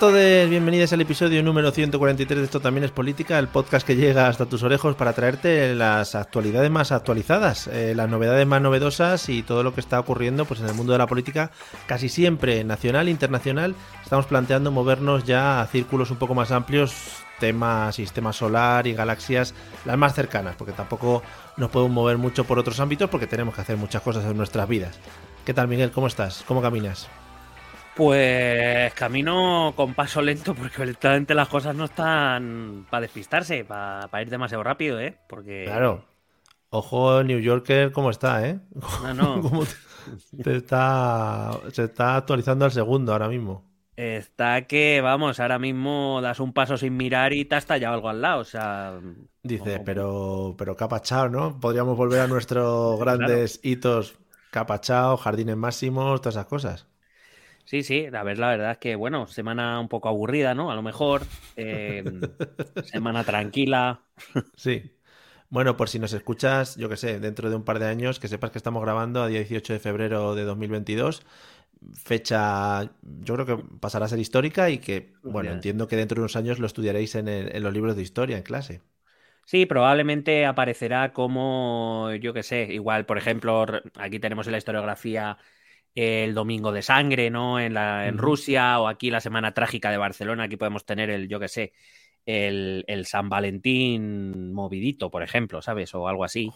Todos, bienvenidos al episodio número 143 de Esto también es política, el podcast que llega hasta tus orejos para traerte las actualidades más actualizadas, eh, las novedades más novedosas y todo lo que está ocurriendo pues en el mundo de la política, casi siempre nacional e internacional. Estamos planteando movernos ya a círculos un poco más amplios, tema sistema solar y galaxias las más cercanas, porque tampoco nos podemos mover mucho por otros ámbitos porque tenemos que hacer muchas cosas en nuestras vidas. ¿Qué tal Miguel? ¿Cómo estás? ¿Cómo caminas? Pues camino con paso lento porque literalmente las cosas no están para despistarse, para, ir demasiado rápido, ¿eh? Porque... Claro. Ojo New Yorker cómo está, ¿eh? No, no. te está... Se está actualizando al segundo ahora mismo. Está que, vamos, ahora mismo das un paso sin mirar y te has tallado algo al lado, o sea... Dice, pero, pero capachao, ¿no? Podríamos volver a nuestros grandes hitos capachao, jardines máximos, todas esas cosas. Sí, sí, a ver, la verdad es que, bueno, semana un poco aburrida, ¿no? A lo mejor, eh, semana tranquila. Sí. Bueno, por si nos escuchas, yo que sé, dentro de un par de años, que sepas que estamos grabando a 18 de febrero de 2022. Fecha, yo creo que pasará a ser histórica y que, bueno, entiendo que dentro de unos años lo estudiaréis en, en los libros de historia, en clase. Sí, probablemente aparecerá como, yo que sé, igual, por ejemplo, aquí tenemos en la historiografía el Domingo de Sangre, ¿no? En, la, en Rusia o aquí la Semana Trágica de Barcelona, aquí podemos tener el, yo qué sé, el, el, San Valentín movidito, por ejemplo, ¿sabes? O algo así.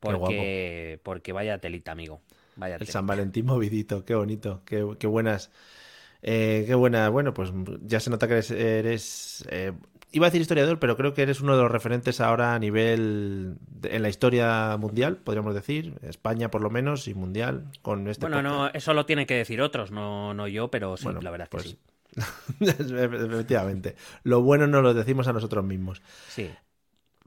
porque, porque vaya telita, amigo. Vaya el San Valentín movidito, qué bonito, qué, qué buenas. Eh, qué buena, bueno, pues ya se nota que eres, eres eh, iba a decir historiador, pero creo que eres uno de los referentes ahora a nivel en la historia mundial, podríamos decir, España por lo menos y mundial con este. Bueno, no, eso lo tienen que decir otros, no, no yo, pero sí, la verdad que pues sí. Efectivamente. Lo bueno no lo decimos a nosotros mismos. Sí.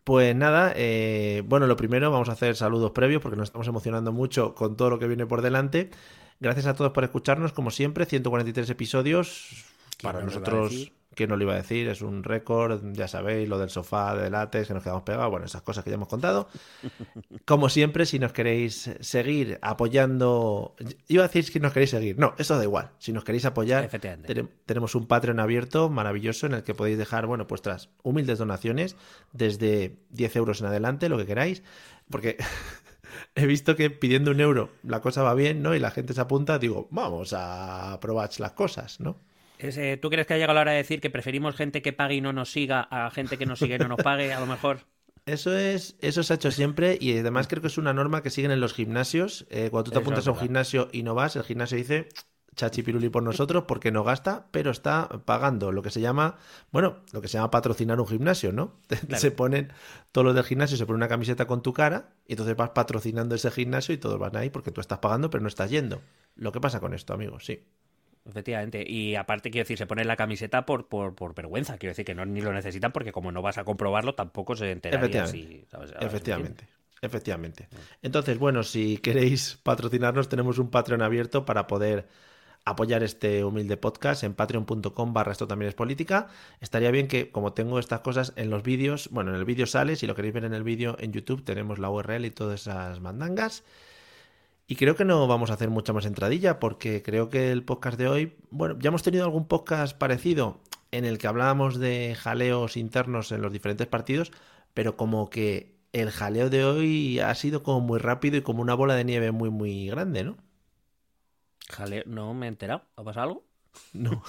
Pues nada, eh, bueno, lo primero vamos a hacer saludos previos porque nos estamos emocionando mucho con todo lo que viene por delante. Gracias a todos por escucharnos, como siempre, 143 episodios. Para nosotros que no lo iba a decir? Es un récord, ya sabéis, lo del sofá de látex que nos quedamos pegados, bueno, esas cosas que ya hemos contado. Como siempre, si nos queréis seguir apoyando, iba a decir si nos queréis seguir, no, eso da igual, si nos queréis apoyar, tenemos un Patreon abierto maravilloso en el que podéis dejar, bueno, vuestras humildes donaciones desde 10 euros en adelante, lo que queráis, porque... he visto que pidiendo un euro la cosa va bien, ¿no? Y la gente se apunta, digo, vamos a probar las cosas, ¿no? Eh, ¿Tú crees que ha llegado la hora de decir que preferimos gente que pague y no nos siga a gente que nos sigue y no nos pague, a lo mejor? Eso es, eso se ha hecho siempre y además creo que es una norma que siguen en los gimnasios. Eh, cuando tú te apuntas a un gimnasio y no vas, el gimnasio dice chachipiruli por nosotros porque no gasta, pero está pagando lo que se llama, bueno, lo que se llama patrocinar un gimnasio, ¿no? Se ponen, todos los del gimnasio se ponen una camiseta con tu cara y entonces vas patrocinando ese gimnasio y todos van ahí porque tú estás pagando pero no estás yendo. Lo que pasa con esto, amigos, sí. Efectivamente. Y aparte, quiero decir, se pone la camiseta por, por, por, vergüenza. Quiero decir que no ni lo necesitan porque como no vas a comprobarlo, tampoco se enteraría Efectivamente. Efectivamente. Efectivamente. Entonces, bueno, si queréis patrocinarnos, tenemos un Patreon abierto para poder apoyar este humilde podcast en patreon.com barra esto también es política. Estaría bien que, como tengo estas cosas en los vídeos, bueno, en el vídeo sale, si lo queréis ver en el vídeo en YouTube, tenemos la URL y todas esas mandangas. Y creo que no vamos a hacer mucha más entradilla porque creo que el podcast de hoy, bueno, ya hemos tenido algún podcast parecido en el que hablábamos de jaleos internos en los diferentes partidos, pero como que el jaleo de hoy ha sido como muy rápido y como una bola de nieve muy, muy grande, ¿no? Jaleo, no me he enterado. ¿Ha pasado algo? No.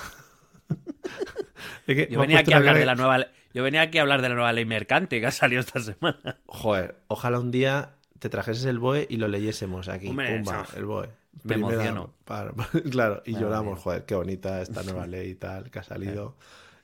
yo, venía aquí a hablar de la nueva, yo venía aquí a hablar de la nueva ley mercante que ha salido esta semana. Joder, ojalá un día te trajeses el BOE y lo leyésemos aquí. Pumba, el BOE. Me emociono. claro, y lloramos, joder, qué bonita esta nueva ley y tal que ha salido.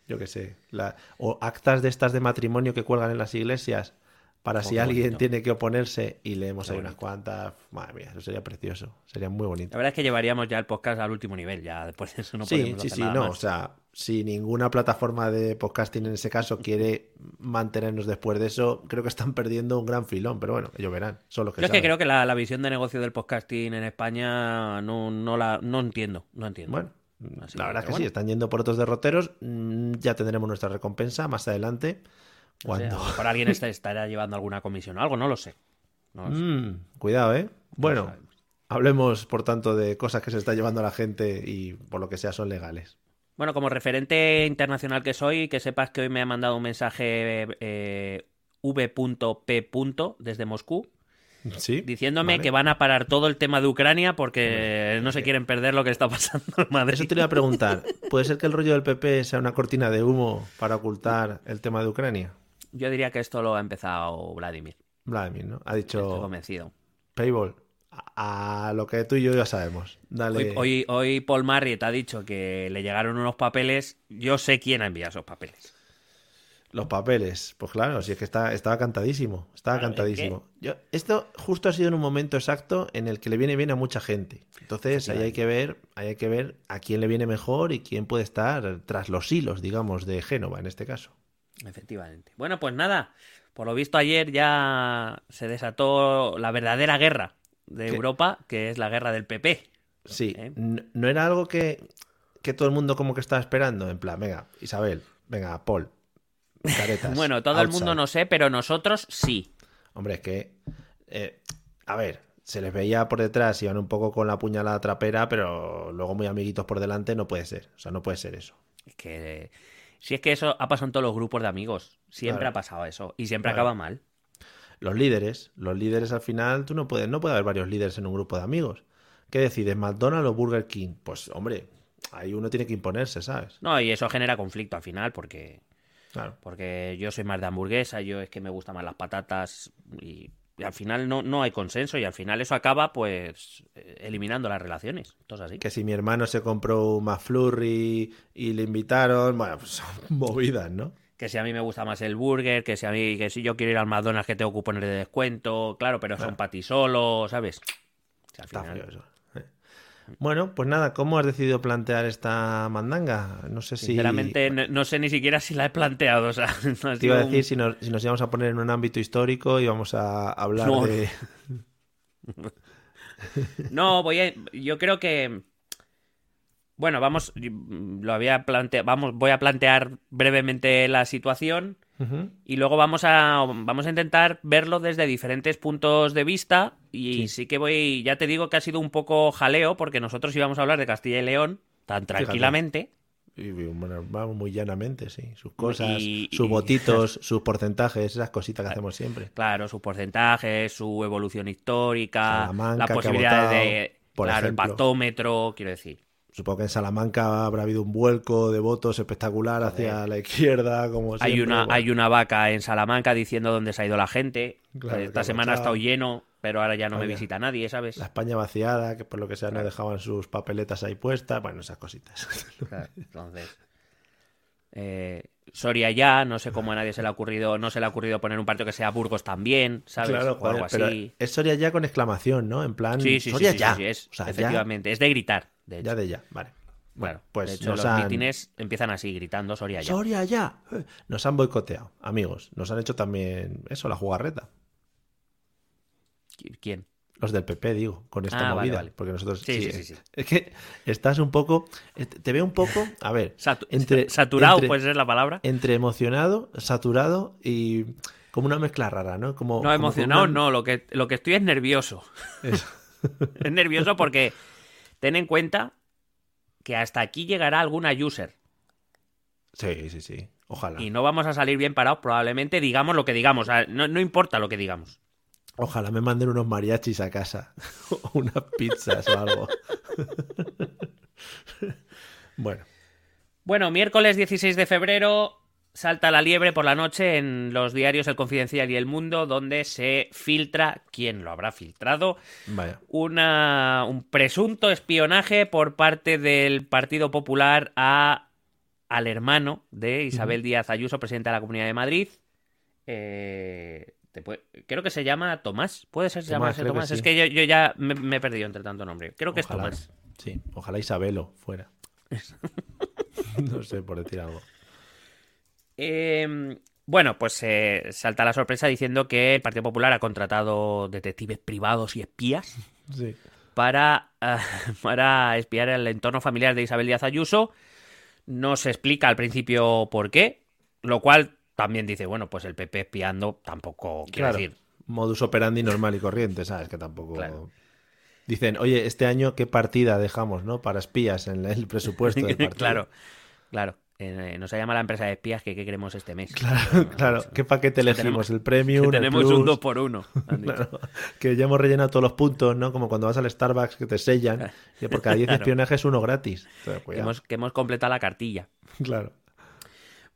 Yo qué sé. La, o actas de estas de matrimonio que cuelgan en las iglesias para si alguien tiene que oponerse y leemos ahí unas cuantas. Madre mía, eso sería precioso. Sería muy bonito. La verdad es que llevaríamos ya el podcast al último nivel. Ya después de eso no sí, sí, sí, no. O sea, si ninguna plataforma de podcasting en ese caso quiere mantenernos después de eso, creo que están perdiendo un gran filón. Pero bueno, ellos verán. Son que Yo es que creo que la, visión de negocio del podcasting en España no, no la no entiendo. No entiendo. Bueno. la verdad es que sí, están yendo por otros derroteros. Mm, ya tendremos nuestra recompensa más adelante. Cuando... por alguien estará llevando alguna comisión o algo, no lo sé. Mm, cuidado, ¿eh? Bueno, hablemos por tanto de cosas que se está llevando a la gente y por lo que sea son legales. Bueno, como referente internacional que soy, que sepas que hoy me ha mandado un mensaje eh, v.p. desde Moscú. ¿Sí? Diciéndome que van a parar todo el tema de Ucrania porque no se quieren perder lo que está pasando en Madrid. Eso te iba a preguntar. ¿Puede ser que el rollo del PP sea una cortina de humo para ocultar el tema de Ucrania? Yo diría que esto lo ha empezado Vladimir. Vladimir, ¿no? Ha dicho. Estoy convencido. Payball, a lo que tú y yo ya sabemos. Dale. Hoy, hoy, Paul Marriott ha dicho que le llegaron unos papeles. Yo sé quién ha enviado esos papeles. Los papeles, pues claro, si es que está, estaba cantadísimo, estaba cantadísimo. Yo, esto justo ha sido en un momento exacto en el que le viene bien a mucha gente. Entonces ahí hay que ver, ahí hay que ver a quién le viene mejor y quién puede estar tras los hilos, digamos, de Génova en este caso. Efectivamente. Bueno, pues nada, por lo visto ayer ya se desató la verdadera guerra de Europa, que es la guerra del PP. Sí, ¿Eh? no, era algo que, que todo el mundo como que estaba esperando, en plan, venga, Isabel, venga, Paul, caretas. bueno, todo el mundo no sé, pero nosotros sí. Hombre, es que, eh, a ver, se les veía por detrás, iban un poco con la puñalada trapera, pero luego muy amiguitos por delante, no puede ser, o sea, no puede ser eso. Es que si es que eso ha pasado en todos los grupos de amigos. Siempre ha pasado eso. Y siempre acaba mal. Los líderes. Los líderes al final, tú no puedes, no puede haber varios líderes en un grupo de amigos. ¿Qué decides? ¿McDonald's o Burger King? Pues, hombre, ahí uno tiene que imponerse, ¿sabes? No, y eso genera conflicto al final, porque. Claro. Porque yo soy más de hamburguesa, yo es que me gustan más las patatas y y al final no, no hay consenso y al final eso acaba pues eh, eliminando las relaciones. Entonces así. Que si mi hermano se compró un McFlurry y le invitaron, bueno, pues son movidas, ¿no? Que si a mí me gusta más el burger, que si a mí, que si yo quiero ir al McDonald's que tengo que poner de descuento, claro, pero son para ti solo, ¿sabes? al final... eso. Bueno, pues nada, ¿cómo has decidido plantear esta mandanga? No sé si. Sinceramente, no, sé ni siquiera si la he planteado. O sea, Te iba a decir si, nos, si nos íbamos a poner en un ámbito histórico y vamos a hablar de. no, voy a. Yo creo que. Bueno, vamos. Lo había planteado. Vamos, voy a plantear brevemente la situación. Y luego vamos a, vamos a intentar verlo desde diferentes puntos de vista. Y sí. que voy, ya te digo que ha sido un poco jaleo, porque nosotros íbamos a hablar de Castilla y León tan tranquilamente. Y, bueno, vamos muy llanamente, sí. Sus cosas, sus votitos, sus porcentajes, esas cositas que hacemos siempre. Claro, sus porcentajes, su evolución histórica, la posibilidad de. claro, el pactómetro, quiero decir. Supongo que en Salamanca habrá habido un vuelco de votos espectacular hacia la izquierda, como Hay una, hay una vaca en Salamanca diciendo dónde se ha ido la gente. Esta semana ha estado lleno, pero ahora ya no me visita nadie, ¿sabes? La España vaciada, que por lo que sea no dejaban sus papeletas ahí puestas. Bueno, esas cositas. entonces... Eh, Soria ya, no sé cómo a nadie se le ha ocurrido, no se le ha ocurrido poner un partido que sea Burgos también, ¿sabes? Claro, o algo así. es Soria ya con exclamación, ¿no? En plan, sí, sí, Soria sí, ya. es, efectivamente, es de gritar. Ya de ya, vale. Bueno, pues de hecho, los han... mítines empiezan así, gritando Soria ya. Soria ya. Nos han boicoteado, amigos. Nos han hecho también eso, la jugarreta. ¿Quién? Los del PP, digo, con esta ah, movida. Porque nosotros. Sí, sí, sí, Es que estás un poco. Te veo un poco. A ver. entre, saturado, puede ser la palabra. Entre emocionado, saturado y. Como una mezcla rara, ¿no? Como, no, emocionado no. Lo que, lo que estoy es nervioso. es nervioso porque ten en cuenta que hasta aquí llegará alguna user. Sí, sí, sí. Ojalá. Y no vamos a salir bien parados, probablemente digamos lo que digamos. no, importa lo que digamos. Ojalá me manden unos mariachis a casa. o unas pizzas o algo. bueno. Bueno, miércoles 16 de febrero salta la liebre por la noche en los diarios El Confidencial y El Mundo, donde se filtra, ¿quién lo habrá filtrado? Vaya. Una, un presunto espionaje por parte del Partido Popular a, al hermano de Isabel Díaz Ayuso, presidenta de la Comunidad de Madrid. Eh, puede- creo que se llama Tomás. ¿Puede ser Tomás, llamarse creo que Tomás? sí. Es que yo, yo ya me, me he perdido entre tanto nombre. Creo que Ojalá. es Tomás. Sí, ojalá Isabelo fuera. no sé, por decir algo. Eh, bueno, pues eh, salta la sorpresa diciendo que el Partido Popular ha contratado detectives privados y espías Sí. para, ah, para espiar el entorno familiar de Isabel Díaz Ayuso. No se explica al principio por qué, lo cual también dice, bueno, pues el PP espiando tampoco quiero Claro. decir. Modus operandi normal y corriente, ¿sabes? Que tampoco. Claro. Dicen, oye, este año qué partida dejamos, ¿no? Para espías en el presupuesto del partido. claro, claro. Eh, nos llama la empresa de espías que qué queremos este mes. Claro, claro. ¿Qué paquete que elegimos? tenemos- ¿El premium? Que el tenemos plus? un 2 por 1 Claro, que ya hemos rellenado todos los puntos, ¿no? Como cuando vas al Starbucks que te sellan. Y por cada 10 Claro. espionajes, uno gratis. Entonces, que, hemos, que hemos completado la cartilla. Claro.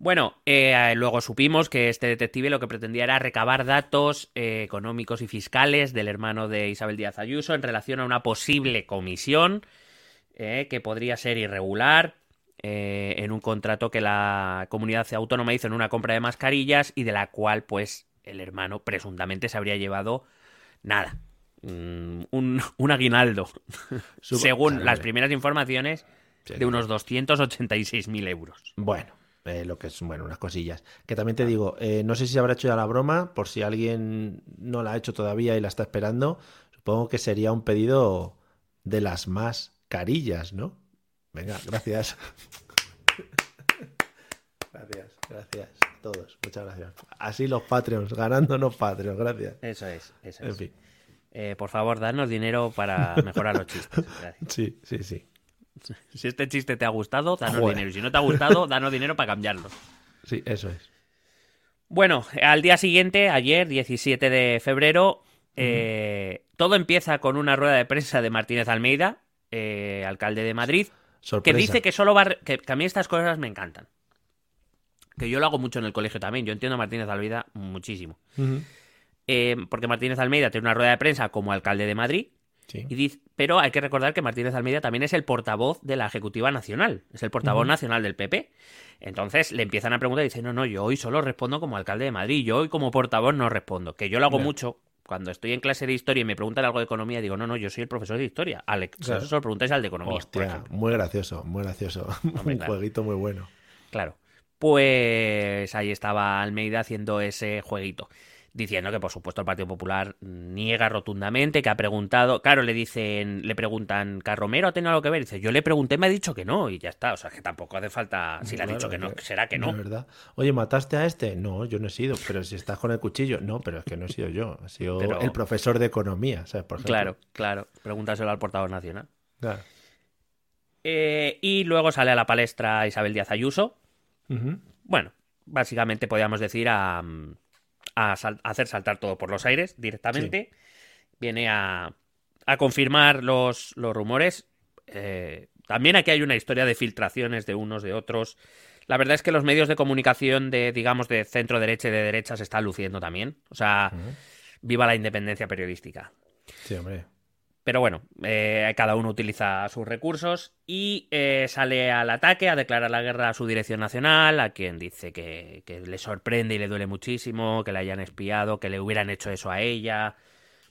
Bueno, eh, luego supimos que este detective lo que pretendía era recabar datos eh, económicos y fiscales del hermano de Isabel Díaz Ayuso en relación a una posible comisión eh, que podría ser irregular eh, en un contrato que la comunidad autónoma hizo en una compra de mascarillas y de la cual, pues, el hermano presuntamente se habría llevado nada. Mm, un, un aguinaldo, según Claro, las primeras informaciones, Sí. de unos 286.000 euros. Bueno, eh, lo que es, bueno, unas cosillas. Que también te digo, eh, no sé si se habrá hecho ya la broma, por si alguien no la ha hecho todavía y la está esperando. Supongo que sería un pedido de las más carillas, ¿no? Venga, gracias. gracias, gracias a todos. Muchas gracias. Así los Patreons, ganándonos Patreons, gracias. Eso es, eso En es. fin, Eh, por favor, danos dinero para mejorar los chistes. Gracias. sí, sí, sí. Si este chiste te ha gustado, danos Joder. dinero. Y si no te ha gustado, danos dinero para cambiarlo. Sí, eso es. Bueno, al día siguiente, ayer, 17 de febrero, eh, todo empieza con una rueda de prensa de Martínez Almeida, eh, alcalde de Madrid, que dice que solo va... Que, que a mí estas cosas me encantan. Que yo lo hago mucho en el colegio también. Yo entiendo a Martínez Almeida muchísimo. Eh, porque Martínez Almeida tiene una rueda de prensa como alcalde de Madrid, Sí. Y dice, pero hay que recordar que Martínez Almeida también es el portavoz de la Ejecutiva Nacional, es el portavoz nacional del PP. Entonces le empiezan a preguntar y dice, no, no, yo hoy solo respondo como alcalde de Madrid, yo hoy como portavoz no respondo, que yo lo hago mucho. Cuando estoy en clase de historia y me preguntan algo de economía, digo, no, no, yo soy el profesor de historia. Alex, Claro. preguntáis al de economía. Hostia, muy gracioso, muy gracioso. Hombre, Un claro. jueguito muy bueno. Claro. Pues ahí estaba Almeida haciendo ese jueguito. Diciendo que, por supuesto, el Partido Popular niega rotundamente, que ha preguntado. Claro, le dicen, le preguntan, ¿Carromero ha tenido algo que ver? Dice, yo le pregunté, me ha dicho que no, y ya está. O sea, que tampoco hace falta. Si le ha dicho que no, será que no. verdad. Oye, ¿mataste a este? No, yo no he sido. Pero si estás con el cuchillo. No, pero es que no he sido yo. Ha sido Pero- el profesor de economía, ¿sabes? Por ejemplo. Claro, claro. Pregúntaselo al portavoz nacional. Claro. Eh, y luego sale a la palestra Isabel Díaz Ayuso. Bueno, básicamente podríamos decir a, a sal- a hacer saltar todo por los aires directamente. Viene a, a confirmar los, los rumores. Eh, también aquí hay una historia de filtraciones de unos de otros. La verdad es que los medios de comunicación de, digamos, de centro derecha y de derecha se están luciendo también. O sea, viva la independencia periodística. Sí, hombre. Pero bueno, eh, cada uno utiliza sus recursos y eh, sale al ataque a declarar la guerra a su dirección nacional, a quien dice que, que le sorprende y le duele muchísimo, que le hayan espiado, que le hubieran hecho eso a ella.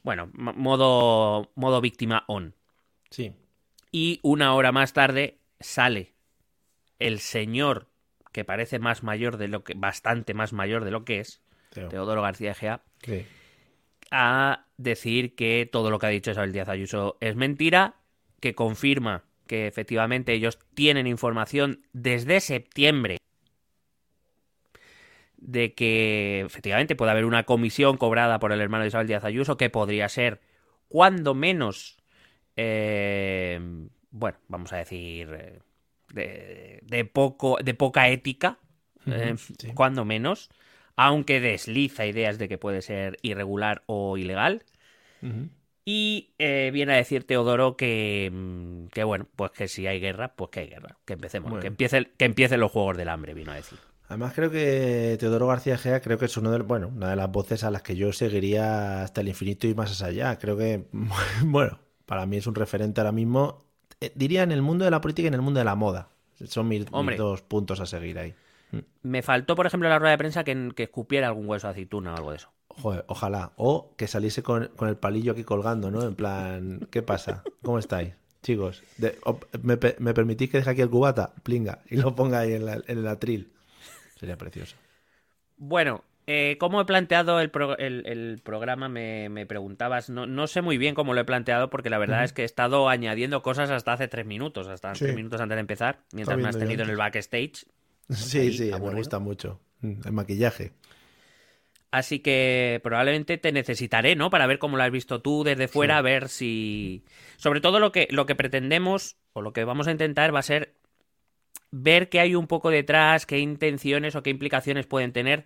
Bueno, modo, modo víctima on. Sí. Y una hora más tarde sale el señor que parece más mayor de lo que, bastante más mayor de lo que es, Teo. Teodoro García Egea, Sí. A decir que todo lo que ha dicho Isabel Díaz Ayuso es mentira, que confirma que efectivamente ellos tienen información desde septiembre de que efectivamente puede haber una comisión cobrada por el hermano de Isabel Díaz Ayuso que podría ser cuando menos eh, bueno vamos a decir eh, de, de poco de poca ética eh, sí. cuando menos aunque desliza ideas de que puede ser irregular o ilegal. Y eh, viene a decir Teodoro que, mm, que, bueno, pues que si hay guerra, pues que hay guerra. Que empecemos, Bueno. que, empiece, que empiecen los Juegos del Hambre, vino a decir. Además creo que Teodoro García Gea creo que es uno de, bueno, una de las voces a las que yo seguiría hasta el infinito y más allá. Creo que, bueno, para mí es un referente ahora mismo, eh, diría en el mundo de la política y en el mundo de la moda. Son mis, mis dos puntos a seguir ahí. Me faltó, por ejemplo, en la rueda de prensa que, que escupiera algún hueso de aceituna o algo de eso. Joder, ojalá. O que saliese con, con el palillo aquí colgando, ¿no? En plan, ¿qué pasa? ¿Cómo estáis? Chicos, De- o- ¿me, me permitís que deje aquí el cubata? Plinga. Y lo ponga ahí en, la- en el atril. Sería precioso. Bueno, eh, ¿cómo he planteado el, pro- el- el programa? Me, me preguntabas. No, no sé muy bien cómo lo he planteado porque la verdad es que he estado añadiendo cosas hasta hace tres minutos, hasta Sí. tres minutos antes de empezar, mientras me has tenido en el backstage. Sí, Ahí, sí, me aburrido. gusta mucho. El maquillaje. Así que probablemente te necesitaré, ¿no? Para ver cómo lo has visto tú desde fuera, a ver si. Sobre todo lo que, lo que pretendemos, o lo que vamos a intentar, va a ser ver qué hay un poco detrás, qué intenciones o qué implicaciones pueden tener.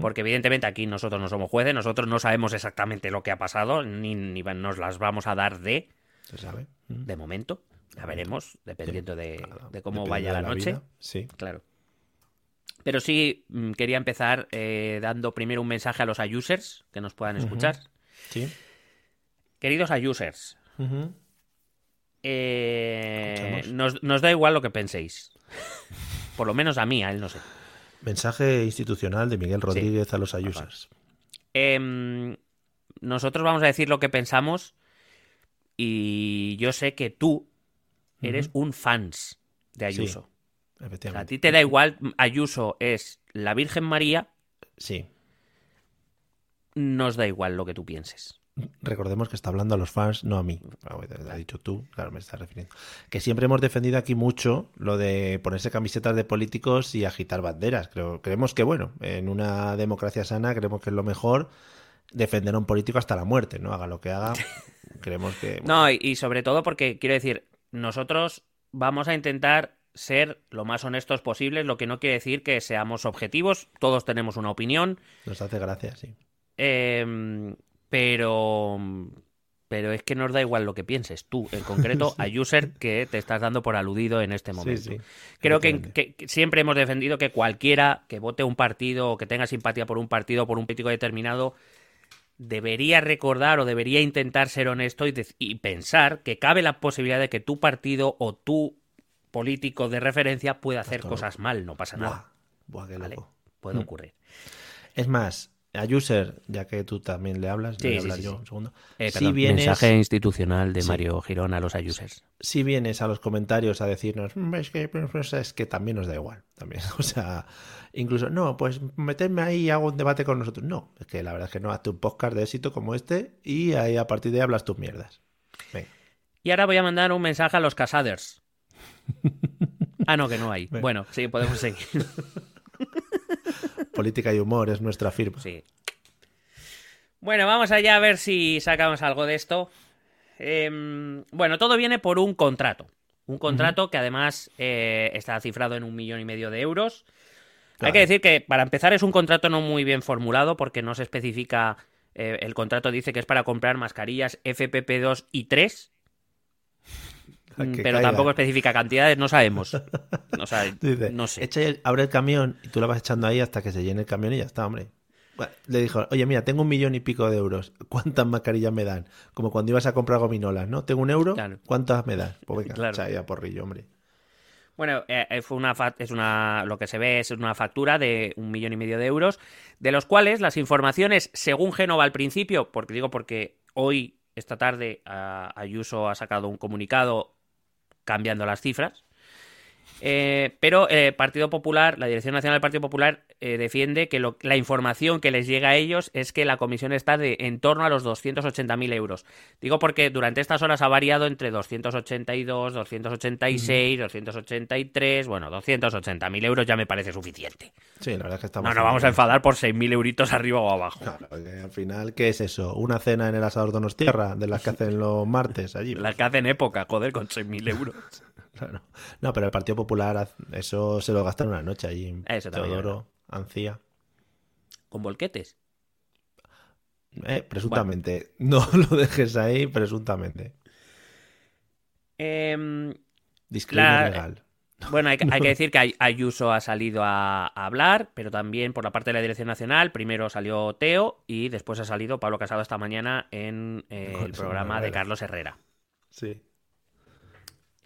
Porque evidentemente aquí nosotros no somos jueces, nosotros no sabemos exactamente lo que ha pasado, ni, ni nos las vamos a dar de, ¿Se sabe? De momento. Ya veremos, dependiendo de, Claro, de cómo depende vaya de la, noche. vida. Sí. Claro. Pero sí mm, quería empezar eh, dando primero un mensaje a los users que nos puedan escuchar. Sí. Queridos users, Ujú. eh, nos da igual lo que penséis. Por lo menos a mí, a él no sé. Mensaje institucional de Miguel Rodríguez a los ayusers. Em, nosotros vamos a decir lo que pensamos y yo sé que tú eres un fans de Ayuso. O sea, a ti te da igual, Ayuso es la Virgen María, Sí. nos da igual lo que tú pienses. Recordemos que está hablando a los fans, no a mí. Ah, Te ha dicho tú, claro, me estás refiriendo. Que siempre hemos defendido aquí mucho lo de ponerse camisetas de políticos y agitar banderas. Creo, creemos que, bueno, en una democracia sana, creemos que es lo mejor defender a un político hasta la muerte, ¿no? Haga lo que haga. creemos que. No, y, y sobre todo porque, quiero decir, nosotros vamos a intentar ser lo más honestos posibles, lo que no quiere decir que seamos objetivos, todos tenemos una opinión, Nos hace gracia, sí. eh, pero, pero es que nos da igual lo que pienses tú, en concreto a user que te estás dando por aludido en este momento. Sí, sí. Creo que, siempre hemos defendido que cualquiera que vote un partido o que tenga simpatía por un partido o por un político determinado debería recordar o debería intentar ser honesto y, y pensar que cabe la posibilidad de que tu partido o tu político de referencia pueda hacer cosas mal, no pasa Buah, nada, buah, qué ¿vale? loco. Puede Mm. ocurrir. Es más, a user, ya que tú también le hablas, Sí, voy a sí, hablar sí, yo sí. un segundo. Eh, si vienes, Mensaje institucional de Sí. Mario Girón a los ayusers. si vienes a los comentarios a decirnos, "Mm, es que, pues, es que también nos da igual, también, o sea, incluso, no, pues meterme ahí y hago un debate con nosotros. No, es que la verdad es que no, hazte un podcast de éxito como este y ahí a partir de ahí hablas tus mierdas. Venga. Y ahora voy a mandar un mensaje a los casaders. Ah, no, que no hay. Bueno, sí, podemos seguir. Política y humor es nuestra firma. Sí. Bueno, vamos allá a ver si sacamos algo de esto. Em, bueno, todo viene por un contrato. Un contrato que además eh, está cifrado en un millón y medio de euros. Hay que decir que, para empezar, es un contrato no muy bien formulado porque no se especifica. eh, el contrato dice que es para comprar mascarillas FPP2 y 3, Que mm, pero caiga. tampoco especifica cantidades, no sabemos. O sea, Dice, no sé. echa el- abre el camión y tú la vas echando ahí hasta que se llene el camión y ya está, hombre. Bueno, Le dijo, oye, mira, tengo un millón y pico de euros. ¿Cuántas mascarillas me dan? Como cuando ibas a comprar gominolas, ¿no? Tengo un euro, Claro. ¿cuántas me das? Pues venga, Claro. echa ahí a porrillo, hombre. Bueno, eh, eh, fue una fa- es una lo que se ve es una factura de un millón y medio de euros, de los cuales las informaciones, según Génova al principio, porque digo porque hoy, esta tarde, a- Ayuso ha sacado un comunicado cambiando las cifras. Eh, pero el Partido Popular, la Dirección Nacional del Partido Popular, eh, defiende que lo- la información que les llega a ellos es que la comisión está de en torno a los 280.000 euros. Digo porque durante estas horas ha variado entre 282, 286, 283, bueno, 280.000 euros ya me parece suficiente. Sí, la verdad es que estamos... No nos vamos a enfadar por 6.000 euritos arriba o abajo. Claro, que al final, ¿qué es eso? ¿Una cena en el asador Donostierra? De las que hacen los martes allí. Las que hacen época, joder, con 6.000 euros. Claro. No, pero el Partido Popular, eso se lo gasta en una noche allí en Eso Teodoro, Ancía. Con volquetes. Eh, presuntamente. No lo dejes ahí, presuntamente. Disclaimer legal. Bueno, hay, que- hay que decir que Ay- Ayuso ha salido a, a hablar, pero también por la parte de la Dirección Nacional, primero salió Teo y después ha salido Pablo Casado esta mañana en eh, el programa de. Carlos Herrera, Sí.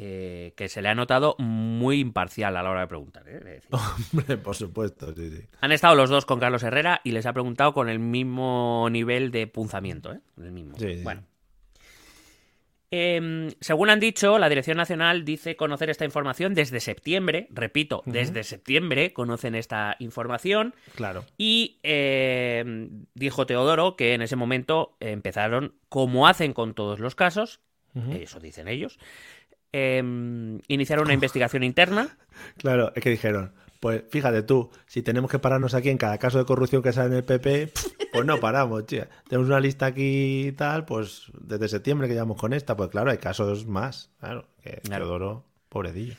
Eh, que se le ha notado muy imparcial a la hora de preguntar. ¿eh? Decir. Hombre, por supuesto, sí, sí. Han estado los dos con Carlos Herrera y les ha preguntado con el mismo nivel de punzamiento. ¿eh? El mismo. Sí, sí. Bueno. Em, según han dicho, la Dirección Nacional dice conocer esta información desde septiembre. Repito, desde septiembre conocen esta información. Claro. Y eh, dijo Teodoro que en ese momento empezaron, como hacen con todos los casos, Ujú. eso dicen ellos, em, iniciaron una investigación interna. Claro, es que dijeron, pues fíjate tú, si tenemos que pararnos aquí en cada caso de corrupción que sale en el PP, pues no paramos, tía. Tenemos una lista aquí y tal, pues desde septiembre que llevamos con esta, pues claro, hay casos más, claro, que Claro. Teodoro, pobrecillo.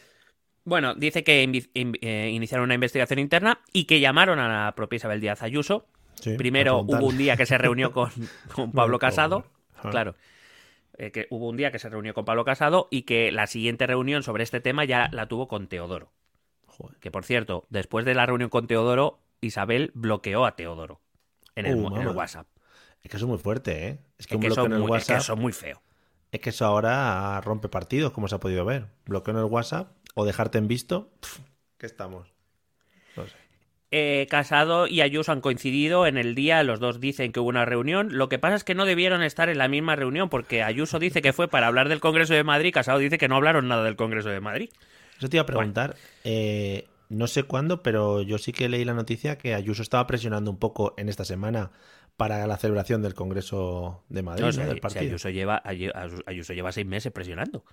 Bueno, dice que in- eh, iniciaron una investigación interna y que llamaron a la propia Isabel Díaz Ayuso. Sí, Primero hubo un día que se reunió con, con Pablo Casado. Ajá. Claro. Eh, que hubo un día que se reunió con Pablo Casado y que la siguiente reunión sobre este tema ya la tuvo con Teodoro. Joder. Que por cierto, después de la reunión con Teodoro, Isabel bloqueó a Teodoro en el, Uh, en el. WhatsApp. Es que eso es muy fuerte, ¿eh? Es que Es un que, bloqueo eso en el muy, es que WhatsApp, eso es muy feo. es que eso ahora rompe partidos, como se ha podido ver. Bloqueo en el WhatsApp o dejarte en visto, ¿qué estamos? Eh, Casado y Ayuso han coincidido en el día, los dos dicen que hubo una reunión. Lo que pasa es que no debieron estar en la misma reunión porque Ayuso dice que fue para hablar del Congreso de Madrid, Casado dice que no hablaron nada del Congreso de Madrid. Eso te iba a preguntar, eh, no sé cuándo, pero yo sí que leí la noticia que Ayuso estaba presionando un poco en esta semana para la celebración del Congreso de Madrid, No, ¿no? si- del si partido. Ayuso, lleva, Ayu- Ayuso lleva seis meses presionando.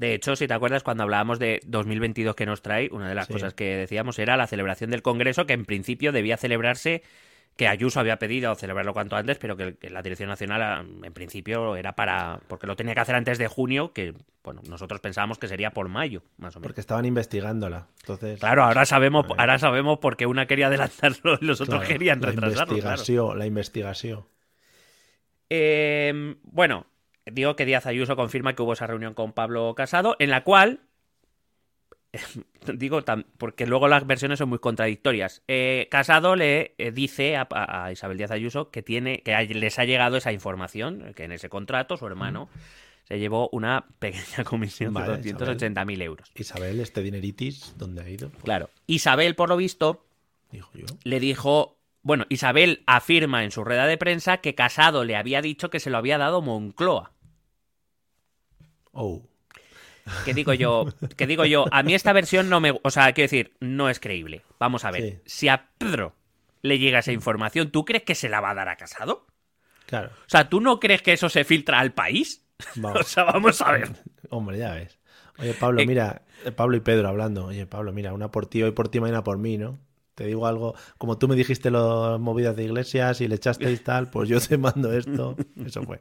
De hecho, si te acuerdas, cuando hablábamos de 2022 que nos trae, una de las Sí. cosas que decíamos era la celebración del Congreso, que en principio debía celebrarse, que Ayuso había pedido celebrarlo cuanto antes, pero que, que la Dirección Nacional, ah, en principio, era para. porque lo tenía que hacer antes de junio, que, bueno, nosotros pensábamos que sería por mayo, más o menos. Porque estaban investigándola. Entonces, Claro, ahora sabemos, Vale. ahora sabemos por qué una quería adelantarlo y los otros claro, querían la retrasarlo. claro. investigación, la investigación. Eh, bueno, digo que Díaz Ayuso confirma que hubo esa reunión con Pablo Casado, en la cual. Digo, porque luego las versiones son muy contradictorias. Eh, Casado le eh, dice a, Isabel Díaz Ayuso que tiene que les ha llegado esa información, que en ese contrato su hermano se llevó una pequeña comisión Vale, de 280.000 euros. Isabel, este dineritis, ¿dónde ha ido? Claro. Isabel, por lo visto, Dijo yo. le dijo. Bueno, Isabel afirma en su rueda de prensa que Casado le había dicho que se lo había dado Moncloa. Oh. ¿Qué digo yo? ¿Qué digo yo? A mí esta versión no me... O sea, quiero decir, no es creíble. Vamos a ver. Sí. Si a Pedro le llega esa información, ¿tú crees que se la va a dar a Casado? Claro. O sea, ¿tú no crees que eso se filtra al país? O Vamos. sea, vamos a ver. Hombre, ya ves. Oye, Pablo, Eh, mira, eh, Pablo y Pedro hablando. Oye, Pablo, mira, una por ti, hoy por ti, mañana por mí, ¿no? Te digo algo, como tú me dijiste las movidas de iglesias y le echasteis tal, pues yo te mando esto. Eso fue.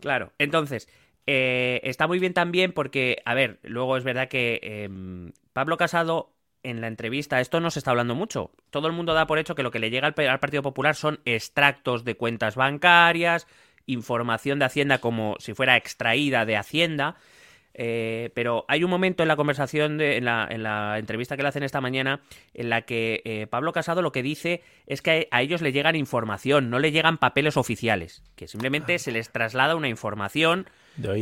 Claro. Entonces, eh, está muy bien también porque, a ver, luego es verdad que em, Pablo Casado en la entrevista, esto no se está hablando mucho. Todo el mundo da por hecho que lo que le llega al, al Partido Popular son extractos de cuentas bancarias, información de Hacienda como si fuera extraída de Hacienda. Eh, pero hay un momento en la conversación, de, en, la, en la entrevista que le hacen esta mañana, en la que eh, Pablo Casado lo que dice es que a ellos le llegan información, no le llegan papeles oficiales, que simplemente se les traslada una información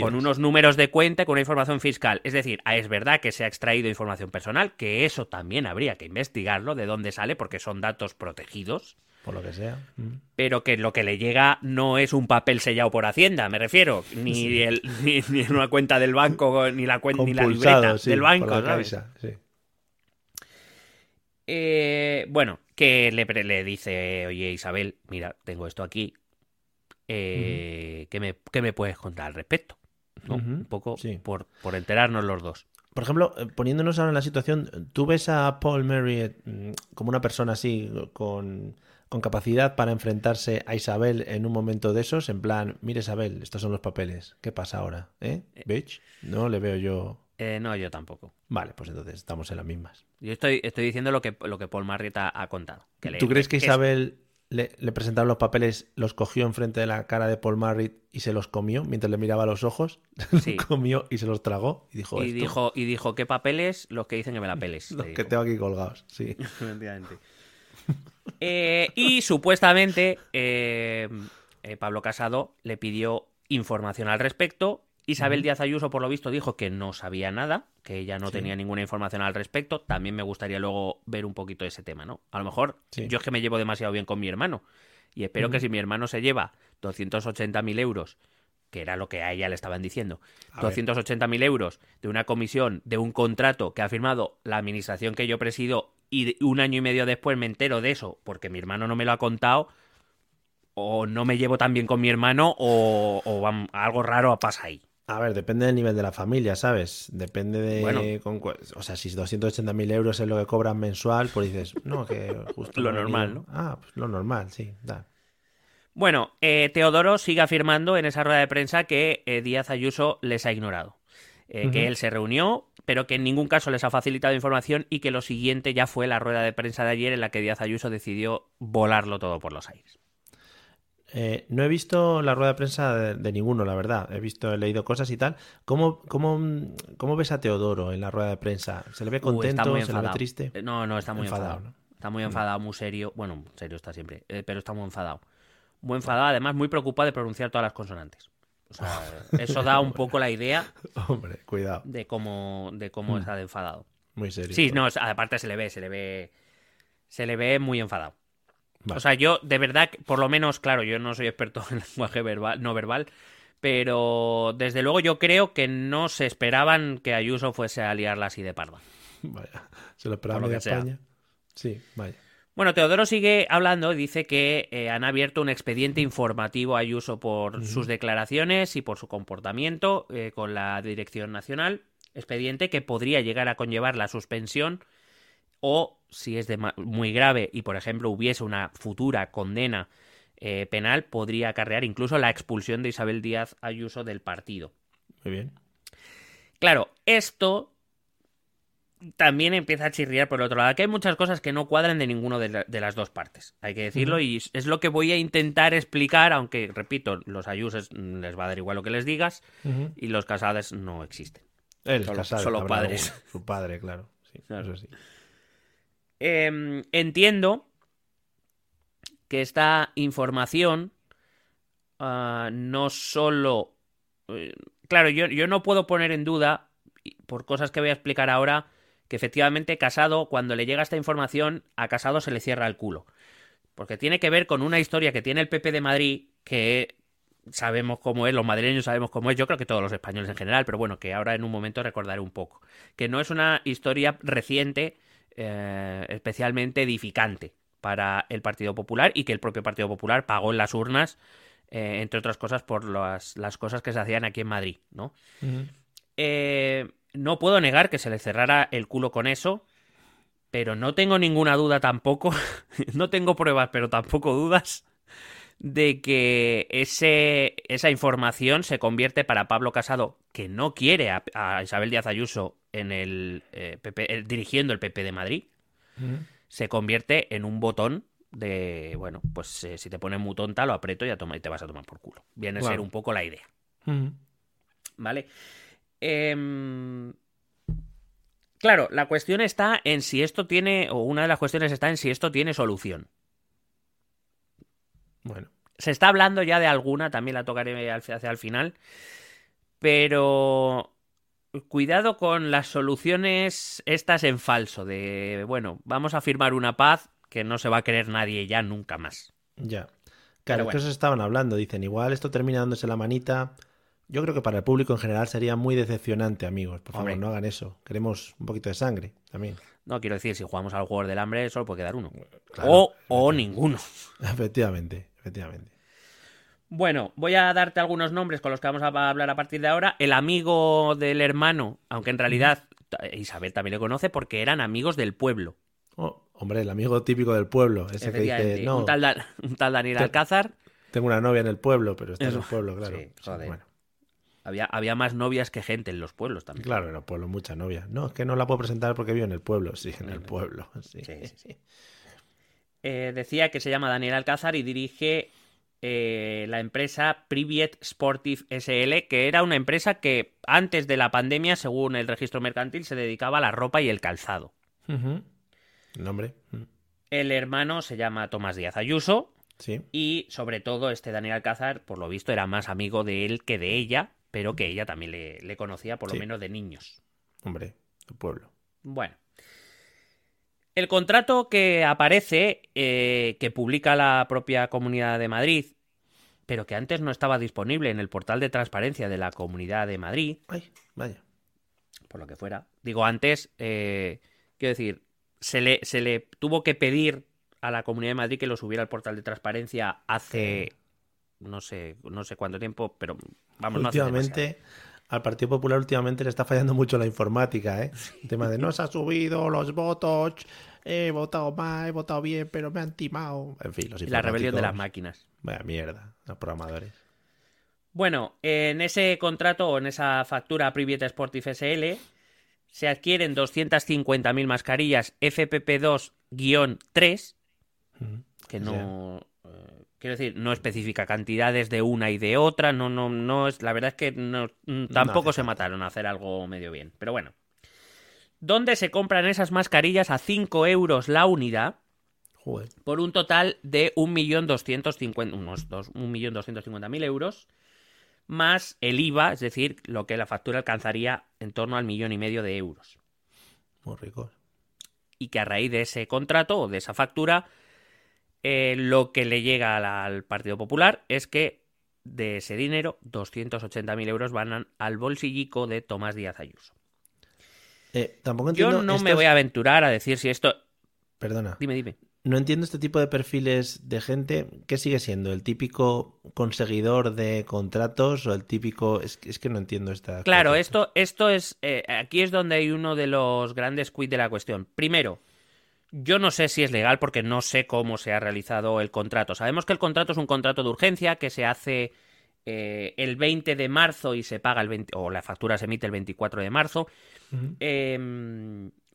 con unos números de cuenta, con una información fiscal. Es decir, ah, es verdad que se ha extraído información personal, que eso también habría que investigarlo, de dónde sale, porque son datos protegidos Por lo que sea. Mm. pero que lo que le llega no es un papel sellado por Hacienda, me refiero, ni, el, ni, ni una cuenta del banco, ni la cuenta, ni la libreta sí, del banco, por la ¿sabes? Sí. Eh, bueno, que le, le dice, oye Isabel, mira, tengo esto aquí, eh, ¿qué, me, qué me puedes contar al respecto? Un poco sí. por, por enterarnos los dos. Por ejemplo, eh, poniéndonos ahora en la situación, ¿tú ves a Paul Marriott mm, como una persona así, con, con capacidad para enfrentarse a Isabel en un momento de esos? En plan, mire Isabel, estos son los papeles, ¿qué pasa ahora? ¿Eh? ¿Bitch? No le veo yo. Eh, no, yo tampoco. Vale, pues entonces estamos en las mismas. Yo estoy, estoy diciendo lo que, lo que Paul Marriott ha, contado. que le- ¿Tú crees que Isabel le, le presentaron los papeles, los cogió enfrente de la cara de Paul Marriott y se los comió mientras le miraba a los ojos. Sí. Los comió y se los tragó y dijo, Y "Esto, dijo, y dijo, ¿qué papeles? Los que dicen que me la peles. los que tengo aquí colgados. Sí. Efectivamente. Eh, y supuestamente eh, eh, Pablo Casado le pidió información al respecto. Isabel Díaz Ayuso, por lo visto, dijo que no sabía nada, que ella no Sí. tenía ninguna información al respecto. También me gustaría luego ver un poquito ese tema, ¿no? A lo mejor Sí. yo es que me llevo demasiado bien con mi hermano. Y espero que si mi hermano se lleva 280.000 euros, que era lo que a ella le estaban diciendo, A ver. 280.000 euros de una comisión, de un contrato que ha firmado la administración que yo presido y un año y medio después me entero de eso porque mi hermano no me lo ha contado, o no me llevo tan bien con mi hermano o, algo raro pasa ahí. A ver, depende del nivel de la familia, ¿sabes? Depende de... Bueno. con o sea, si 280.000 euros es lo que cobran mensual, pues dices, no, que justo... Lo normal, venido- Ah, pues lo normal, sí. da. Bueno, eh, Teodoro sigue afirmando en esa rueda de prensa que eh, Díaz Ayuso les ha ignorado. Eh, Que él se reunió, pero que en ningún caso les ha facilitado información y que lo siguiente ya fue la rueda de prensa de ayer en la que Díaz Ayuso decidió volarlo todo por los aires. Eh, no he visto la rueda de prensa de, de ninguno, la verdad. He visto, he leído cosas y tal. ¿Cómo, cómo, cómo ves a Teodoro en la rueda de prensa? ¿Se le ve Uh, contento? ¿Se le ve triste? Eh, No, no, está muy Enfadado, enfadado. ¿no? Está muy enfadado, muy serio. Bueno, serio está siempre, eh, pero está muy enfadado. Muy enfadado, además muy preocupado de pronunciar todas las consonantes. O sea, eso da un poco la idea Hombre, cuidado. de cómo, de cómo Mm. está de enfadado. Muy serio. Sí, no, aparte se le ve, se le ve. Se le ve muy enfadado. Vale. O sea, yo, de verdad, por lo menos, claro, yo no soy experto en lenguaje verbal, no verbal, pero desde luego yo creo que no se esperaban que Ayuso fuese a liarla así de parda. Vaya. ¿Se lo esperaba Por lo media que sea. España? Sí, vaya. Bueno, Teodoro sigue hablando y dice que eh, han abierto un expediente informativo a Ayuso por sus declaraciones y por su comportamiento eh, con la Dirección Nacional. Expediente que podría llegar a conllevar la suspensión o, si es de muy grave y, por ejemplo, hubiese una futura condena eh, penal, podría acarrear incluso la expulsión de Isabel Díaz Ayuso del partido. Muy bien. Claro, esto también empieza a chirriar por el otro lado. Aquí hay muchas cosas que no cuadran de ninguno de, la- de las dos partes, hay que decirlo, y es- lo que voy a intentar explicar, aunque, repito, los ayusos mm, les va a dar igual lo que les digas, y los casados no existen. Él, Solo- Casado, solo padres. Su padre, claro. Sí, Claro. eso sí. Em, entiendo que esta información ah, no solo... eh, claro, yo, yo no puedo poner en duda, por cosas que voy a explicar ahora, que efectivamente Casado, cuando le llega esta información, a Casado se le cierra el culo. Porque tiene que ver con una historia que tiene el PP de Madrid, que sabemos cómo es, los madrileños sabemos cómo es, yo creo que todos los españoles en general, pero bueno, que ahora en un momento recordaré un poco. Que no es una historia reciente, eh, especialmente edificante para el Partido Popular y que el propio Partido Popular pagó en las urnas, eh, entre otras cosas, por las, las cosas que se hacían aquí en Madrid, ¿no? Eh, no puedo negar que se le cerrara el culo con eso, pero no tengo ninguna duda tampoco, no tengo pruebas, pero tampoco dudas, de que ese, esa información se convierte para Pablo Casado, que no quiere a, a Isabel Díaz Ayuso en el, eh, PP, eh, dirigiendo el PP de Madrid, se convierte en un botón de, bueno, pues eh, si te pones muy tonta, lo aprieto y, a toma- y te vas a tomar por culo. Viene a ser un poco la idea. ¿Vale? Em, Claro, la cuestión está en si esto tiene, o una de las cuestiones está en si esto tiene solución. Bueno. Se está hablando ya de alguna, también la tocaré hacia el final, pero cuidado con las soluciones estas en falso, de, bueno, vamos a firmar una paz que no se va a querer nadie ya nunca más. Ya. Claro, bueno. que eso estaban hablando. Dicen, igual esto termina dándose la manita. Yo creo que para el público en general sería muy decepcionante, amigos. Por favor, Hombre. no hagan eso. Queremos un poquito de sangre también. No quiero decir, si jugamos al juego del hambre, solo puede quedar uno. Claro, o, o ninguno. Efectivamente, efectivamente. Bueno, voy a darte algunos nombres con los que vamos a hablar a partir de ahora. El amigo del hermano, aunque en realidad Isabel también le conoce porque eran amigos del pueblo. Oh, hombre, el amigo típico del pueblo. Ese que dice, no, un, tal Da- un tal Daniel Te- Alcázar. tengo una novia en el pueblo, pero está en el pueblo, claro. Sí, joder. bueno, Había, había más novias que gente en los pueblos también. claro, en el pueblo, mucha novia. No, es que no la puedo presentar porque vivo en el pueblo. Sí, en el pueblo. Sí. Sí, sí, sí. eh, decía que se llama Daniel Alcázar y dirige eh, la empresa Privet Sportive SL, que era una empresa que antes de la pandemia, según el registro mercantil, se dedicaba a la ropa y el calzado. Nombre. El hermano se llama Tomás Díaz Ayuso. Sí. Y sobre todo, este Daniel Alcázar, por lo visto, era más amigo de él que de ella, pero que ella también le, conocía, por lo menos de niños. Hombre, tu pueblo. Bueno. El contrato que aparece, eh, que publica la propia Comunidad de Madrid, pero que antes no estaba disponible en el portal de transparencia de la Comunidad de Madrid. Ay, vaya. Por lo que fuera. Digo, antes, eh, quiero decir, se le, se le tuvo que pedir a la Comunidad de Madrid que lo subiera al portal de transparencia hace no sé, no sé cuánto tiempo, pero vamos, últimamente, al Partido Popular últimamente le está fallando mucho la informática, ¿eh? El tema de no se ha subido los votos, he votado mal, he votado bien, pero me han timado. En fin, los La rebelión de las máquinas. Vaya mierda, los programadores. Bueno, en ese contrato o en esa factura Private Sportive SL se adquieren 250.000 mascarillas FPP2-3, que no, Quiero decir, no especifica cantidades de una y de otra, no, no, no es. La verdad es que no, mm, tampoco se mataron a hacer algo medio bien. Pero bueno. ¿Dónde se compran esas mascarillas a 5 euros la unidad? Por un total de 1.250.000 unos 1.250.000 euros, más el IVA, es decir, lo que la factura alcanzaría en torno al millón y medio de euros. Muy rico. Y que a raíz de ese contrato o de esa factura eh, lo que le llega al, Partido Popular es que de ese dinero, 280.000 euros van al bolsillico de Tomás Díaz Ayuso. Eh, tampoco entiendo, Yo no me voy a aventurar a decir si esto... Perdona. Dime, dime. No entiendo este tipo de perfiles de gente. ¿Qué sigue siendo? ¿El típico conseguidor de contratos o el típico.? Es, que no entiendo esta. Claro, esto, esto es. Eh, aquí es donde hay uno de los grandes quid de la cuestión. Primero, yo no sé si es legal porque no sé cómo se ha realizado el contrato. Sabemos que el contrato es un contrato de urgencia que se hace eh, el 20 de marzo y se paga el 20, o la factura se emite el 24 de marzo.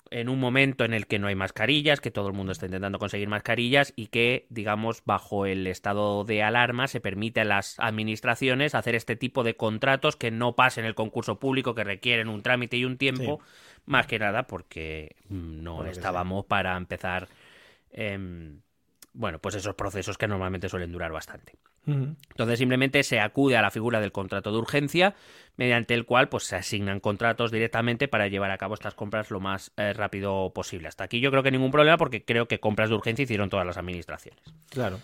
En un momento en el que no hay mascarillas, que todo el mundo está intentando conseguir mascarillas y que, digamos, bajo el estado de alarma se permite a las administraciones hacer este tipo de contratos que no pasen el concurso público, que requieren un trámite y un tiempo, más que nada porque no estábamos para empezar, em, bueno, pues esos procesos que normalmente suelen durar bastante. Entonces simplemente se acude a la figura del contrato de urgencia, mediante el cual pues, se asignan contratos directamente para llevar a cabo estas compras lo más eh, rápido posible. Hasta aquí yo creo que ningún problema porque creo que compras de urgencia hicieron todas las administraciones. Claro.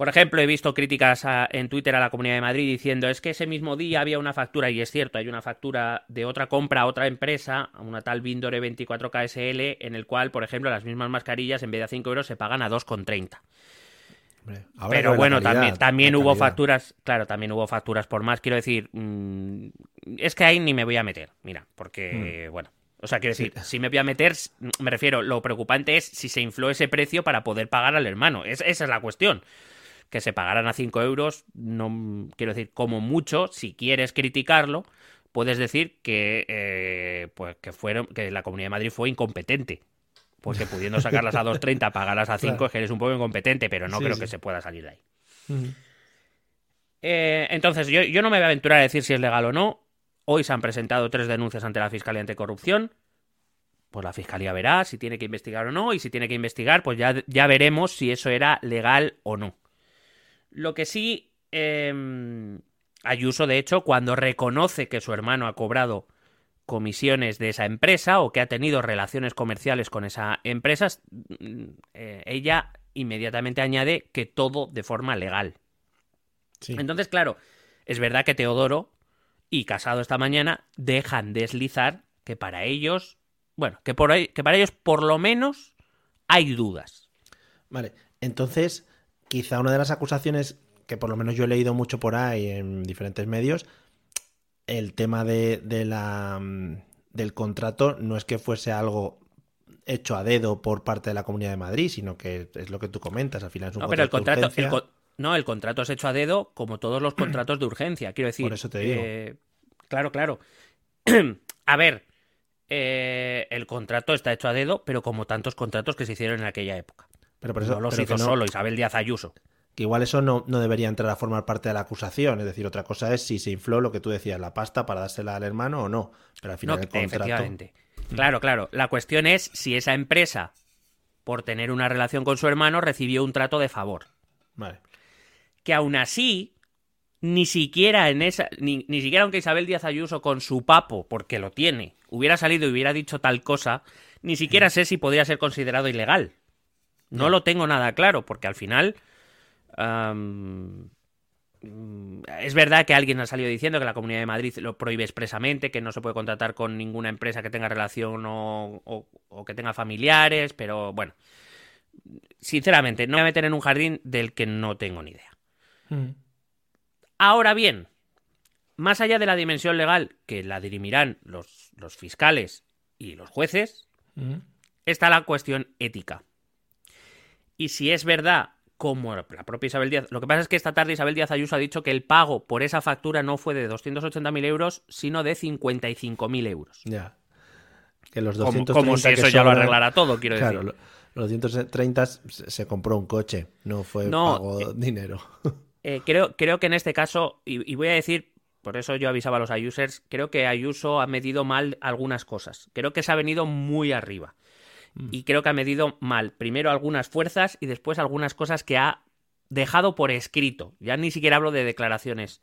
Por ejemplo, he visto críticas en Twitter a la Comunidad de Madrid diciendo es que ese mismo día había una factura, y es cierto, hay una factura de otra compra a otra empresa, a una tal Vindore 24KSL, en el cual, por ejemplo, las mismas mascarillas en vez de a 5 euros se pagan a 2,30. Pero bueno, también, también hubo facturas, claro, también hubo facturas por más. Quiero decir, mm, es que ahí ni me voy a meter, mira, porque, mm. bueno, o sea, quiero decir, si me voy a meter, me refiero, lo preocupante es si se infló ese precio para poder pagar al hermano. esa es la cuestión. Que se pagaran a 5 euros, no quiero decir, como mucho, si quieres criticarlo, puedes decir que, eh, pues, que, fueron, que la Comunidad de Madrid fue incompetente porque pudiendo sacarlas a 2.30, pagarlas a 5, es que eres un poco incompetente, pero no creo que se pueda salir de ahí. Eh, entonces, yo, yo, no me voy a aventurar a decir si es legal o no. Hoy se han presentado tres denuncias ante la Fiscalía Anticorrupción. Pues la Fiscalía verá si tiene que investigar o no, y si tiene que investigar, pues ya, ya veremos si eso era legal o no. Lo que sí, eh, Ayuso, de hecho, cuando reconoce que su hermano ha cobrado comisiones de esa empresa o que ha tenido relaciones comerciales con esa empresa, mm, eh, ella inmediatamente añade que todo de forma legal. Entonces, claro, es verdad que Teodoro y Casado esta mañana dejan deslizar que para ellos, bueno, que, por ahí, que para ellos por lo menos hay dudas. Vale, entonces quizá una de las acusaciones que por lo menos yo he leído mucho por ahí en diferentes medios el tema de, la, mm, del contrato no es que fuese algo hecho a dedo por parte de la Comunidad de Madrid, sino que es lo que tú comentas, al final es un no, pero el contrato, no, el contrato es hecho a dedo como todos los contratos de urgencia, quiero decir. Por eso te digo. Eh, claro, claro. a ver, eh, el contrato está hecho a dedo, pero como tantos contratos que se hicieron en aquella época. Pero por eso, no los pero hizo no- solo Isabel Díaz Ayuso. Que igual eso no, no debería entrar a formar parte de la acusación. Es decir, otra cosa es si se infló lo que tú decías, la pasta para dársela al hermano o no. Pero al final el contrato. efectivamente. Claro, claro. La cuestión es si esa empresa, por tener una relación con su hermano, recibió un trato de favor. Vale. Que aún así, ni siquiera en esa. Ni, ni siquiera aunque Isabel Díaz Ayuso con su papo, porque lo tiene, hubiera salido y hubiera dicho tal cosa, ni siquiera sé si podría ser considerado ilegal. No lo tengo nada claro, porque al final. mm, es verdad que alguien ha salido diciendo que la Comunidad de Madrid lo prohíbe expresamente, que no se puede contratar con ninguna empresa que tenga relación o, o- o que tenga familiares, pero bueno, sinceramente, no me voy a meter en un jardín del que no tengo ni idea. Mm. Ahora bien, más allá de la dimensión legal que la dirimirán los, los fiscales y los jueces, Mm. está la cuestión ética. Y si es verdad, como la propia Isabel Díaz. Lo que pasa es que esta tarde Isabel Díaz Ayuso ha dicho que el pago por esa factura no fue de 280.000 euros, sino de 55.000 euros. Ya. Que los Como, 230 como si que eso ya lo arreglara todo, quiero decir. Claro, lo- los 230 se, compró un coche, no fue No, pago dinero. Eh, creo, creo que en este caso, y, y voy a decir, por eso yo avisaba a los Ayusers, creo que Ayuso ha medido mal algunas cosas. Creo que se ha venido muy arriba. Y creo que ha medido mal, primero algunas fuerzas y después algunas cosas que ha dejado por escrito. Ya ni siquiera hablo de declaraciones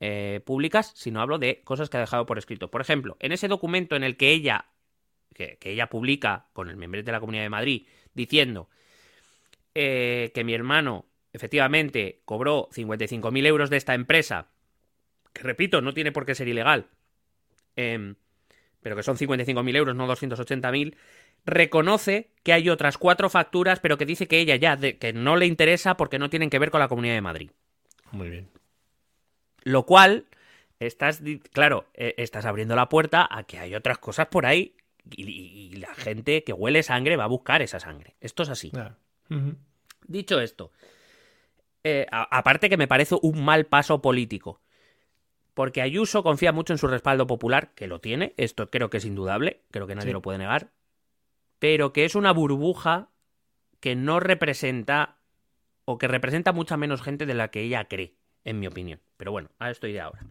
eh, públicas, sino hablo de cosas que ha dejado por escrito. Por ejemplo, en ese documento en el que ella, que, que ella publica con el membrete de la Comunidad de Madrid, diciendo eh, que mi hermano efectivamente cobró 55.000 euros de esta empresa, que repito, no tiene por qué ser ilegal, em, pero que son 55.000 euros, no 280.000, reconoce que hay otras cuatro facturas, pero que dice que ella ya, de- que no le interesa porque no tienen que ver con la Comunidad de Madrid. Muy bien. Lo cual, estás, claro, eh, estás abriendo la puerta a que hay otras cosas por ahí y, y- y la gente que huele sangre va a buscar esa sangre. Esto es así. Dicho esto, eh, aparte que me parece un mal paso político, porque Ayuso confía mucho en su respaldo popular, que lo tiene, esto creo que es indudable, creo que nadie Sí. lo puede negar, pero que es una burbuja que no representa o que representa mucha menos gente de la que ella cree, en mi opinión. Pero bueno, a esto iré ahora.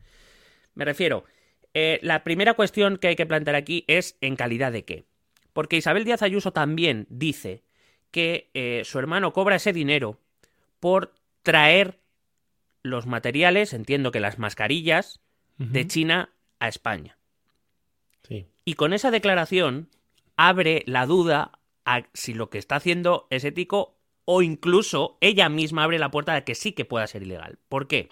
Me refiero, eh, la primera cuestión que hay que plantear aquí es en calidad de qué. Porque Isabel Díaz Ayuso también dice que eh, su hermano cobra ese dinero por traer los materiales, entiendo que las mascarillas, de. China a España. Sí. Y con esa declaración abre la duda a si lo que está haciendo es ético o incluso ella misma abre la puerta de que sí que pueda ser ilegal. ¿Por qué?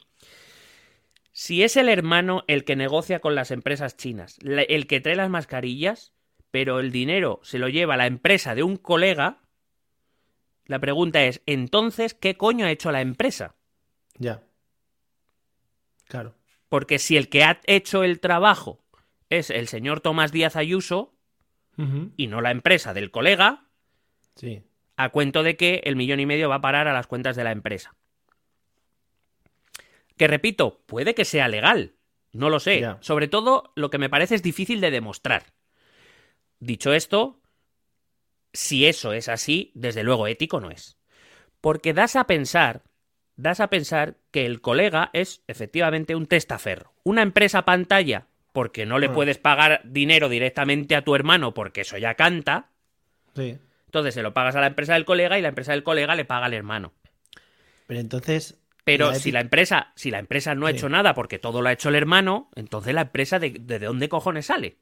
Si es el hermano el que negocia con las empresas chinas, el que trae las mascarillas, pero el dinero se lo lleva la empresa de un colega, la pregunta es, entonces, ¿qué coño ha hecho la empresa? Ya. Claro. Porque si el que ha hecho el trabajo es el señor Tomás Díaz Ayuso Y no la empresa del colega, Sí. a cuento de que el millón y medio va a parar a las cuentas de la empresa. Que repito, puede que sea legal, no lo sé. Sobre todo, lo que me parece es difícil de demostrar. Dicho esto, si eso es así, desde luego ético no es. Porque das a pensar, das a pensar que el colega es efectivamente un testaferro. Una empresa pantalla, porque no le Ah. puedes pagar dinero directamente a tu hermano porque eso ya canta. Sí. Entonces se lo pagas a la empresa del colega y la empresa del colega le paga al hermano. Pero entonces. Pero la si la empresa, si la empresa no ha hecho nada porque todo lo ha hecho el hermano, entonces la empresa de, de dónde cojones sale.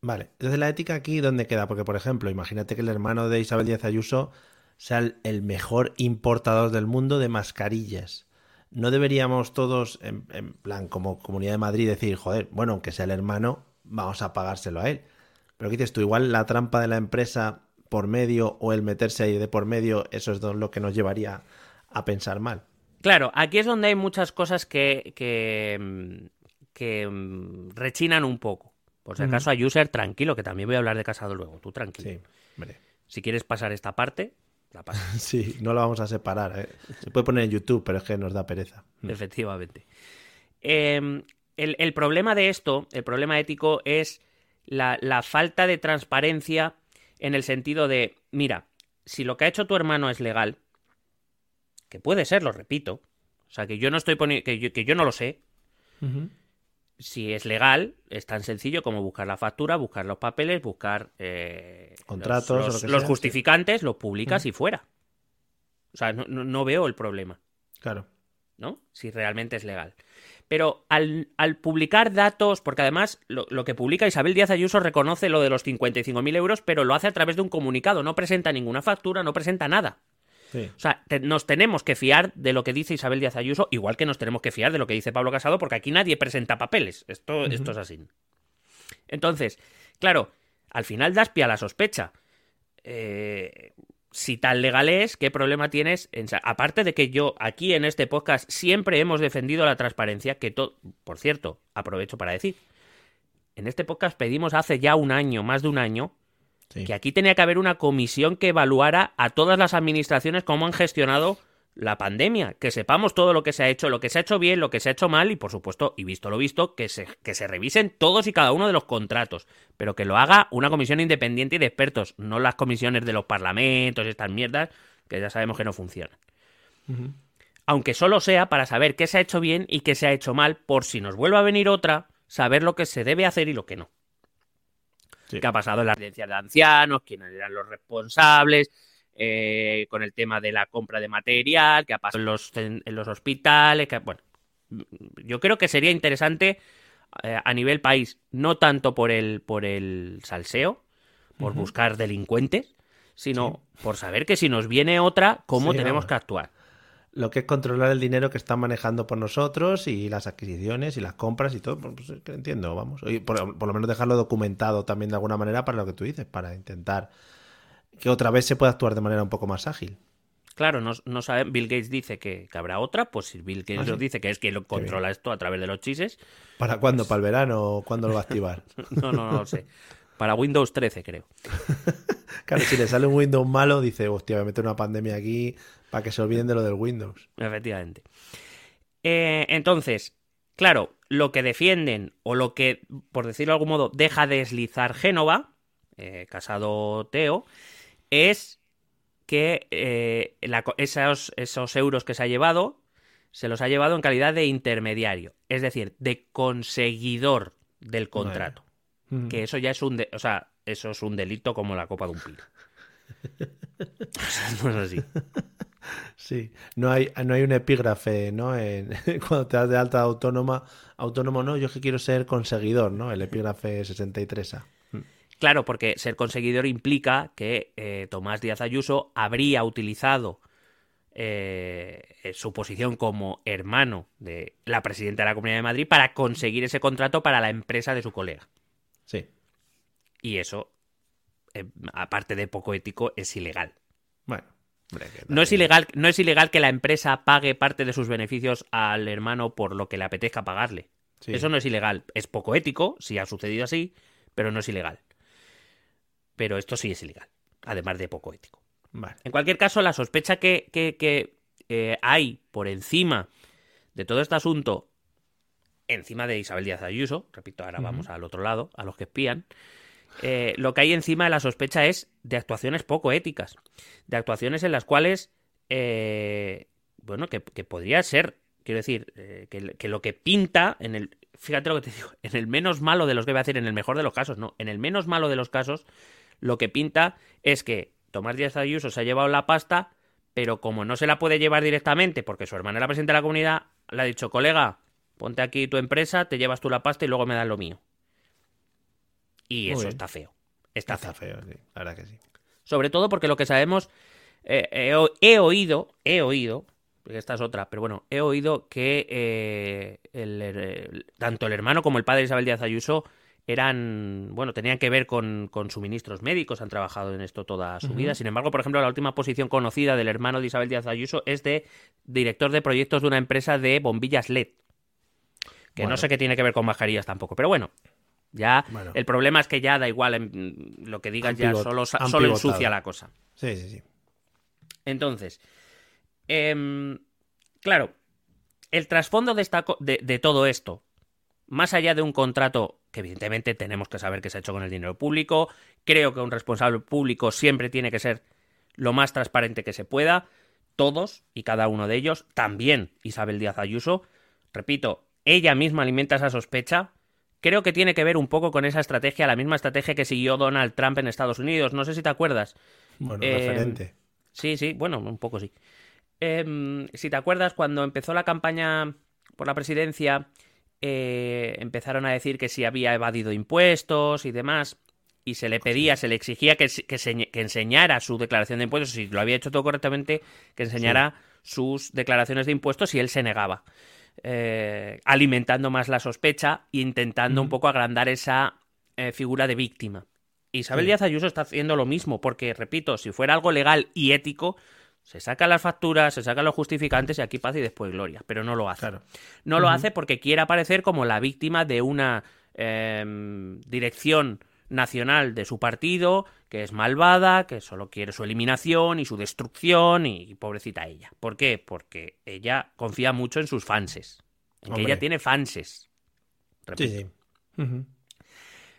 Vale, entonces la ética aquí, ¿dónde queda? Porque, por ejemplo, imagínate que el hermano de Isabel Díaz Ayuso sea el mejor importador del mundo de mascarillas. ¿No deberíamos todos, en, en plan, como Comunidad de Madrid, decir, joder, bueno, aunque sea el hermano, vamos a pagárselo a él? Pero ¿qué dices tú? Igual la trampa de la empresa por medio o el meterse ahí de por medio, eso es lo que nos llevaría a pensar mal. Claro, aquí es donde hay muchas cosas que, que, mm, que, mm, rechinan un poco. Por si acaso a user, tranquilo, que también voy a hablar de casado luego. Tú tranquilo. Sí, hombre. Si quieres pasar esta parte, la. Sí, no lo vamos a separar. ¿eh? Se puede poner en YouTube, pero es que nos da pereza. Mm. Efectivamente. Eh, el, el problema de esto, el problema ético, es la, la falta de transparencia en el sentido de, mira, si lo que ha hecho tu hermano es legal, que puede ser, lo repito, o sea, que yo no estoy poniendo, que yo, que yo no lo sé, si es legal, es tan sencillo como buscar la factura, buscar los papeles, buscar eh, Contratos los, lo que los sea, justificantes, los publicas y fuera. O sea, no, no- no veo el problema, Claro. ¿no? Si realmente es legal. Pero al, al publicar datos, porque además lo, lo que publica Isabel Díaz Ayuso reconoce lo de los 55.000 euros, pero lo hace a través de un comunicado, no presenta ninguna factura, no presenta nada. Sí. O sea, te- nos tenemos que fiar de lo que dice Isabel Díaz Ayuso, igual que nos tenemos que fiar de lo que dice Pablo Casado, porque aquí nadie presenta papeles. Esto, esto es así. Entonces, claro, al final das pie a la sospecha. Eh, si tan legal es, ¿qué problema tienes? en aparte de que yo aquí en este podcast siempre hemos defendido la transparencia, que todo, por cierto, aprovecho para decir, en este podcast pedimos hace ya un año, más de un año, Sí. que aquí tenía que haber una comisión que evaluara a todas las administraciones cómo han gestionado la pandemia, que sepamos todo lo que se ha hecho, lo que se ha hecho bien, lo que se ha hecho mal y por supuesto, y visto lo visto, que se, que se revisen todos y cada uno de los contratos, pero que lo haga una comisión independiente y de expertos, no las comisiones de los parlamentos, estas mierdas que ya sabemos que no funcionan. Aunque solo sea para saber qué se ha hecho bien y qué se ha hecho mal, por si nos vuelve a venir otra, saber lo que se debe hacer y lo que no. Sí. ¿Qué ha pasado en las residencias de ancianos? ¿Quiénes eran los responsables? eh, con el tema de la compra de material, qué ha pasado en los, en, en los hospitales, que, bueno, yo creo que sería interesante eh, a nivel país, no tanto por el, por el salseo, por buscar delincuentes, sino por saber que si nos viene otra, cómo Sí, tenemos que actuar. Lo que es controlar el dinero que están manejando por nosotros y las adquisiciones y las compras y todo, pues pues, que entiendo, vamos. Y por, por lo menos dejarlo documentado también de alguna manera para lo que tú dices, para intentar que otra vez se pueda actuar de manera un poco más ágil. Claro, no, no saben, Bill Gates dice que, que habrá otra, pues si Bill Gates Ah, sí. nos dice que es quien lo controla esto a través de los chises, ¿Para cuándo? ¿Para el verano? ¿O ¿Cuándo lo va a activar? no, no, no lo sé. Para Windows 13, creo. Claro, si le sale un Windows malo, dice, hostia, voy a meter una pandemia aquí para que se olviden de lo del Windows. Efectivamente. Eh, entonces, claro, lo que defienden, o lo que, por decirlo de algún modo, deja deslizar Génova, eh, casado Teo, es que eh, la esos, esos euros que se ha llevado, se los ha llevado en calidad de intermediario, es decir, de conseguidor del contrato. Mm. Que eso ya es un, de- o sea, eso es un delito como la copa de un pino. O sea, no es así. Sí, no hay, no hay un epígrafe, ¿no? En- cuando te das de alta autónoma, autónomo no, yo es que quiero ser conseguidor, ¿no? El epígrafe 63A. Claro, porque ser conseguidor implica que eh, Tomás Díaz Ayuso habría utilizado eh, eh, su posición como hermano de la presidenta de la Comunidad de Madrid para conseguir ese contrato para la empresa de su colega. Sí, Y eso, eh, aparte de poco ético, es ilegal. bueno. Hombre, No es, ilegal, no es ilegal que la empresa pague parte de sus beneficios al hermano por lo que le apetezca pagarle. Sí. Eso no es ilegal. Es poco ético, si ha sucedido así, pero no es ilegal. Pero esto sí es ilegal, además de poco ético. Vale. En cualquier caso, la sospecha que, que- que, eh, hay por encima de todo este asunto, encima de Isabel Díaz Ayuso, repito, ahora vamos al otro lado, a los que espían, eh, lo que hay encima de la sospecha es de actuaciones poco éticas, de actuaciones en las cuales, eh, bueno, que, podría ser, quiero decir, eh, que, que lo que pinta en el, fíjate lo que te digo, en el menos malo de los que voy a decir, en el mejor de los casos, no, en el menos malo de los casos, lo que pinta es que Tomás Díaz Ayuso se ha llevado la pasta, pero como no se la puede llevar directamente porque su hermana era presidenta de la comunidad, le ha dicho, colega, ponte aquí tu empresa, te llevas tú la pasta y luego me das lo mío. Y Muy eso bien. está feo. Está, Está feo. feo, sí, la verdad que sí. Sobre todo porque lo que sabemos, eh, he, o- he oído, he oído, esta es otra, pero bueno, he oído que eh, el- el- tanto el hermano como el padre Isabel Díaz Ayuso eran, bueno, tenían que ver con, con suministros médicos, han trabajado en esto toda su vida. Sin embargo, por ejemplo, la última posición conocida del hermano de Isabel Díaz Ayuso es de director de proyectos de una empresa de bombillas LED. Que Bueno. no sé qué tiene que ver con mascarillas tampoco, pero bueno. Ya, Bueno. el problema es que ya da igual en- lo que digas, ya solo, solo ensucia la cosa. Sí, sí, sí. Entonces, em, claro, el trasfondo de, esta co- de, de todo esto, más allá de un contrato que evidentemente tenemos que saber que se ha hecho con el dinero público, creo que un responsable público siempre tiene que ser lo más transparente que se pueda, todos y cada uno de ellos, también Isabel Díaz Ayuso, repito, ella misma alimenta esa sospecha, creo que tiene que ver un poco con esa estrategia, la misma estrategia que siguió Donald Trump en Estados Unidos, no sé si te acuerdas. Bueno, Eh, referente. Sí, sí, bueno, un poco sí. Em, si te acuerdas, cuando empezó la campaña por la presidencia, eh, empezaron a decir que si había evadido impuestos y demás, y se le pedía, se le exigía que, se- que, se- que enseñara su declaración de impuestos, si lo había hecho todo correctamente, que enseñara sus declaraciones de impuestos y él se negaba, eh, alimentando más la sospecha e intentando un poco agrandar esa eh, figura de víctima. Isabel Sí. Díaz Ayuso está haciendo lo mismo, porque, repito, si fuera algo legal y ético, se sacan las facturas, se sacan los justificantes y aquí paz y después gloria, pero no lo hace. Claro. No lo hace porque quiere aparecer como la víctima de una em, dirección nacional de su partido que es malvada, que solo quiere su eliminación y su destrucción y, pobrecita ella. ¿Por qué? Porque ella confía mucho en sus fanses. En que ella tiene fanses. Sí, sí.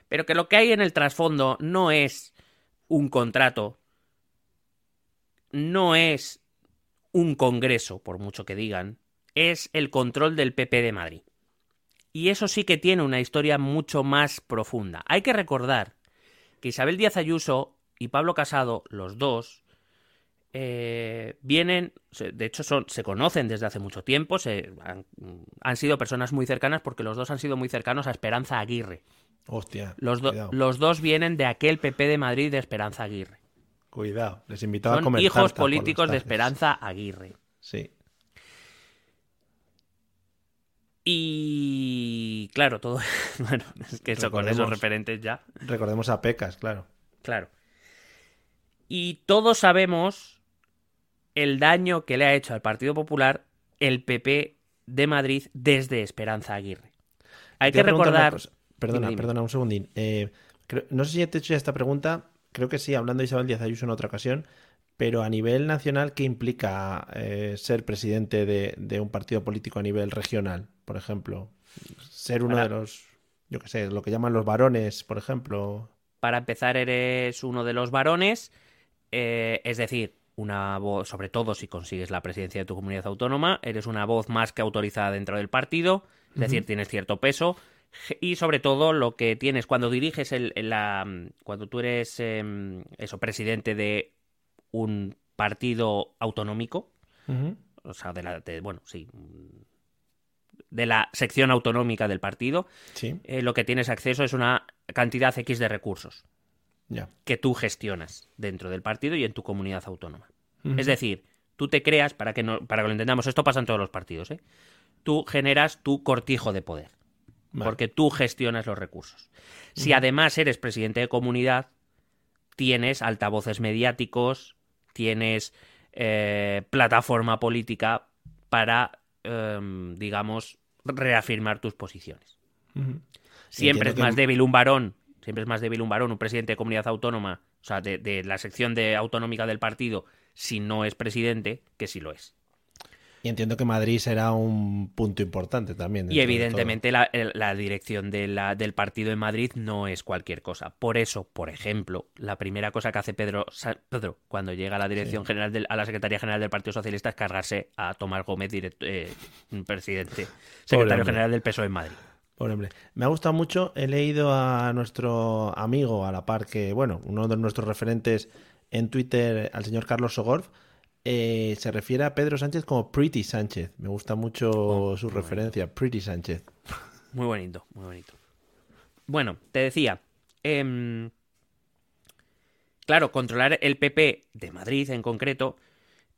Pero que lo que hay en el trasfondo no es un contrato, no es un congreso, por mucho que digan, es el control del PP de Madrid. Y eso sí que tiene una historia mucho más profunda. Hay que recordar que Isabel Díaz Ayuso y Pablo Casado, los dos, eh, vienen, de hecho son, se conocen desde hace mucho tiempo, se, han, han sido personas muy cercanas porque los dos han sido muy cercanos a Esperanza Aguirre. Hostia. Los, do- los dos vienen de aquel PP de Madrid de Esperanza Aguirre. Cuidado. Les invitaba a comer hijos políticos de. Esperanza Aguirre. Sí. Y claro, todo. Bueno, es que eso con esos Recordemos. referentes ya. Recordemos a Pecas, claro. Claro. Y todos sabemos el daño que le ha hecho al Partido Popular el PP de Madrid desde Esperanza Aguirre. Hay Te que recordar. Perdona, Dime, perdona, un segundín. Eh, creo- no sé si te he hecho ya esta pregunta. Creo que sí, hablando de Isabel Díaz Ayuso en otra ocasión. Pero a nivel nacional, ¿qué implica eh, ser presidente de, de un partido político a nivel regional? Por ejemplo, ser uno Para- de los, yo qué sé, lo que llaman los varones, por ejemplo. Para empezar, eres uno de los varones, eh, es decir, una voz, sobre todo si consigues la presidencia de tu comunidad autónoma, eres una voz más que autorizada dentro del partido, es decir, tienes cierto peso. Y sobre todo lo que tienes cuando diriges el, el- la, cuando tú eres em, eso presidente de un partido autonómico, o sea, de la, de- bueno, sí, de la sección autonómica del partido, Sí, eh, lo que tienes acceso es una cantidad X de recursos que tú gestionas dentro del partido y en tu comunidad autónoma. Es decir, tú te creas, para que, no, para que lo entendamos, esto pasa en todos los partidos, ¿eh? tú generas tu cortijo de poder, Vale. porque tú gestionas los recursos. Si además eres presidente de comunidad, tienes altavoces mediáticos, tienes eh, plataforma política para, em, digamos, reafirmar tus posiciones. Siempre es que- más débil un varón, siempre es más débil un varón, un presidente de comunidad autónoma, o sea, de, de la sección de autonómica del partido, si no es presidente, que si lo es. Y entiendo que Madrid será un punto importante también. Y evidentemente la, dirección de la- del partido en Madrid no es cualquier cosa. Por eso, por ejemplo, la primera cosa que hace Pedro, Pedro cuando llega a la dirección Sí. general del- a la Secretaría General del Partido Socialista es cargarse a Tomás Gómez, direct- eh, presidente, secretario general del PSOE en Madrid. Pobre hombre. Me ha gustado mucho. He leído a nuestro amigo, a la par que, bueno, uno de nuestros referentes en Twitter, al señor Carlos Sogorf, eh, se refiere a Pedro Sánchez como Pretty Sánchez. Me gusta mucho Oh, su referencia, Pretty Sánchez. Muy bonito, muy bonito. Bueno, te decía, em, claro, controlar el PP de Madrid en concreto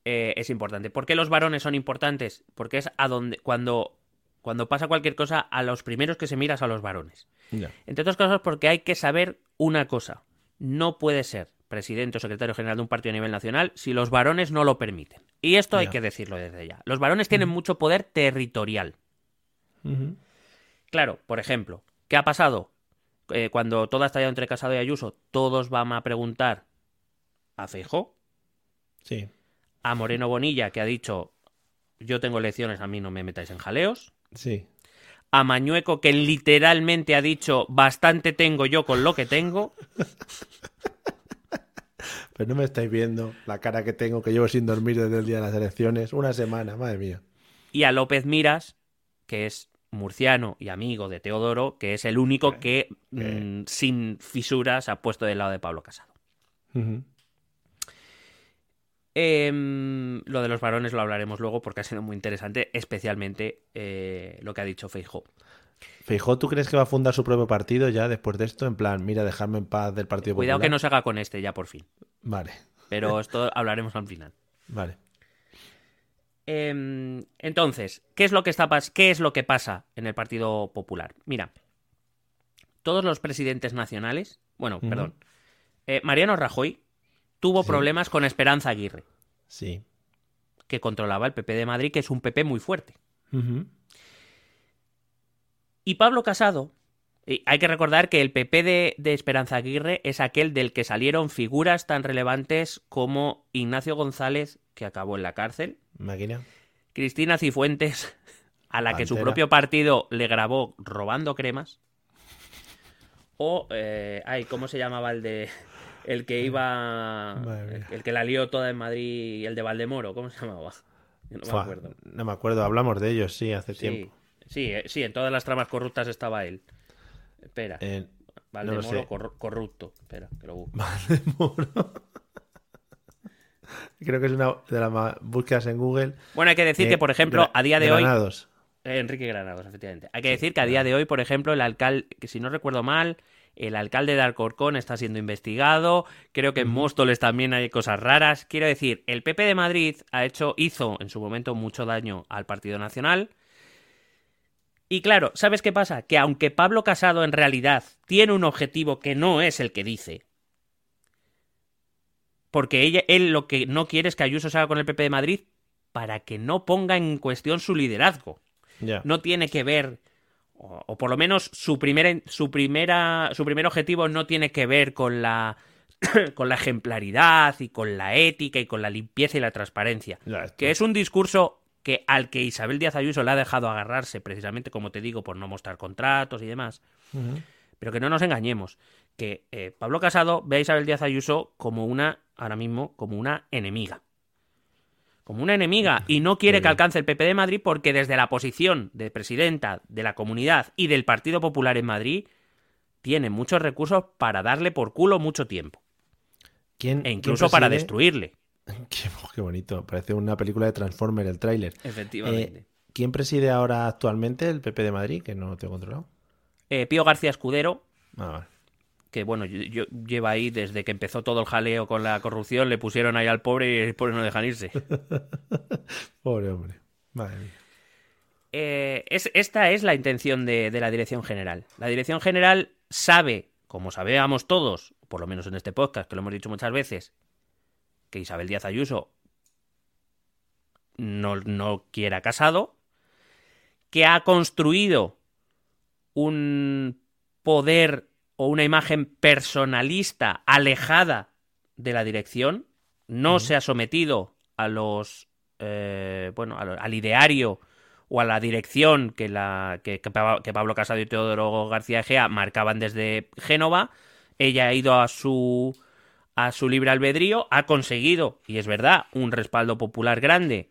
eh, es importante. ¿Por qué los varones son importantes? Porque es a donde cuando cuando pasa cualquier cosa a los primeros que se miras a los varones. Entre otras cosas porque hay que saber una cosa. No puede ser presidente o secretario general de un partido a nivel nacional si los varones no lo permiten. Y esto hay que decirlo desde ya. Los varones tienen mucho poder territorial. Claro, por ejemplo, ¿qué ha pasado? Eh, cuando todo ha estallado entre Casado y Ayuso, todos van a preguntar a Feijó, Sí, a Moreno Bonilla, que ha dicho yo tengo elecciones, a mí no me metáis en jaleos, sí. a Mañueco, que literalmente ha dicho bastante tengo yo con lo que tengo, Pero no me estáis viendo la cara que tengo, que llevo sin dormir desde el día de las elecciones. Una semana, madre mía. Y a López Miras, que es murciano y amigo de Teodoro, que es el único que mm, sin fisuras ha puesto del lado de Pablo Casado. Em, lo de los varones lo hablaremos luego porque ha sido muy interesante, especialmente eh, lo que ha dicho Feijó. Feijó, ¿tú crees que va a fundar su propio partido ya después de esto? En plan, mira, dejarme en paz del Partido Cuidado Popular. que no se haga con este ya por fin. Vale. Pero esto hablaremos al final. Vale. Em, entonces, ¿qué es, lo que está, ¿qué es lo que pasa en el Partido Popular? Mira, todos los presidentes nacionales, bueno, perdón, eh, Mariano Rajoy tuvo Sí. problemas con Esperanza Aguirre, Sí. que controlaba el PP de Madrid, que es un PP muy fuerte. Y Pablo Casado, y hay que recordar que el PP de, de Esperanza Aguirre es aquel del que salieron figuras tan relevantes como Ignacio González, que acabó en la cárcel, Máquina. Cristina Cifuentes, a la que su propio partido le grabó robando cremas. O, eh, ay, ¿cómo se llamaba el de. El que iba. El, que la lió toda en Madrid, el de Valdemoro, ¿cómo se llamaba? Yo no me acuerdo. no me acuerdo, hablamos de ellos, sí, hace Sí, tiempo. sí, eh, sí, en todas las tramas corruptas estaba él. Espera, Eh, Valdemoro no corrupto. Espera, que lo busco. Valdemoro. Creo que es una de las más búsquedas en Google. Bueno, hay que decir Eh, que, por ejemplo, a día de hoy. Granados. Eh, Enrique Granados, efectivamente. Hay que decir que a día de hoy, por ejemplo, el alcalde, que si no recuerdo mal, el alcalde de Alcorcón está siendo investigado. Creo que en Móstoles también hay cosas raras. Quiero decir, el PP de Madrid ha hecho, hizo en su momento mucho daño al Partido Nacional. Y claro, ¿sabes qué pasa? Que aunque Pablo Casado en realidad tiene un objetivo que no es el que dice, porque ella, él lo que no quiere es que Ayuso se haga con el PP de Madrid para que no ponga en cuestión su liderazgo no tiene que ver, o, o por lo menos su, primera, su, primera, su primer objetivo no tiene que ver con la, con la ejemplaridad y con la ética y con la limpieza y la transparencia. Que es un discurso que al que Isabel Díaz Ayuso le ha dejado agarrarse, precisamente como te digo, por no mostrar contratos y demás. Pero que no nos engañemos, que eh, Pablo Casado ve a Isabel Díaz Ayuso como una, ahora mismo, como una enemiga. Como una enemiga y no quiere que alcance el PP de Madrid porque desde la posición de presidenta de la comunidad y del Partido Popular en Madrid tiene muchos recursos para darle por culo mucho tiempo. ¿Quién, E quién incluso para destruirle. Qué, oh, qué bonito, parece una película de Transformer el tráiler. Efectivamente. Eh, ¿Quién preside ahora actualmente el PP de Madrid? Que no lo tengo controlado. Eh, Pío García Escudero, Ah, vale. que bueno, yo, yo- lleva ahí desde que empezó todo el jaleo con la corrupción, le pusieron ahí al pobre y el pobre no dejan irse. Pobre hombre. Madre mía. Eh, es, esta es la intención de, de la Dirección General. La Dirección General sabe, como sabíamos todos, por lo menos en este podcast, que lo hemos dicho muchas veces, que Isabel Díaz Ayuso no, no quiere a Casado, que ha construido un poder o una imagen personalista alejada de la dirección, no se ha sometido a los eh, bueno al, al ideario o a la dirección que la que, que Pa- que Pablo Casado y Teodoro García Egea marcaban desde Génova. Ella ha ido a su a su libre albedrío, ha conseguido, y es verdad, un respaldo popular grande,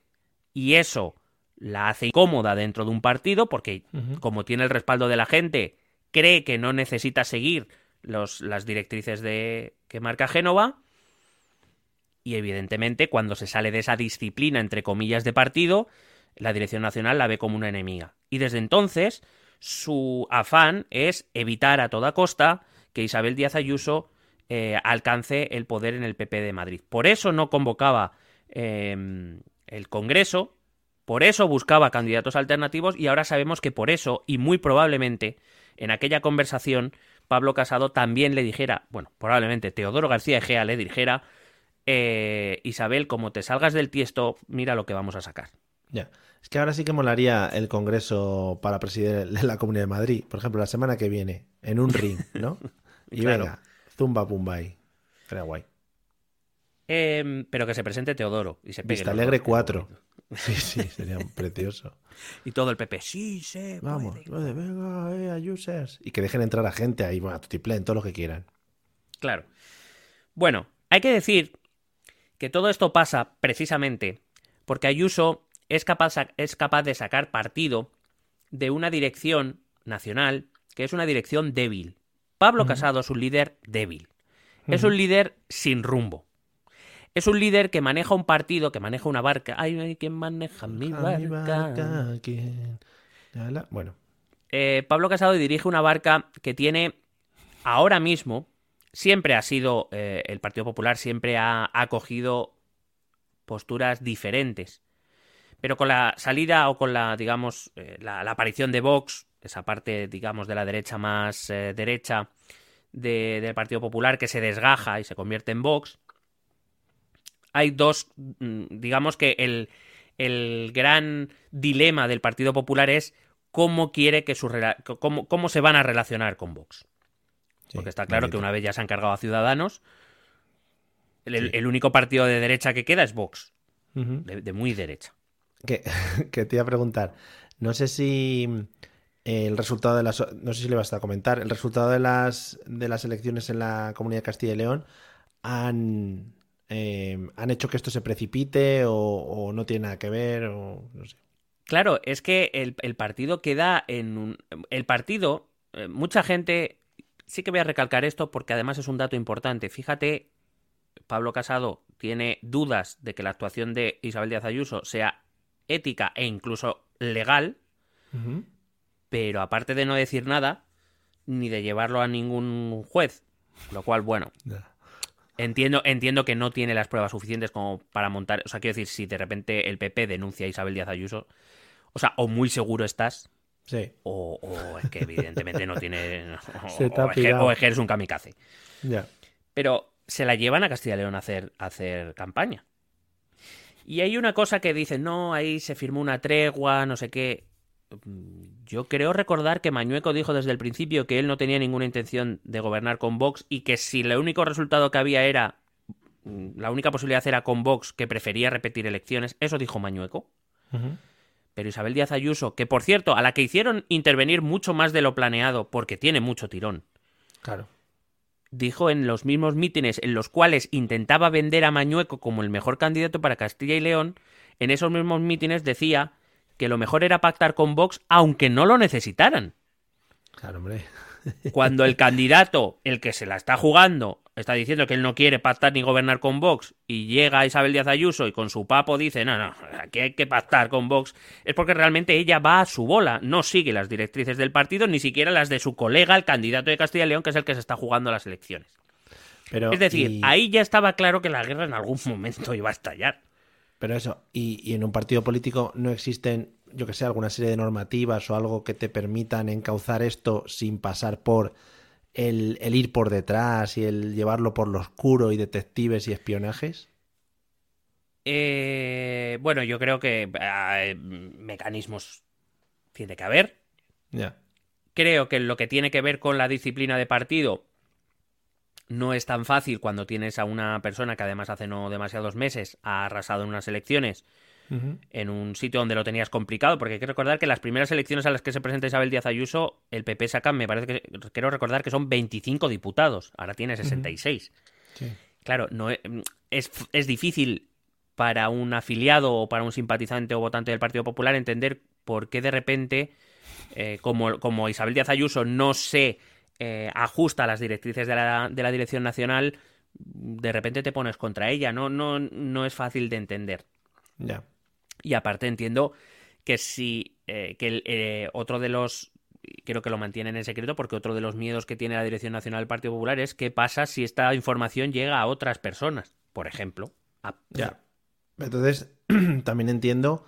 y eso la hace incómoda dentro de un partido, porque como tiene el respaldo de la gente, cree que no necesita seguir los, las directrices de, que marca Génova. Y evidentemente, cuando se sale de esa disciplina, entre comillas, de partido, la Dirección Nacional la ve como una enemiga. Y desde entonces, su afán es evitar a toda costa que Isabel Díaz Ayuso eh, alcance el poder en el PP de Madrid. Por eso no convocaba eh, el Congreso, por eso buscaba candidatos alternativos y ahora sabemos que por eso, y muy probablemente, en aquella conversación, Pablo Casado también le dijera, bueno, probablemente Teodoro García Egea le dijera, eh, Isabel, como te salgas del tiesto, mira lo que vamos a sacar. Ya. Es que ahora sí que molaría el Congreso para presidir la Comunidad de Madrid. Por ejemplo, la semana que viene, en un ring, ¿no? Y Claro. venga, zumba ahí. Sería guay. Eh, pero que se presente Teodoro y se pegue Vista los Alegre dos, qué 4. bonito. Sí, sí, sería precioso. Y todo el PP, sí, se Vamos, puede. venga, eh, a users. Y que dejen entrar a gente ahí, bueno, a tutiplén, todo lo que quieran. Claro. Bueno, Hay que decir que todo esto pasa precisamente porque Ayuso es capaz, es capaz de sacar partido de una dirección nacional que es una dirección débil. Pablo Casado es un líder débil. Es un líder sin rumbo. Es un líder que maneja un partido, que maneja una barca. Ay, ¿quién maneja mi barca? Bueno. Eh, Pablo Casado dirige una barca que tiene ahora mismo, siempre ha sido, eh, el Partido Popular siempre ha acogido posturas diferentes. Pero con la salida o con la, digamos, eh, la, aparición de Vox, esa parte, digamos, de la derecha más derecha del Partido Popular que se desgaja y se convierte en Vox, hay dos, mm, digamos que el, el gran dilema del Partido Popular es cómo quiere que su cómo, cómo se van a relacionar con Vox. Porque está claro que una vez ya se han cargado a Ciudadanos, el, único partido de derecha que queda es Vox, de, muy derecha. Que, que, te iba a preguntar, no sé si el resultado de las, no sé si le vas a comentar, el resultado de las de las elecciones en la Comunidad de Castilla y León han eh, han hecho que esto se precipite o, no tiene nada que ver o no sé. Claro, es que el, partido queda en un... El partido, eh, mucha gente... Sí que voy a recalcar esto porque además es un dato importante. Fíjate, Pablo Casado tiene dudas de que la actuación de Isabel Díaz Ayuso sea ética e incluso legal, pero aparte de no decir nada, ni de llevarlo a ningún juez, lo cual, bueno, Entiendo, entiendo que no tiene las pruebas suficientes como para montar. O sea, quiero decir, si de repente el PP denuncia a Isabel Díaz Ayuso, o sea, o muy seguro estás. Sí. O, es que evidentemente no tiene. O, es que, eres un kamikaze. Ya. Pero se la llevan a Castilla y León a hacer, a hacer campaña. Y hay una cosa que dicen, no, ahí se firmó una tregua, no sé qué. Yo creo recordar que Mañueco dijo desde el principio que él no tenía ninguna intención de gobernar con Vox y que si el único resultado que había era mm, la única posibilidad era con Vox, que prefería repetir elecciones, eso dijo Mañueco. Pero Isabel Díaz Ayuso, que por cierto, a la que hicieron intervenir mucho más de lo planeado, porque tiene mucho tirón. Claro. Dijo en los mismos mítines en los cuales intentaba vender a Mañueco como el mejor candidato para Castilla y León, en esos mismos mítines decía que lo mejor era pactar con Vox aunque no lo necesitaran. Claro, hombre. Cuando el candidato, el que se la está jugando, está diciendo que él no quiere pactar ni gobernar con Vox y llega Isabel Díaz Ayuso y con su papo dice, no, no, aquí hay que pactar con Vox, es porque realmente ella va a su bola, no sigue las directrices del partido, ni siquiera las de su colega, el candidato de Castilla y León, que es el que se está jugando las elecciones. Pero, es decir, ahí ya estaba claro que la guerra en algún momento iba a estallar. Pero eso, y, en un partido político no existen, yo que sé, alguna serie de normativas o algo que te permitan encauzar esto sin pasar por el, ir por detrás y el llevarlo por lo oscuro y detectives y espionajes? Eh, bueno, yo creo que eh, mecanismos tiene que haber. Creo que lo que tiene que ver con la disciplina de partido no es tan fácil cuando tienes a una persona que además hace no demasiados meses ha arrasado en unas elecciones en un sitio donde lo tenías complicado, porque hay que recordar que las primeras elecciones a las que se presenta Isabel Díaz Ayuso, el PP saca, me parece que, quiero recordar que son 25 diputados, ahora tiene 66. Claro, no es, es, difícil para un afiliado o para un simpatizante o votante del Partido Popular entender por qué de repente, eh, como, como Isabel Díaz Ayuso no se eh, ajusta las directrices de la, de la, Dirección Nacional, de repente te pones contra ella. No, no, no es fácil de entender. Ya. Y aparte entiendo que si eh, que eh, otro de los creo que lo mantienen en secreto porque otro de los miedos que tiene la Dirección Nacional del Partido Popular es qué pasa si esta información llega a otras personas, por ejemplo. Ya. Entonces, también entiendo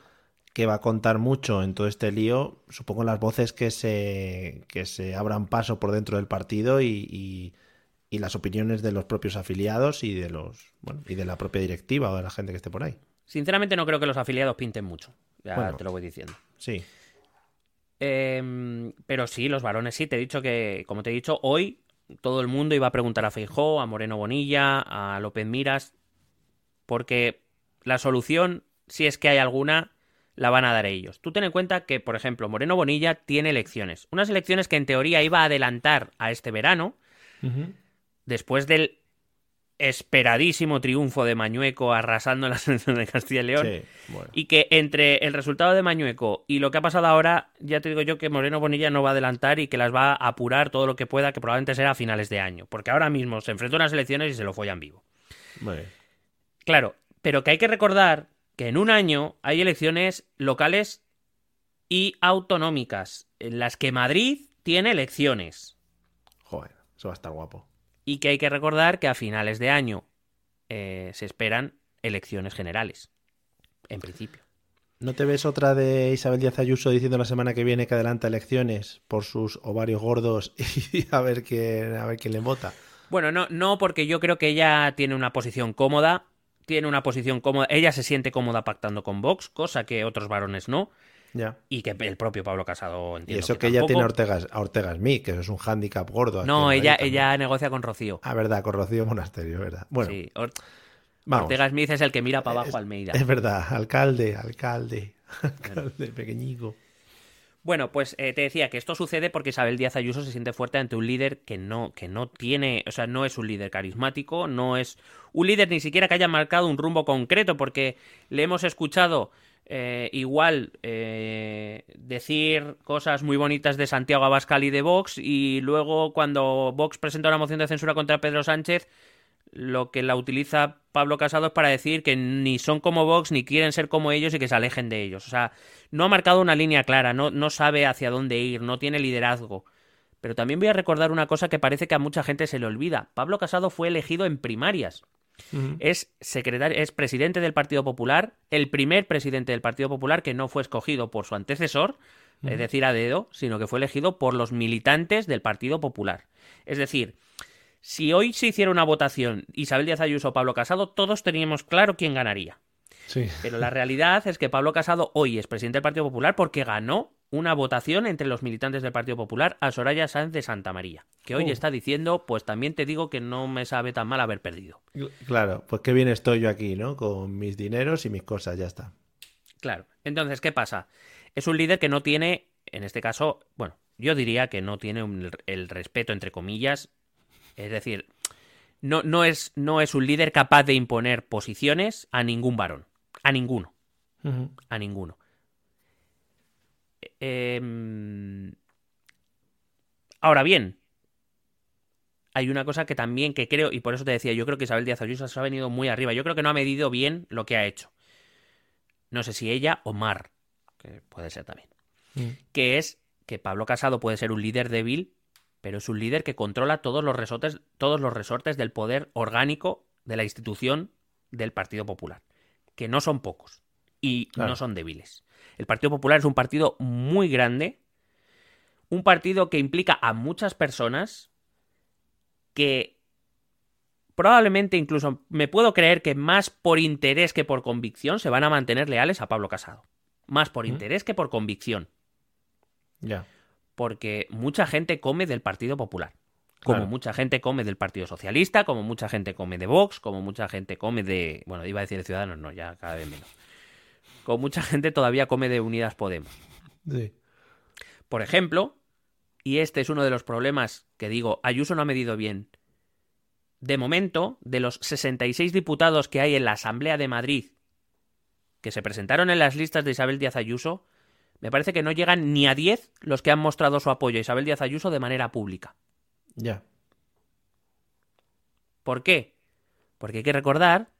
que va a contar mucho en todo este lío, supongo las voces que se, que se abran paso por dentro del partido y, y, las opiniones de los propios afiliados y de los bueno, y de la propia directiva o de la gente que esté por ahí. Sinceramente no creo que los afiliados pinten mucho, ya te lo voy diciendo. Sí. Em, pero sí, los varones sí, te he dicho que, como te he dicho, hoy todo el mundo iba a preguntar a Feijó, a Moreno Bonilla, a López Miras, porque la solución, si es que hay alguna, la van a dar ellos. Tú ten en cuenta que, por ejemplo, Moreno Bonilla tiene elecciones. Unas elecciones que en teoría iba a adelantar a este verano, después del esperadísimo triunfo de Mañueco arrasando en la selección de Castilla y León. Y que entre el resultado de Mañueco y lo que ha pasado ahora, ya te digo yo que Moreno Bonilla no va a adelantar y que las va a apurar todo lo que pueda, que probablemente será a finales de año. Porque ahora mismo se enfrentó a unas elecciones y se lo follan vivo. Claro, pero que hay que recordar que en un año hay elecciones locales y autonómicas, en las que Madrid tiene elecciones. Joder, eso va a estar guapo y que hay que recordar que a finales de año eh, se esperan elecciones generales, en principio. ¿No te ves otra de Isabel Díaz Ayuso diciendo la semana que viene que adelanta elecciones por sus ovarios gordos y a ver quién, a ver quién le vota? Bueno, no, no, porque yo creo que ella tiene una posición cómoda, tiene una posición cómoda, ella se siente cómoda pactando con Vox, cosa que otros varones no. Y que el propio Pablo Casado entiende. Y eso que, ella tiene a Ortega, a Ortega Smith, que eso es un hándicap gordo. No, ella, ella negocia con Rocío. Ah, verdad, con Rocío Monasterio, ¿verdad? Bueno. Sí, Ortega Smith es el que mira para abajo a Almeida. Es verdad, alcalde, alcalde, alcalde, pequeñico. Bueno, pues eh, te decía que esto sucede porque Isabel Díaz Ayuso se siente fuerte ante un líder que no, que no tiene, o sea, no es un líder carismático, no es un líder ni siquiera que haya marcado un rumbo concreto, porque le hemos escuchado eh, igual eh, decir cosas muy bonitas de Santiago Abascal y de Vox y luego cuando Vox presenta una moción de censura contra Pedro Sánchez lo que la utiliza Pablo Casado es para decir que ni son como Vox ni quieren ser como ellos y que se alejen de ellos. O sea, no ha marcado una línea clara, no, no sabe hacia dónde ir, no tiene liderazgo. Pero también voy a recordar una cosa que parece que a mucha gente se le olvida. Pablo Casado fue elegido en primarias es secretario, es presidente del Partido Popular, el primer presidente del Partido Popular que no fue escogido por su antecesor, es decir, a dedo, sino que fue elegido por los militantes del Partido Popular. Es decir, si hoy se hiciera una votación Isabel Díaz Ayuso o Pablo Casado, todos teníamos claro quién ganaría. Pero la realidad es que Pablo Casado hoy es presidente del Partido Popular porque ganó una votación entre los militantes del Partido Popular a Soraya Sáenz de Santa María, que hoy oh. está diciendo, pues también te digo que no me sabe tan mal haber perdido. Claro, pues qué bien estoy yo aquí, ¿no? Con mis dineros y mis cosas, ya está. Claro, entonces, ¿qué pasa? Es un líder que no tiene, en este caso, bueno, yo diría que no tiene el respeto, entre comillas, es decir, no, no, es, no es un líder capaz de imponer posiciones a ningún varón, a ninguno, a ninguno. Em, ahora bien, hay una cosa que también que creo, y por eso te decía, yo creo que Isabel Díaz Ayuso se ha venido muy arriba. Yo creo que no ha medido bien lo que ha hecho. No sé si ella o Mar, que puede ser también. Mm. Que es que Pablo Casado puede ser un líder débil, pero es un líder que controla todos los resortes, todos los resortes del poder orgánico de la institución del Partido Popular, que no son pocos y no son débiles. El Partido Popular es un partido muy grande, un partido que implica a muchas personas que probablemente incluso me puedo creer que más por interés que por convicción se van a mantener leales a Pablo Casado. Más por interés que por convicción. Ya. Porque mucha gente come del Partido Popular. Como mucha gente come del Partido Socialista, como mucha gente come de Vox, como mucha gente come de. Bueno, iba a decir de Ciudadanos, no, ya cada vez menos con mucha gente todavía come de Unidas Podemos. Sí. Por ejemplo, y este es uno de los problemas que digo, Ayuso no ha medido bien. De momento, de los 66 diputados que hay en la Asamblea de Madrid que se presentaron en las listas de Isabel Díaz Ayuso, me parece que no llegan ni a 10 los que han mostrado su apoyo a Isabel Díaz Ayuso de manera pública. Ya. ¿Por qué? Porque hay que recordar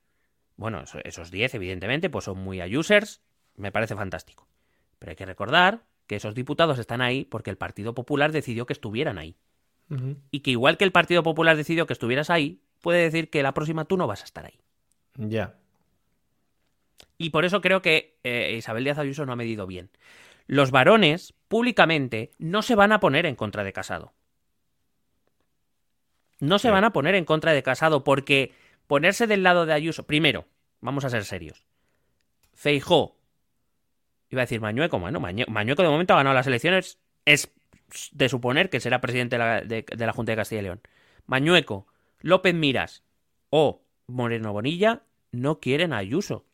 bueno, esos 10, evidentemente, pues son muy a users, me parece fantástico. Pero hay que recordar que esos diputados están ahí porque el Partido Popular decidió que estuvieran ahí. Y que igual que el Partido Popular decidió que estuvieras ahí, puede decir que la próxima tú no vas a estar ahí. Ya. Y por eso creo que eh, Isabel Díaz Ayuso no ha medido bien. Los varones, públicamente, no se van a poner en contra de Casado. No se van a poner en contra de Casado porque ponerse del lado de Ayuso. Primero, vamos a ser serios. Feijó. Iba a decir Mañueco. Bueno, Mañueco de momento ha ganado las elecciones. Es de suponer que será presidente de la, Junta de Castilla y León. Mañueco, López Miras o Moreno Bonilla no quieren a Ayuso.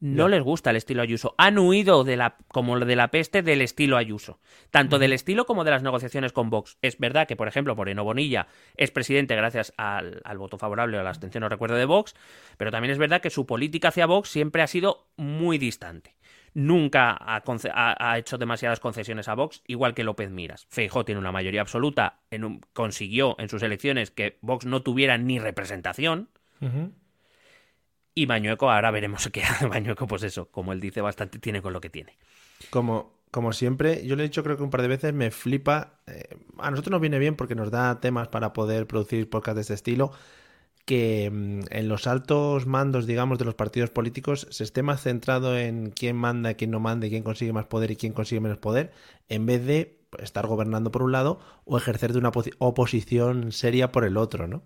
No les gusta el estilo Ayuso. Han huido de la, como de la peste del estilo Ayuso. Tanto del estilo como de las negociaciones con Vox. Es verdad que, por ejemplo, Moreno Bonilla es presidente gracias al, voto favorable o a la abstención, no recuerdo, de Vox, pero también es verdad que su política hacia Vox siempre ha sido muy distante. Nunca ha, hecho demasiadas concesiones a Vox, igual que López Miras. Feijó tiene una mayoría absoluta, en consiguió en sus elecciones que Vox no tuviera ni representación. Y Mañueco, ahora veremos qué hace Mañueco, pues eso, como él dice, bastante tiene con lo que tiene. Como, como siempre, yo le he dicho creo que un par de veces, me flipa. Eh, a nosotros nos viene bien porque nos da temas para poder producir podcasts de este estilo. Que mm, en los altos mandos, digamos, de los partidos políticos se esté más centrado en quién manda, quién no manda, quién consigue más poder y quién consigue menos poder, en vez de estar gobernando por un lado o ejercer de una oposición seria por el otro, ¿no?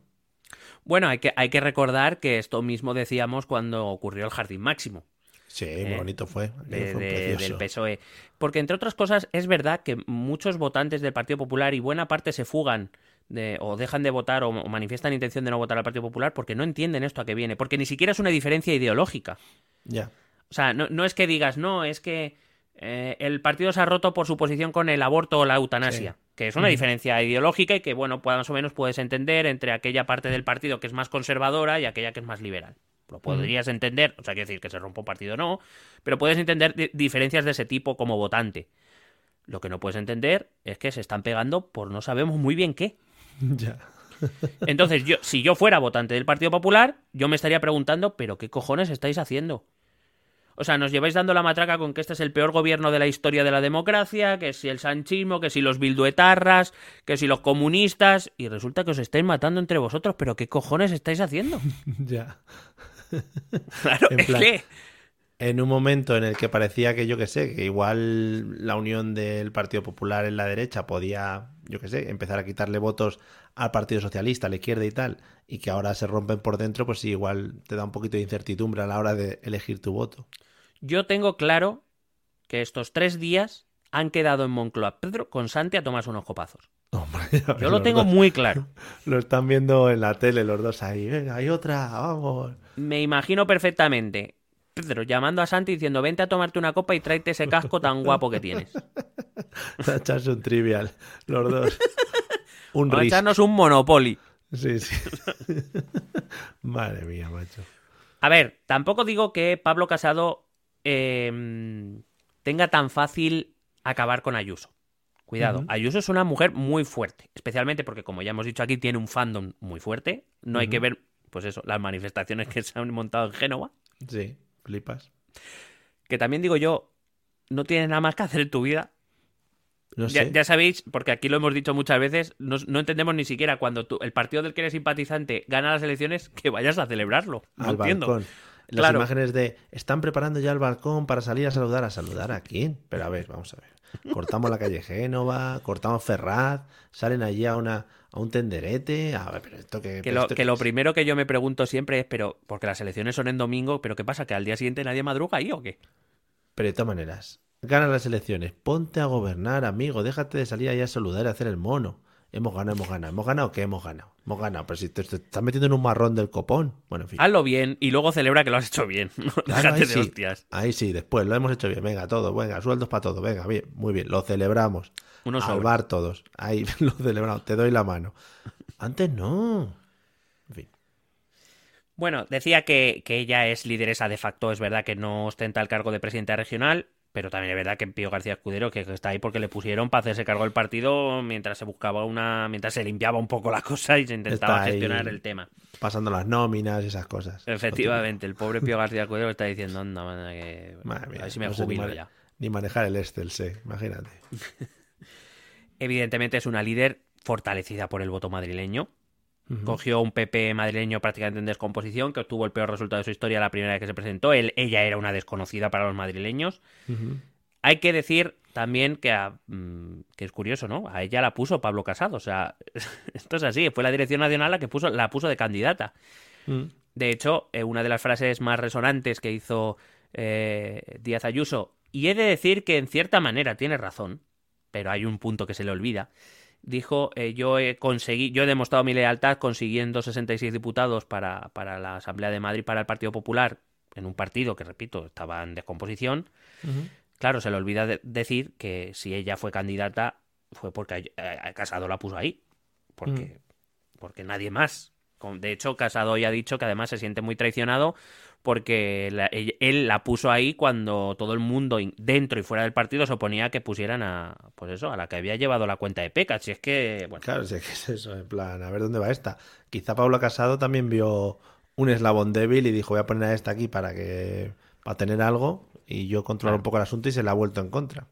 Bueno, hay que, hay que recordar que esto mismo decíamos cuando ocurrió el Jardín Máximo. Sí, muy eh, bonito fue. del PSOE. Porque, entre otras cosas, es verdad que muchos votantes del Partido Popular y buena parte se fugan de, o dejan de votar o, manifiestan intención de no votar al Partido Popular porque no entienden esto a qué viene. Porque ni siquiera es una diferencia ideológica. Ya. O sea, no, no es que digas, no, es que eh, el partido se ha roto por su posición con el aborto o la eutanasia, que es una diferencia ideológica y que, bueno, pues, más o menos puedes entender entre aquella parte del partido que es más conservadora y aquella que es más liberal. Lo podrías entender, o sea, quiero decir que se rompa un partido no, pero puedes entender diferencias de ese tipo como votante. Lo que no puedes entender es que se están pegando por no sabemos muy bien qué. Ya. Entonces, yo, si yo fuera votante del Partido Popular, yo me estaría preguntando, ¿pero qué cojones estáis haciendo? O sea, nos lleváis dando la matraca con que este es el peor gobierno de la historia de la democracia, que si el sanchismo, que si los bilduetarras, que si los comunistas, y resulta que os estáis matando entre vosotros, pero ¿qué cojones estáis haciendo? ya. Claro, en es En un momento en el que parecía que, yo qué sé, que igual la unión del Partido Popular en la derecha podía, yo qué sé, empezar a quitarle votos al Partido Socialista, a la izquierda y tal, y que ahora se rompen por dentro, pues sí, igual te da un poquito de incertidumbre a la hora de elegir tu voto. Yo tengo claro que estos tres días han quedado en Moncloa Pedro con Santi a tomarse unos copazos. Yo lo tengo muy claro. Lo están viendo en la tele los dos ahí. hay otra, vamos. Me imagino perfectamente Pedro llamando a Santi diciendo vente a tomarte una copa y tráete ese casco tan guapo que tienes. a echarse un trivial, los dos. Un a echarnos un Monopoly. Sí, sí. Madre mía, macho. A ver, tampoco digo que Pablo Casado Em, tenga tan fácil acabar con Ayuso. Cuidado, Ayuso es una mujer muy fuerte, especialmente porque, como ya hemos dicho aquí, tiene un fandom muy fuerte. No hay que ver, pues eso, las manifestaciones que se han montado en Génova. Sí, flipas. Que también digo yo, no tienes nada más que hacer en tu vida. No sé. ya, sabéis, porque aquí lo hemos dicho muchas veces, no, entendemos ni siquiera cuando el partido del que eres simpatizante gana las elecciones que vayas a celebrarlo. No entiendo las imágenes de están preparando ya el balcón para salir a saludar. ¿A saludar a quién? Pero a ver, vamos a ver. Cortamos la calle Génova, cortamos Ferraz, salen allí a una a un tenderete. A ver, pero esto que. Que, lo, que lo primero que yo me pregunto siempre es, pero, porque las elecciones son en domingo, pero ¿qué pasa? ¿Que al día siguiente nadie madruga ahí o qué? Pero de todas maneras, gana las elecciones, ponte a gobernar, amigo, déjate de salir ahí a saludar y hacer el mono. Hemos ganado, hemos ganado. ¿Hemos ganado qué? Hemos ganado. Hemos ganado. Pero si te, estás metiendo en un marrón del copón. Bueno, en fin. Hazlo bien y luego celebra que lo has hecho bien. ahí, sí, ahí sí, después lo hemos hecho bien. Venga, todo. Venga, sueldos para todo. Venga, bien, muy bien. Lo celebramos. Unos Al todos. Ahí lo celebramos. Te doy la mano. Antes no. En fin. Bueno, decía que, que ella es lideresa de facto. Es verdad que no ostenta el cargo de presidenta regional pero también es verdad que Pío García Escudero, que está ahí porque le pusieron para hacerse cargo del partido mientras se buscaba una. mientras se limpiaba un poco la cosa y se intentaba gestionar el tema. Pasando las nóminas y esas cosas. Efectivamente, el pobre Pío García Escudero está diciendo, anda, que. a ver si me jubilo ya. Ni manejar el Excel, sí, imagínate. Evidentemente es una líder fortalecida por el voto madrileño. Cogió un PP madrileño prácticamente en descomposición, que obtuvo el peor resultado de su historia la primera vez que se presentó. Él, ella era una desconocida para los madrileños. Hay que decir también que, mm, que, es curioso, ¿no? A ella la puso Pablo Casado. O sea, esto es así. Fue la Dirección Nacional la que puso, la puso de candidata. Mm. De hecho, eh, una de las frases más resonantes que hizo eh, Díaz Ayuso, y he de decir que en cierta manera tiene razón, pero hay un punto que se le olvida, dijo eh, yo he conseguido, yo he demostrado mi lealtad consiguiendo 66 diputados para, para, la Asamblea de Madrid para el Partido Popular en un partido que, repito, estaba en descomposición, claro, se le olvida decir que si ella fue candidata fue porque Casado la puso ahí. Porque, mm. porque nadie más. De hecho, Casado ya ha dicho que además se siente muy traicionado porque él la puso ahí cuando todo el mundo dentro y fuera del partido se oponía a que pusieran a, pues eso, a la que había llevado la cuenta de Peca. Si es que, bueno. Claro, si es que es eso, en plan, a ver dónde va esta. Quizá Pablo Casado también vio un eslabón débil y dijo, voy a poner a esta aquí para que, para tener algo y yo controlo un poco el asunto y se la ha vuelto en contra.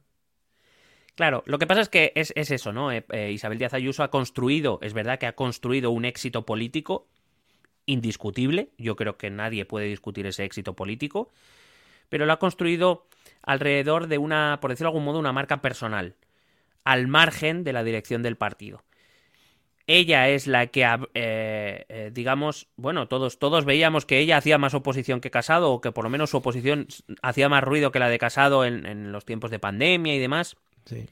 Claro, lo que pasa es que es, eso, ¿no? Eh, eh, Isabel Díaz Ayuso ha construido, es verdad que ha construido un éxito político indiscutible, yo creo que nadie puede discutir ese éxito político, pero lo ha construido alrededor de una, por decirlo de algún modo, una marca personal, al margen de la dirección del partido. Ella es la que, eh, eh, digamos, bueno, todos, todos veíamos que ella hacía más oposición que Casado, o que por lo menos su oposición hacía más ruido que la de Casado en, en los tiempos de pandemia y demás. Sí.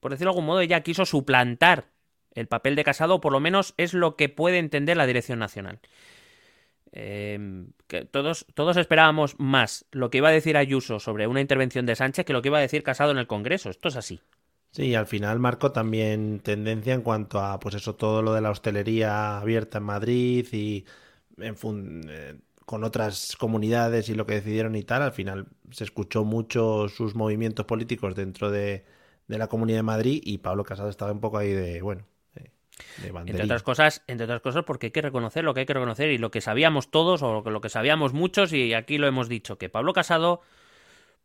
Por decirlo de algún modo, ella quiso suplantar el papel de Casado, por lo menos es lo que puede entender la Dirección Nacional. Em, que todos, esperábamos más lo que iba a decir Ayuso sobre una intervención de Sánchez que lo que iba a decir Casado en el Congreso. Esto es así. Sí, al final marcó también tendencia en cuanto a, pues eso, todo lo de la hostelería abierta en Madrid y eh, con otras comunidades y lo que decidieron y tal. Al final se escuchó mucho sus movimientos políticos dentro de, de la Comunidad de Madrid y Pablo Casado estaba un poco ahí de, bueno, entre otras cosas, entre otras cosas, porque hay que reconocer lo que hay que reconocer y lo que sabíamos todos o lo que sabíamos muchos y aquí lo hemos dicho que Pablo Casado,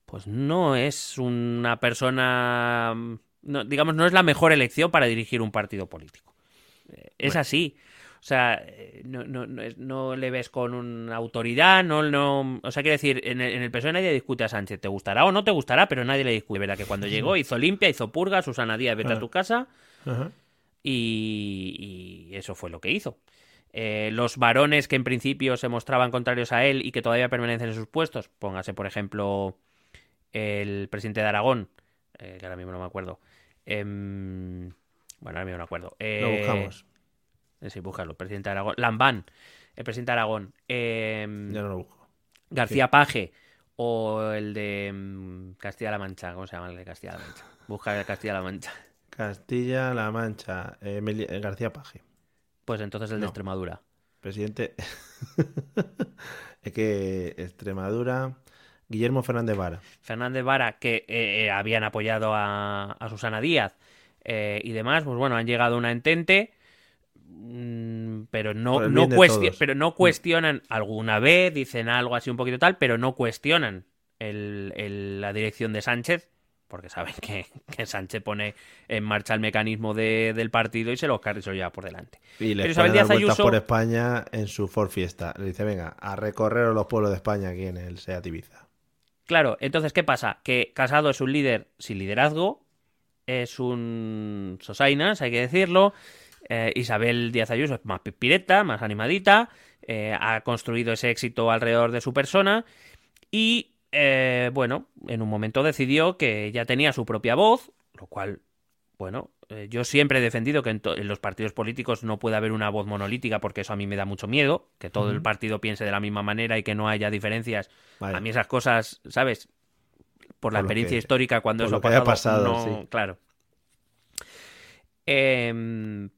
pues no es una persona, digamos, no es la mejor elección para dirigir un partido político. Eh, es así. O sea, eh, no, no, no, le ves con una autoridad, no, no, o sea, quiere decir, en el, en PSOE nadie discute a Sánchez, te gustará o no te gustará, pero nadie le discute, ¿verdad? Que cuando llegó hizo limpia, hizo purga, Susana Díaz, vete a tu casa, y, eso fue lo que hizo. Eh, los varones que en principio se mostraban contrarios a él y que todavía permanecen en sus puestos, póngase por ejemplo el presidente de Aragón, eh, que ahora mismo no me acuerdo. Em, bueno, ahora mismo no me acuerdo. lo buscamos. Eh, sí, búscalo. Presidente de Aragón. Lambán, el presidente de Aragón. Em, ya no lo busco. García Paje o el de em, Castilla-La Mancha. ¿Cómo se llama el de Castilla-La Mancha? Busca el de Castilla-La Mancha. Castilla-La Mancha, eh, eh, García Paje. Pues entonces el de Extremadura. Presidente. es que Extremadura. Guillermo Fernández Vara. Fernández Vara, que eh, habían apoyado a, Susana Díaz y demás, pues bueno, han llegado a una entente, mm, pero no, no, pero no cuestionan alguna vez, dicen algo así un poquito tal, pero no cuestionan la dirección de Sánchez porque saben que, Sánchez pone en marcha el mecanismo del partido y se los carga ya por delante. Y le Isabel Ayuso... por España en su Ford Fiesta. Le dice, venga, a recorrer los pueblos de España aquí en el Seat Ibiza. Claro, entonces, ¿qué pasa? Que Casado es un líder sin liderazgo, es un sosainas, hay que decirlo. Eh, Isabel Díaz Ayuso es más pipireta, más animadita, eh, ha construido ese éxito alrededor de su persona y eh, bueno, en un momento decidió que ya tenía su propia voz, lo cual, bueno, eh, yo siempre he defendido que en, los partidos políticos no puede haber una voz monolítica porque eso a mí me da mucho miedo, que todo el partido piense de la misma manera y que no haya diferencias. A mí esas cosas, ¿sabes? Por la experiencia histórica, cuando eso ha pasado, claro. Em,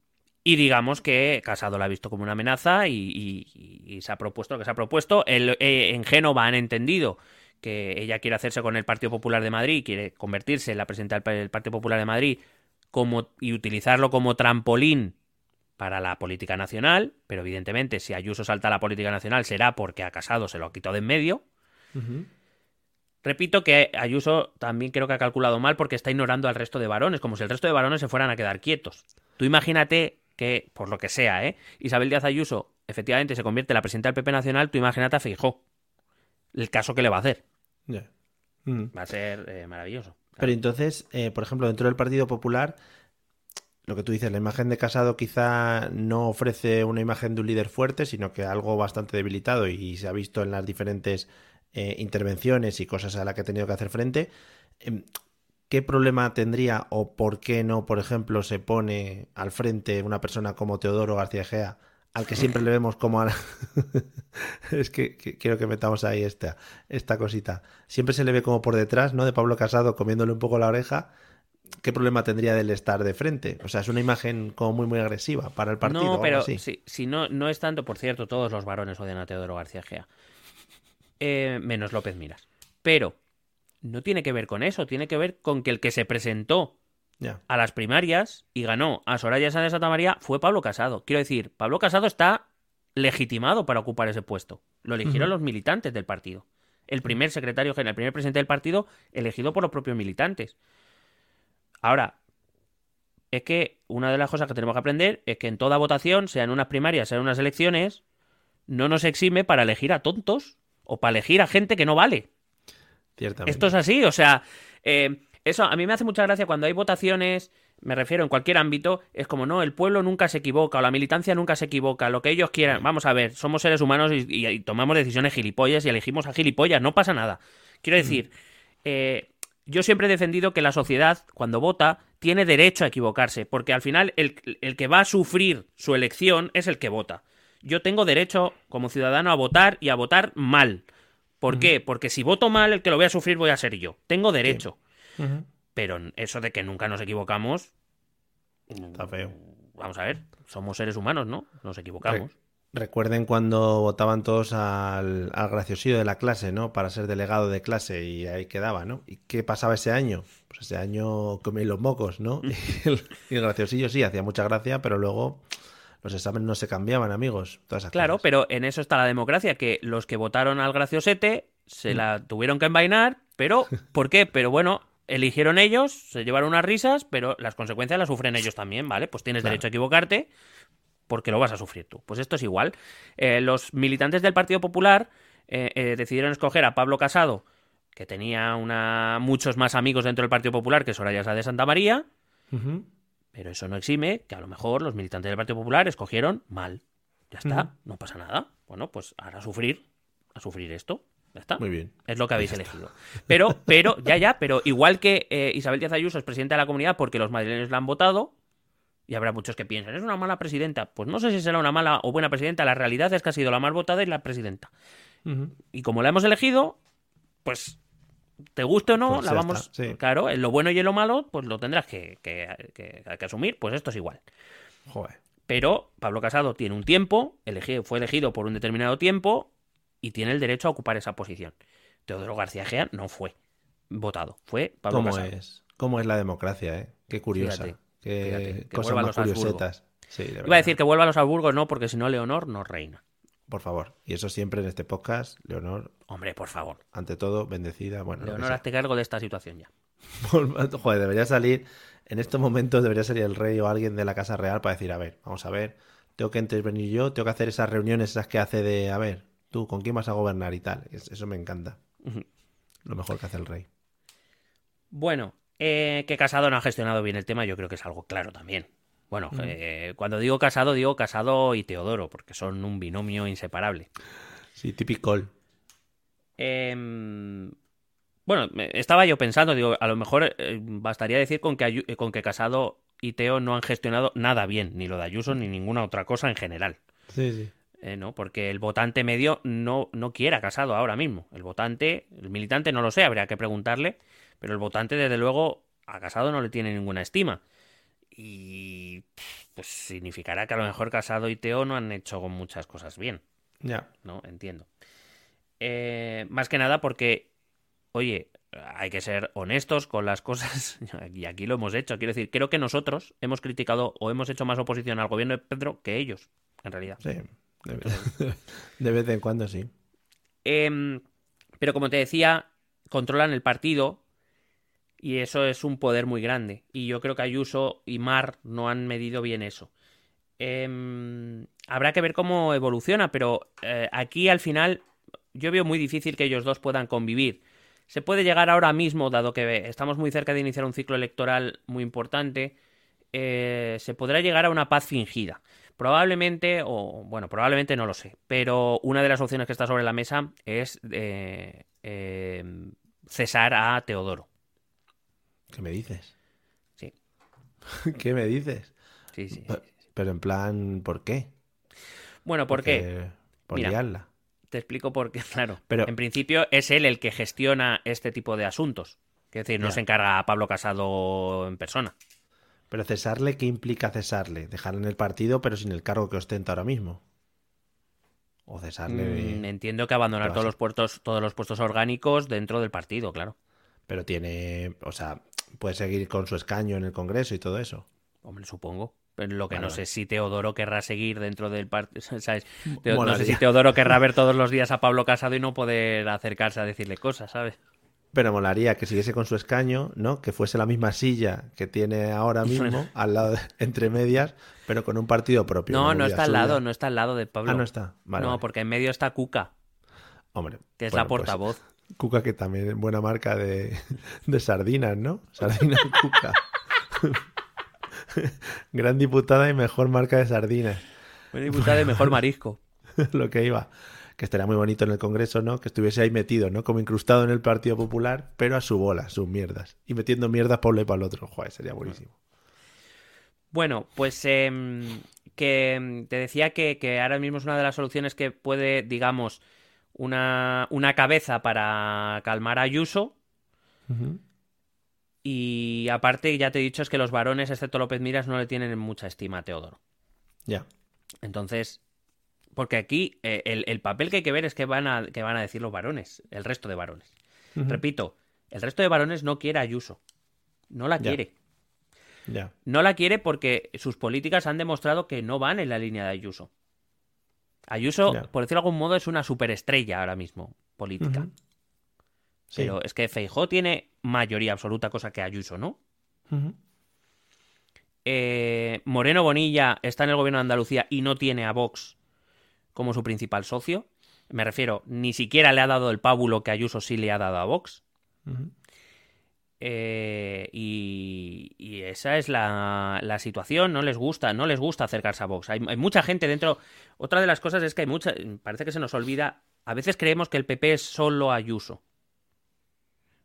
y digamos que Casado la ha visto como una amenaza y, se ha propuesto lo que se ha propuesto. El, eh, en Génova han entendido que ella quiere hacerse con el Partido Popular de Madrid, quiere convertirse en la presidenta del Partido Popular de Madrid como, y utilizarlo como trampolín para la política nacional, pero evidentemente si Ayuso salta a la política nacional será porque ha Casado se lo ha quitado de en medio. Repito que Ayuso también creo que ha calculado mal porque está ignorando al resto de varones, como si el resto de varones se fueran a quedar quietos. Tú imagínate que, por lo que sea, ¿eh? Isabel Díaz Ayuso efectivamente se convierte en la presidenta del PP Nacional, tú imagínate a Feijó. El caso que le va a hacer. Mm. Va a ser eh, maravilloso. Pero entonces, eh, por ejemplo, dentro del Partido Popular, lo que tú dices, la imagen de Casado quizá no ofrece una imagen de un líder fuerte, sino que algo bastante debilitado y se ha visto en las diferentes eh, intervenciones y cosas a las que ha tenido que hacer frente. Em, ¿Qué problema tendría o por qué no, por ejemplo, se pone al frente una persona como Teodoro García Gea al que siempre le vemos como a... es que, quiero que metamos ahí esta, esta cosita. Siempre se le ve como por detrás, ¿no? De Pablo Casado comiéndole un poco la oreja. ¿Qué problema tendría del estar de frente? O sea, es una imagen como muy, muy agresiva para el partido. No, pero si, no, no es tanto, por cierto, todos los varones odian a Teodoro García Gea. Eh, menos López Miras. Pero no tiene que ver con eso, tiene que ver con que el que se presentó a las primarias y ganó a Soraya Sánchez Santa María fue Pablo Casado. Quiero decir, Pablo Casado está legitimado para ocupar ese puesto. Lo eligieron los militantes del partido. El primer secretario general, el primer presidente del partido, elegido por los propios militantes. Ahora, es que una de las cosas que tenemos que aprender es que en toda votación, sean unas primarias, sean unas elecciones, no nos exime para elegir a tontos o para elegir a gente que no vale. Esto es así, o sea, eh, eso a mí me hace mucha gracia cuando hay votaciones, me refiero en cualquier ámbito, es como no, el pueblo nunca se equivoca o la militancia nunca se equivoca, lo que ellos quieran. Vamos a ver, somos seres humanos y, tomamos decisiones gilipollas y elegimos a gilipollas, no pasa nada. Quiero decir, eh, yo siempre he defendido que la sociedad, cuando vota, tiene derecho a equivocarse, porque al final el, el que va a sufrir su elección es el que vota. Yo tengo derecho como ciudadano a votar y a votar mal. ¿Por qué? Porque si voto mal, el que lo voy a sufrir voy a ser yo. Tengo derecho. Pero eso de que nunca nos equivocamos. Está feo. Vamos a ver, somos seres humanos, ¿no? Nos equivocamos. recuerden cuando votaban todos al, al, graciosillo de la clase, ¿no? Para ser delegado de clase y ahí quedaba, ¿no? ¿Y qué pasaba ese año? Pues ese año comí los mocos, ¿no? Mm. y, el, y el graciosillo sí, hacía mucha gracia, pero luego los exámenes no se cambiaban, amigos. claro, pero en eso está la democracia, que los que votaron al graciosete se mm. la tuvieron que envainar, pero ¿por qué? Pero bueno, eligieron ellos, se llevaron unas risas, pero las consecuencias las sufren ellos también, ¿vale? Pues tienes derecho a equivocarte porque lo vas a sufrir tú. Pues esto es igual. Eh, los militantes del Partido Popular eh, eh, decidieron escoger a Pablo Casado, que tenía una... muchos más amigos dentro del Partido Popular que Soraya Sá de Santa María, pero eso no exime que a lo mejor los militantes del Partido Popular escogieron mal. Ya está, no pasa nada. Bueno, pues ahora a sufrir, a sufrir esto. Ya está. Muy bien. Es lo que habéis elegido. Pero, pero, ya, ya, pero igual que eh, Isabel Díaz Ayuso es presidenta de la comunidad porque los madrileños la han votado, y habrá muchos que piensan, es una mala presidenta. Pues no sé si será una mala o buena presidenta. La realidad es que ha sido la más votada y la presidenta. Y como la hemos elegido, pues te guste o no, pues la vamos. Claro, en lo bueno y en lo malo, pues lo tendrás que, que, asumir. Pues esto es igual. Joder. Pero Pablo Casado tiene un tiempo, fue elegido por un determinado tiempo, y tiene el derecho a ocupar esa posición. Teodoro García Gea no fue votado, fue Pablo ¿Cómo Es? ¿Cómo es la democracia, eh? Qué curiosa. Qué cosas más curiosetas. Iba a decir que vuelva a los Habsburgos, no, porque si no, Leonor no reina. Por favor. Y eso siempre en este podcast, Leonor. Hombre, por favor. Ante todo, bendecida. Bueno, Leonor, hazte cargo de esta situación ya. Joder, debería salir. En estos momentos debería salir el rey o alguien de la Casa Real para decir, a ver, vamos a ver, tengo que intervenir yo, tengo que hacer esas reuniones esas que hace de, a ver, tú, ¿con quién vas a gobernar y tal? Eso me encanta. Lo mejor que hace el rey. Bueno, eh, que Casado no ha gestionado bien el tema, yo creo que es algo claro también. Bueno, eh, cuando digo Casado, digo Casado y Teodoro, porque son un binomio inseparable. Sí, típico. Em, bueno, estaba yo pensando, digo, a lo mejor eh, bastaría decir con que, con que Casado y Teo no han gestionado nada bien, ni lo de Ayuso ni ninguna otra cosa en general. Sí, sí. Eh, ¿no? Porque el votante medio no, no quiere a Casado ahora mismo. El votante, el militante no lo sé, habría que preguntarle, pero el votante, desde luego, a Casado no le tiene ninguna estima. Y pues significará que a lo mejor Casado y Teo no han hecho muchas cosas bien. Ya. ¿No? Entiendo. Eh, más que nada porque, oye, hay que ser honestos con las cosas y aquí lo hemos hecho. Quiero decir, creo que nosotros hemos criticado o hemos hecho más oposición al gobierno de Pedro que ellos, en realidad. Sí. De vez en cuando sí. Em, pero como te decía, controlan el partido y eso es un poder muy grande. Y yo creo que Ayuso y Mar no han medido bien eso. Em, habrá que ver cómo evoluciona, pero eh, aquí al final yo veo muy difícil que ellos dos puedan convivir. Se puede llegar ahora mismo, dado que estamos muy cerca de iniciar un ciclo electoral muy importante, eh, se podrá llegar a una paz fingida. Probablemente, o bueno, probablemente no lo sé, pero una de las opciones que está sobre la mesa es eh, em, cesar a Teodoro. ¿Qué me dices? Sí. ¿Qué me dices? Sí, sí. Pero en plan, ¿por qué? Bueno, ¿por qué? Por Mira. liarla. Te explico por qué, claro. Pero- en principio es él el que gestiona este tipo de asuntos. Es decir, no se encarga a Pablo Casado en persona. Pero cesarle, ¿qué implica cesarle? Dejarle en el partido, pero sin el cargo que ostenta ahora mismo. O cesarle. de- Mm, entiendo que abandonar todos los puestos, todos los puestos orgánicos dentro del partido, claro. Pero tiene. O sea, puede seguir con su escaño en el Congreso y todo eso. Hombre, supongo. Pero lo que Vale, no vale. sé si Teodoro querrá seguir dentro del partido. ¿sabes? Teo- No sé si Teodoro querrá ver todos los días a Pablo Casado y no poder acercarse a decirle cosas, ¿sabes? Pero molaría que siguiese con su escaño, ¿no? Que fuese la misma silla que tiene ahora mismo, al lado, de- entre medias, pero con un partido propio. No, no está al lado, no está al lado de Pablo. Ah, no está. Vale, no, vale. porque en medio está Cuca, Hombre. que es bueno, la pues, portavoz. Cuca, que también es buena marca de, de sardinas, ¿no? Sardinas Cuca. Gran diputada y mejor marca de sardinas. Una diputada de mejor marisco. Lo que iba. Que estaría muy bonito en el Congreso, ¿no? Que estuviese ahí metido, ¿no? Como incrustado en el Partido Popular, pero a su bola, sus mierdas. Y metiendo mierdas lado y para el otro. Joder, sería buenísimo. Bueno, pues em, que em, te decía que, que ahora mismo es una de las soluciones que puede, digamos, una, una cabeza para calmar a Ayuso. Y aparte, ya te he dicho, es que los varones, excepto López Miras, no le tienen en mucha estima a Teodoro. Ya. Entonces, porque aquí eh, el, el papel que hay que ver es que van, a, que van a decir los varones, el resto de varones. Repito, el resto de varones no quiere a Ayuso. No la Ya. quiere. No la quiere porque sus políticas han demostrado que no van en la línea de Ayuso. Ayuso, por decirlo de algún modo, es una superestrella ahora mismo política. Sí. Pero es que Feijó tiene mayoría absoluta, cosa que Ayuso no. Eh, Moreno Bonilla está en el gobierno de Andalucía y no tiene a Vox como su principal socio. Me refiero, ni siquiera le ha dado el pábulo que Ayuso sí le ha dado a Vox. Eh, y, y esa es la, la situación, no les gusta, no les gusta acercarse a Vox. Hay, hay mucha gente dentro. Otra de las cosas es que hay mucha. Parece que se nos olvida. A veces creemos que el PP es solo Ayuso.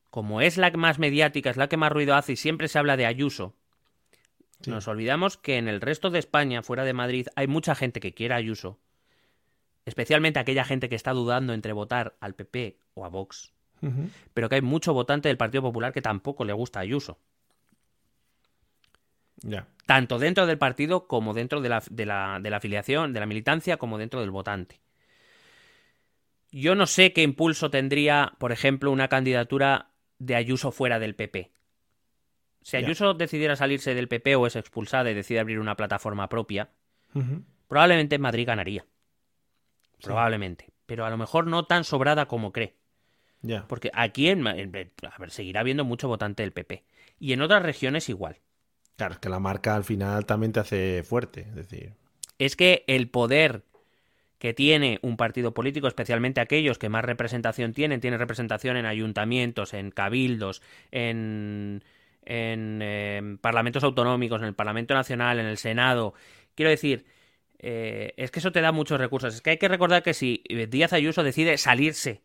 Como es la más mediática, es la que más ruido hace y siempre se habla de Ayuso. Sí. Nos olvidamos que en el resto de España, fuera de Madrid, hay mucha gente que quiere a Ayuso. Especialmente aquella gente que está dudando entre votar al PP o a Vox pero que hay mucho votante del Partido Popular que tampoco le gusta a Ayuso. Ya. Tanto dentro del partido como dentro de la, de la, de la afiliación, de la militancia, como dentro del votante. Yo no sé qué impulso tendría, por ejemplo, una candidatura de Ayuso fuera del PP. Si. Ayuso decidiera salirse del PP o es expulsada y decide abrir una plataforma propia, Ujú. probablemente en Madrid ganaría. Probablemente. Pero a lo mejor no tan sobrada como cree. Ya. Porque aquí en, a ver, seguirá habiendo mucho votante del PP. Y en otras regiones igual. Claro, es que la marca al final también te hace fuerte. Es decir, Es que el poder que tiene un partido político, especialmente aquellos que más representación tienen, tienen representación en ayuntamientos, en cabildos, en, en eh, parlamentos autonómicos, en el Parlamento Nacional, en el Senado. Quiero decir, eh, es que eso te da muchos recursos. Es que hay que recordar que si eh, Díaz Ayuso decide salirse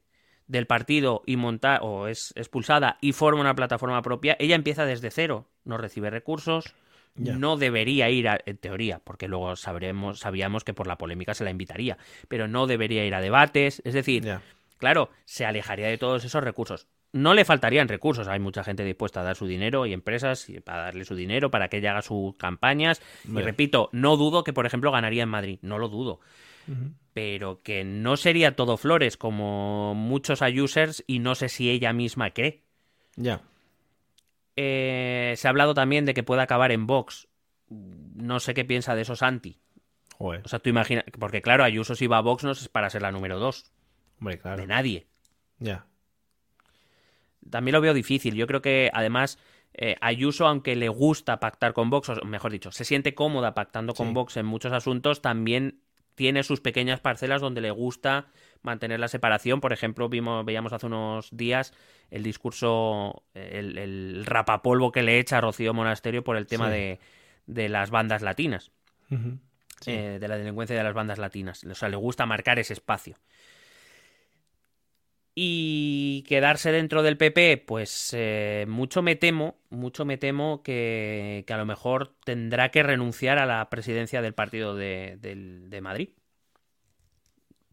del partido y montar, o es expulsada y forma una plataforma propia, ella empieza desde cero, no recibe recursos, no debería ir a, en teoría, porque luego sabremos, sabíamos que por la polémica se la invitaría, pero no debería ir a debates, es decir, claro, se alejaría de todos esos recursos. No le faltarían recursos, hay mucha gente dispuesta a dar su dinero y empresas para darle su dinero para que ella haga sus campañas. Y repito, no dudo que, por ejemplo, ganaría en Madrid, no lo dudo pero que no sería todo flores como muchos users y no sé si ella misma cree. Ya. Eh, se ha hablado también de que pueda acabar en Vox. No sé qué piensa de esos anti. Joder. O sea, tú imaginas, porque claro, Ayuso si va a Vox no es para ser la número dos Hombre, claro. de nadie. Ya. También lo veo difícil. Yo creo que además eh, Ayuso, aunque le gusta pactar con Vox, o mejor dicho, se siente cómoda pactando con Sí. Vox en muchos asuntos, también tiene sus pequeñas parcelas donde le gusta mantener la separación. Por ejemplo, vimos, veíamos hace unos días el discurso, el, el rapapolvo que le echa a Rocío Monasterio por el tema Sí. de, de las bandas latinas. Sí. eh, de la delincuencia de las bandas latinas. O sea, le gusta marcar ese espacio. Y quedarse dentro del PP, pues eh, mucho me temo, mucho me temo que, que a lo mejor tendrá que renunciar a la presidencia del partido de, Madrid.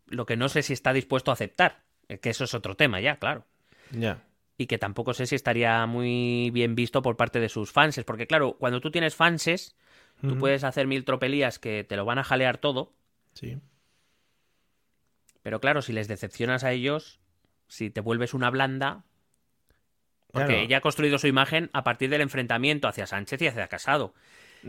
lo que no sé si está dispuesto a aceptar, que eso es otro tema ya, claro. Ya. Y que tampoco sé si estaría muy bien visto por parte de sus fans, porque claro, cuando tú tienes fanses, tú puedes hacer mil tropelías que te lo van a jalear todo, Sí. pero claro, si les decepcionas a ellos, si te vuelves una blanda, porque Claro. ella ha construido su imagen a partir del enfrentamiento hacia Sánchez y hacia Casado.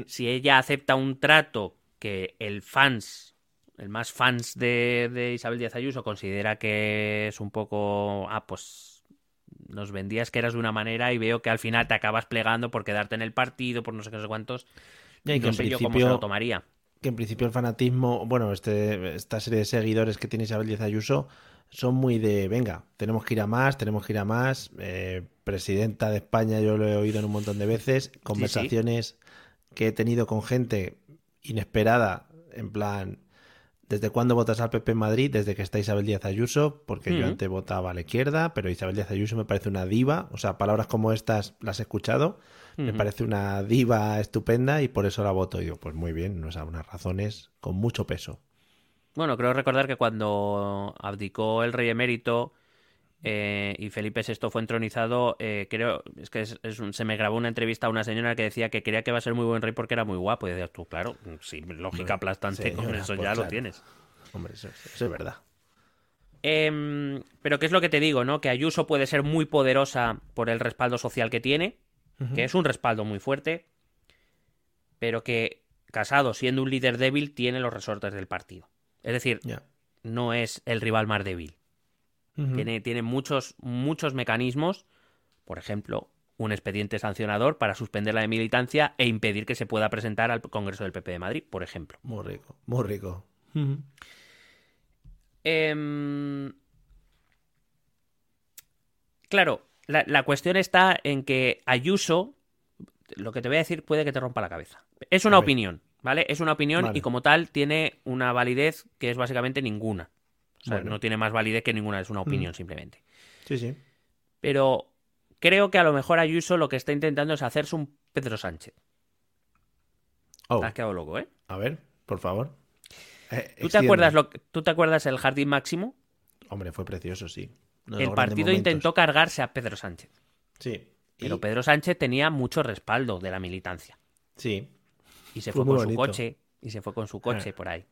Si ella acepta un trato que el fans, el más fans de, de Isabel Díaz Ayuso, considera que es un poco. Ah, pues nos vendías que eras de una manera y veo que al final te acabas plegando por quedarte en el partido, por no sé qué, no sé cuántos. Y no sé yo cómo se lo tomaría. que en principio el fanatismo, bueno, este, esta serie de seguidores que tiene Isabel Díaz Ayuso son muy de, venga, tenemos que ir a más, tenemos que ir a más. eh, presidenta de España, yo lo he oído en un montón de veces, conversaciones que he tenido con gente inesperada, en plan, ¿desde cuándo votas al PP en Madrid? Desde que está Isabel Díaz Ayuso, porque yo Ujú. antes votaba a la izquierda, pero Isabel Díaz Ayuso me parece una diva, o sea, palabras como estas las he escuchado, me parece una diva estupenda y por eso la voto. Y digo, pues muy bien, no sé, unas razones con mucho peso. Bueno, creo recordar que cuando abdicó el rey emérito eh, y Felipe VI fue entronizado, eh, creo, es que es- es un- se me grabó una entrevista a una señora que decía que creía que iba a ser muy buen rey porque era muy guapo. Y decías tú, claro, sí, lógica aplastante, señora, con eso pues ya lo claro. tienes. Hombre, eso, eso es verdad. Em, pero ¿qué es lo que te digo, no? Que Ayuso puede ser muy poderosa por el respaldo social que tiene, que es un respaldo muy fuerte, pero que Casado, siendo un líder débil, tiene los resortes del partido. Es decir, no es el rival más débil. Tiene, tiene muchos, muchos mecanismos, por ejemplo, un expediente sancionador para suspender la de militancia e impedir que se pueda presentar al Congreso del PP de Madrid, por ejemplo. Muy rico, muy rico. Em, Claro, la, la cuestión está en que Ayuso, lo que te voy a decir puede que te rompa la cabeza. Es una opinión, ¿vale? Es una opinión Vale. y como tal tiene una validez que es básicamente ninguna. O sea, Bueno. no tiene más validez que ninguna, es una opinión simplemente. Sí, sí. Pero creo que a lo mejor Ayuso lo que está intentando es hacerse un Pedro Sánchez. Oh, Te has quedado loco, ¿eh? a ver, por favor. Eh, ¿Tú te acuerdas lo que- ¿Tú te acuerdas el Jardín Máximo? Hombre, fue precioso, sí. El partido intentó cargarse a Pedro Sánchez. Sí. Pero Pedro Sánchez tenía mucho respaldo de la militancia. Sí. Y se Fue con su coche. Y se fue con su coche Ah. por ahí.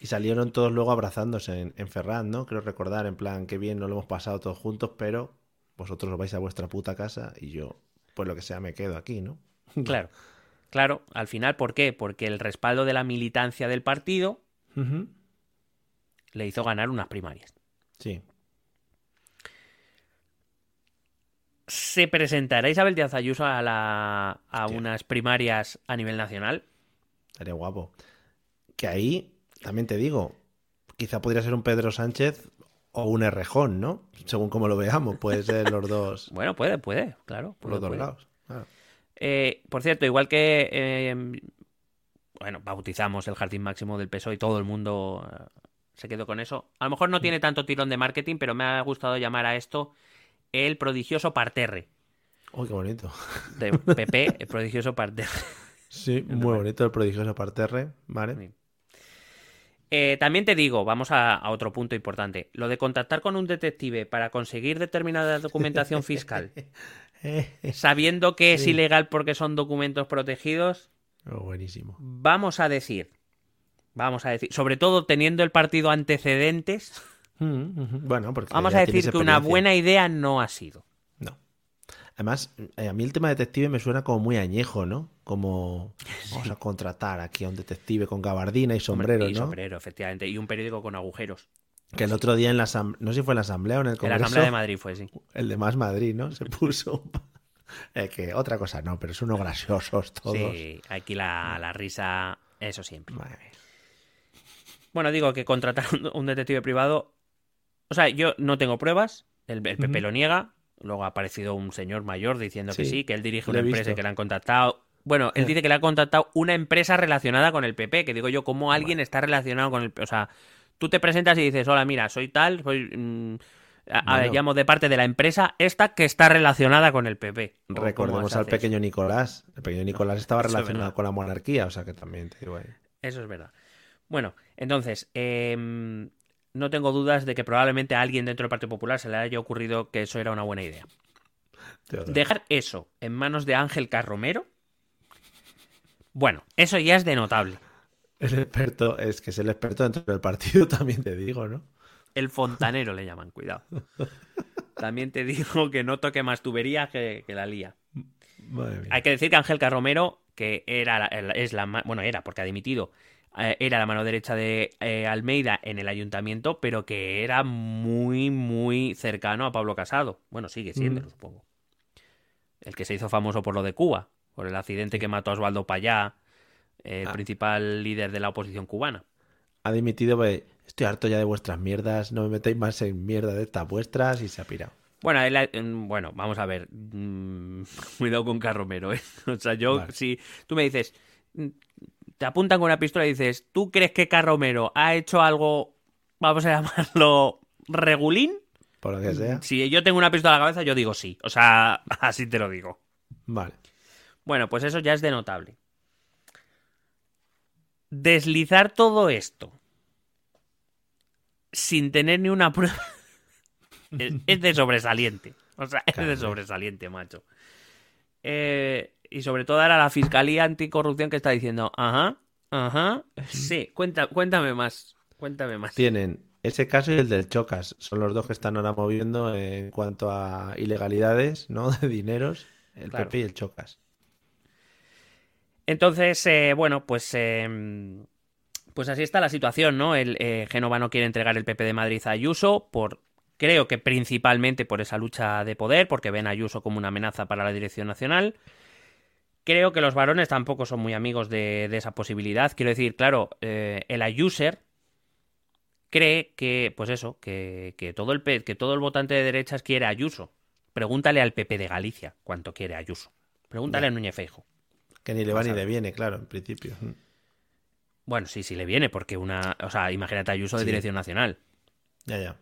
Y salieron todos luego abrazándose en, en Ferran, ¿no? Creo recordar, en plan, qué bien nos lo hemos pasado todos juntos, pero vosotros os vais a vuestra puta casa y yo, pues lo que sea, me quedo aquí, ¿no? Claro. Claro, al final, ¿por qué? Porque el respaldo de la militancia del partido le hizo ganar unas primarias. Sí. ¿Se presentará Isabel Díaz Ayuso a, la, a Hostia. unas primarias a nivel nacional? Estaría guapo. Que ahí, también te digo, quizá podría ser un Pedro Sánchez o un Errejón, ¿no? Según como lo veamos, puede ser los dos, Bueno, puede, puede, claro. los dos puede. lados. Claro. Eh, por cierto, igual que eh, bueno, bautizamos el jardín máximo del PSOE y todo el mundo eh, se quedó con eso. A lo mejor no tiene tanto tirón de marketing, pero me ha gustado llamar a esto el prodigioso parterre Uy, qué bonito. de PP, el prodigioso parterre. Sí, muy bonito el prodigioso parterre, ¿vale? Sí. Eh, también te digo, vamos a, a otro punto importante. Lo de contactar con un detective para conseguir determinada documentación fiscal, sabiendo que es Sí. ilegal porque son documentos protegidos, Oh, buenísimo. vamos a decir, vamos a decir, sobre todo teniendo el partido antecedentes. Bueno, porque vamos a decir que una buena idea no ha sido. No. Además, eh, a mí el tema detective me suena como muy añejo, ¿no? Como vamos a contratar aquí a un detective con gabardina y sombrero, y ¿no? sombrero, efectivamente, y un periódico con agujeros. Que el otro día en la asamblea, no sé si fue en la asamblea o en el En la Congreso, Asamblea de Madrid fue, sí. el de Más Madrid, ¿no? Se puso Eh, que otra cosa no, pero son unos graciosos todos. Sí, aquí la, la risa, eso siempre. Madre mía. Bueno, digo que contratar un detective privado. O sea, yo no tengo pruebas. El, el PP lo niega. Luego ha aparecido un señor mayor diciendo que Sí, que él dirige una empresa y que le han contactado. Bueno, él Eh. dice que le ha contactado una empresa relacionada con el PP. Que digo yo, ¿cómo alguien está relacionado con el O sea, tú te presentas y dices, hola, mira, soy tal, soy. mm, a- Bueno. llamo de parte de la empresa esta que está relacionada con el PP. ¿O cómo Recordemos al pequeño Nicolás. El pequeño Nicolás estaba Eso relacionado con la monarquía, o sea que también te digo ahí. Eso es verdad. Bueno, entonces, em, no tengo dudas de que probablemente a alguien dentro del Partido Popular se le haya ocurrido que eso era una buena idea. Dejar eso en manos de Ángel Carromero. Bueno, eso ya es denotable. El experto, es que es el experto dentro del partido, también te digo, ¿no? El fontanero le llaman, cuidado. También te digo que no toque más tubería que, la lía. Hay que decir que Ángel Carromero, que era es la bueno, era porque ha dimitido, eh, era la mano derecha de eh, Almeida en el ayuntamiento, pero que era muy, muy cercano a Pablo Casado. Bueno, sigue siendo, mm. supongo. El que se hizo famoso por lo de Cuba, por el accidente que mató a Osvaldo Payá, el ah. principal líder de la oposición cubana. Ha dimitido, pues, estoy harto ya de vuestras mierdas, no me metéis más en mierda de estas vuestras y se ha pirado. Bueno, bueno, vamos a ver. Mm, cuidado con Carromero, ¿eh? O sea, yo, si tú me dices, te apuntan con una pistola y dices, ¿tú crees que Carromero ha hecho algo, vamos a llamarlo, regulín? Por lo que sea. Si yo tengo una pistola en la cabeza, yo digo sí. O sea, así te lo digo. Vale. Bueno, pues eso ya es denotable. Deslizar todo esto sin tener ni una prueba es, de sobresaliente. O sea, es de sobresaliente, macho. Eh, y sobre todo ahora la Fiscalía Anticorrupción que está diciendo, ajá, ajá, sí, cuéntame más, cuéntame más. Tienen ese caso y el del Chocas, son los dos que están ahora moviendo en cuanto a ilegalidades, ¿no? De dineros, el PP y el Chocas. Entonces, eh, bueno, pues... Em, pues así está la situación, ¿no? El eh, Génova no quiere entregar el PP de Madrid a Ayuso por creo que principalmente por esa lucha de poder, porque ven a Ayuso como una amenaza para la dirección nacional. Creo que los varones tampoco son muy amigos de, esa posibilidad. Quiero decir, claro, eh, el Ayuser cree que, pues eso, que, todo el, que todo el votante de derechas quiere Ayuso. Pregúntale al PP de Galicia cuánto quiere Ayuso. Pregúntale a Núñez Feijo. Que ni le va ni le viene, claro, en principio. Bueno, sí, sí le viene, porque una. O sea, imagínate a Ayuso de Dirección Nacional. Ya, ya.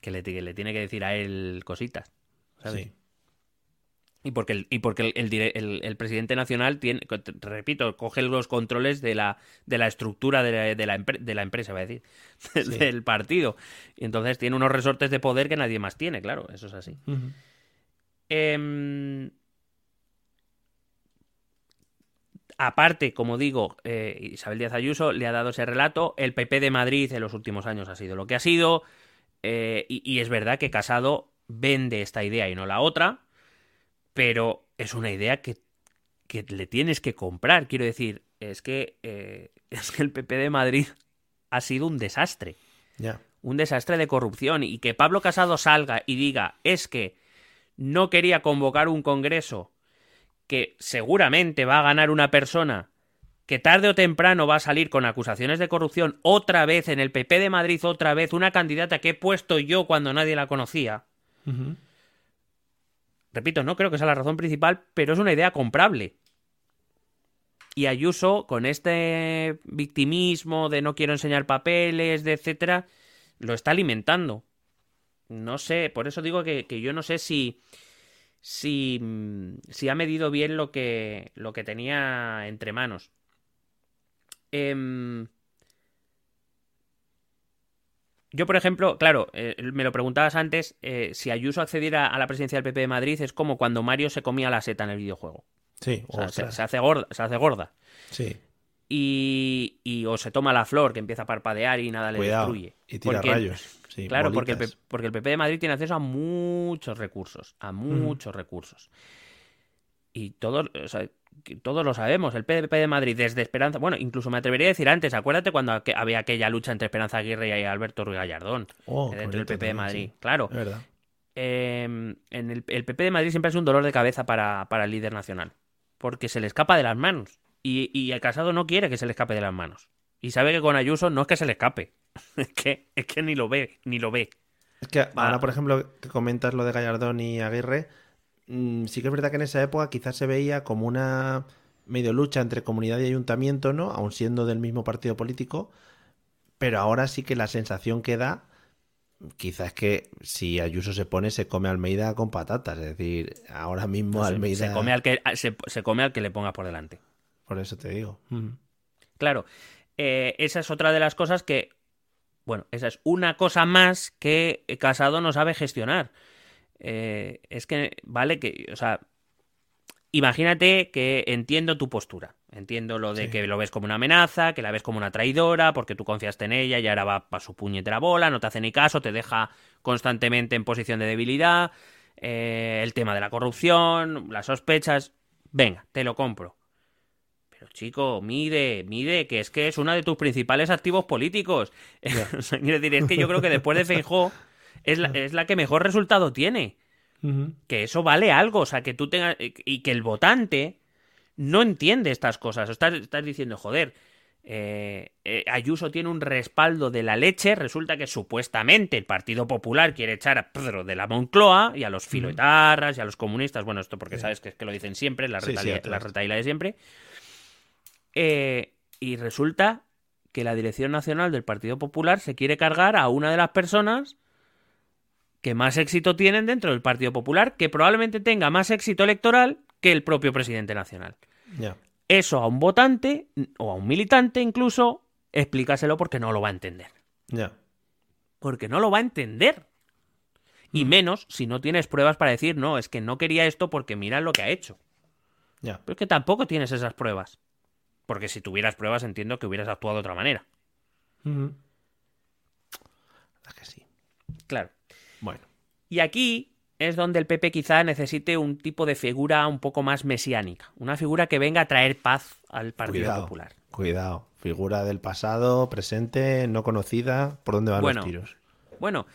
Que le, le, tiene que decir a él cositas. Sí. Y porque, el, y porque el, el, presidente nacional tiene, repito, coge los controles de la, de la estructura de la, de la, de la empresa, va a decir, del partido. Y entonces tiene unos resortes de poder que nadie más tiene, claro, eso es así. eh, aparte, como digo, eh, Isabel Díaz Ayuso le ha dado ese relato. El PP de Madrid en los últimos años ha sido lo que ha sido. Eh, y, y, es verdad que Casado vende esta idea y no la otra pero es una idea que, le tienes que comprar. Quiero decir, es que, eh, es que el PP de Madrid ha sido un desastre. Un desastre de corrupción. Y que Pablo Casado salga y diga, es que no quería convocar un congreso que seguramente va a ganar una persona que tarde o temprano va a salir con acusaciones de corrupción otra vez en el PP de Madrid, otra vez, una candidata que he puesto yo cuando nadie la conocía. Repito, no creo que sea la razón principal, pero es una idea comprable. Y Ayuso, con este victimismo de no quiero enseñar papeles, de etcétera, lo está alimentando. No sé, por eso digo que, yo no sé si, si, si ha medido bien lo que, lo que tenía entre manos. Eh, yo, por ejemplo, claro, eh, me lo preguntabas antes, eh, si Ayuso accediera a la presidencia del PP de Madrid es como cuando Mario se comía la seta en el videojuego. Sí, o sea, se, hace gorda, se hace gorda. Sí. Y, o se toma la flor que empieza a parpadear y nada le destruye. Y tira rayos. claro, porque el, porque el, PP de Madrid tiene acceso a muchos recursos, a muchos recursos. Y todos, o sea, todos lo sabemos, el PDP de Madrid desde Esperanza, bueno, incluso me atrevería a decir antes, acuérdate cuando había aquella lucha entre Esperanza Aguirre y Alberto Ruiz Gallardón, oh, dentro del PP de Madrid, claro. Em, en el, PP de Madrid siempre es un dolor de cabeza para, el líder nacional, porque se le escapa de las manos, y, el casado no quiere que se le escape de las manos, y sabe que con Ayuso no es que se le escape, es que, es que ni lo ve, ni lo ve. Es que ahora, por ejemplo, que comentas lo de Gallardón y Aguirre, Mm, sí que es verdad que en esa época quizás se veía como una medio lucha entre comunidad y ayuntamiento, ¿no? Aun siendo del mismo partido político, pero ahora sí que la sensación que da, quizás es que si Ayuso se pone, se come Almeida con patatas, es decir, ahora mismo Almeida... Se come al que, se, come al que le ponga por delante. Por eso te digo. Claro, eh, esa es otra de las cosas que Bueno, esa es una cosa más que Casado no sabe gestionar. Eh, es que, vale, que, o sea, imagínate que entiendo tu postura. Entiendo lo de Sí. que lo ves como una amenaza, que la ves como una traidora, porque tú confiaste en ella y ahora va para su puñetera bola, no te hace ni caso, te deja constantemente en posición de debilidad. eh, el tema de la corrupción, las sospechas. Venga, te lo compro. Pero chico, mide, mide, que es que es uno de tus principales activos políticos. O sea, quiero decir, es que yo creo que después de Feijó es la, es la que mejor resultado tiene. Que eso vale algo, o sea, que tú tengas y que el votante no entiende estas cosas. Estás, estás diciendo, joder, eh, eh, Ayuso tiene un respaldo de la leche, resulta que supuestamente el Partido Popular quiere echar a Pedro de la Moncloa y a los filoetarras y a los comunistas, bueno, esto porque sabes que es que lo dicen siempre, la, Sí, la de siempre. Eh, y resulta que la Dirección Nacional del Partido Popular se quiere cargar a una de las personas que más éxito tienen dentro del Partido Popular, que probablemente tenga más éxito electoral que el propio presidente nacional. Eso a un votante o a un militante incluso, explícaselo porque no lo va a entender. Ya. Porque no lo va a entender. Y menos si no tienes pruebas para decir, no, es que no quería esto porque mira lo que ha hecho. Ya. Pero es que tampoco tienes esas pruebas. Porque si tuvieras pruebas entiendo que hubieras actuado de otra manera. Ujú. La que sí. Claro. Bueno. Y aquí es donde el PP quizá necesite un tipo de figura un poco más mesiánica. Una figura que venga a traer paz al Partido Cuidado. Popular. Cuidado. Figura del pasado, presente, no conocida. ¿Por dónde van Bueno. los tiros? Bueno,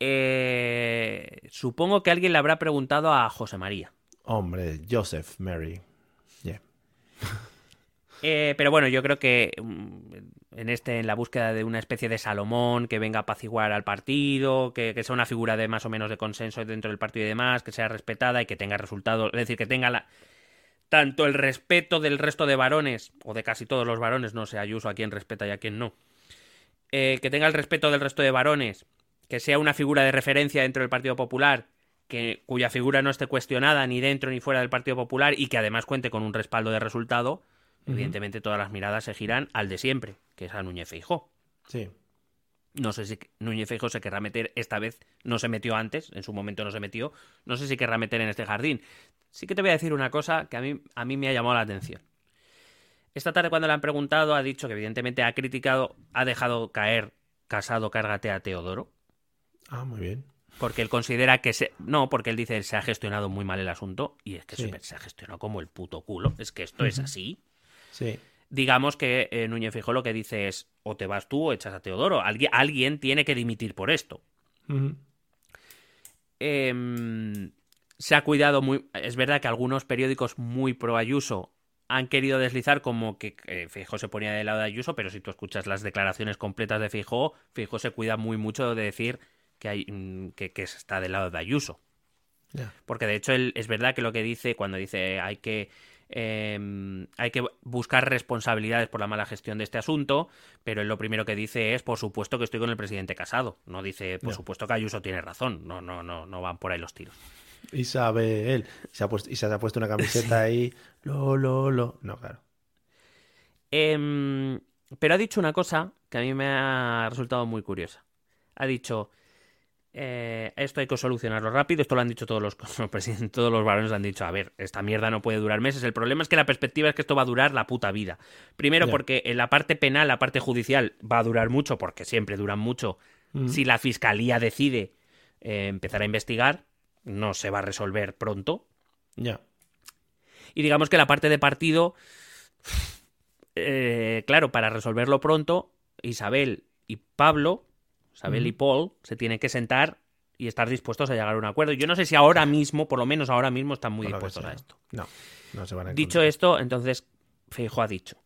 eh, supongo que alguien le habrá preguntado a José María. Hombre, Joseph Mary. Yeah. Eh, pero bueno, yo creo que mm, en este, en la búsqueda de una especie de Salomón que venga a apaciguar al partido, que, que sea una figura de más o menos de consenso dentro del partido y demás, que sea respetada y que tenga resultados, es decir, que tenga la, tanto el respeto del resto de varones, o de casi todos los varones, no sé, Ayuso a quien respeta y a quien no, eh, que tenga el respeto del resto de varones, que sea una figura de referencia dentro del Partido Popular, que, cuya figura no esté cuestionada ni dentro ni fuera del Partido Popular y que además cuente con un respaldo de resultado, evidentemente todas las miradas se giran al de siempre, que es a Núñez Feijó. Sí. No sé si Núñez Feijóo se querrá meter, esta vez no se metió antes, en su momento no se metió, no sé si querrá meter en este jardín. Sí que te voy a decir una cosa que a mí, a mí me ha llamado la atención. Esta tarde cuando le han preguntado ha dicho que evidentemente ha criticado, ha dejado caer Casado Cárgate a Teodoro, Ah, muy bien. porque él considera que se... No, porque él dice se ha gestionado muy mal el asunto y es que Sí. se, se ha gestionado como el puto culo, es que esto es así Sí. digamos que eh, Núñez Feijóo lo que dice es o te vas tú o echas a Teodoro. Alguien, alguien tiene que dimitir por esto. Em, se ha cuidado muy... Es verdad que algunos periódicos muy pro Ayuso han querido deslizar como que eh, Feijóo se ponía del lado de Ayuso, pero si tú escuchas las declaraciones completas de Feijóo, Feijóo se cuida muy mucho de decir que, hay, mm, que, que está del lado de Ayuso. Porque de hecho él, es verdad que lo que dice cuando dice hay que eh, hay que buscar responsabilidades por la mala gestión de este asunto, pero él lo primero que dice es por supuesto que estoy con el presidente casado. No dice por supuesto que Ayuso tiene razón. No, no, no, no van por ahí los tiros. Y sabe él. Y se ha puesto, y se ha puesto una camiseta ahí. Lo, lo, lo. No, claro. Em, pero ha dicho una cosa que a mí me ha resultado muy curiosa. Ha dicho, eh, esto hay que solucionarlo rápido, esto lo han dicho todos los, todos los varones lo han dicho, a ver, esta mierda no puede durar meses, el problema es que la perspectiva es que esto va a durar la puta vida. Primero porque en la parte penal, la parte judicial va a durar mucho, porque siempre duran mucho, Mm. si la fiscalía decide eh, empezar a investigar, no se va a resolver pronto, Ya. y digamos que la parte de partido, eh, claro, para resolverlo pronto, Isabel y Pablo, Isabel y Ujú. Paul, se tienen que sentar y estar dispuestos a llegar a un acuerdo. Yo no sé si ahora mismo, por lo menos ahora mismo, están muy dispuestos a sea. esto. No, no se van a Dicho esto, entonces Feijo ha dicho,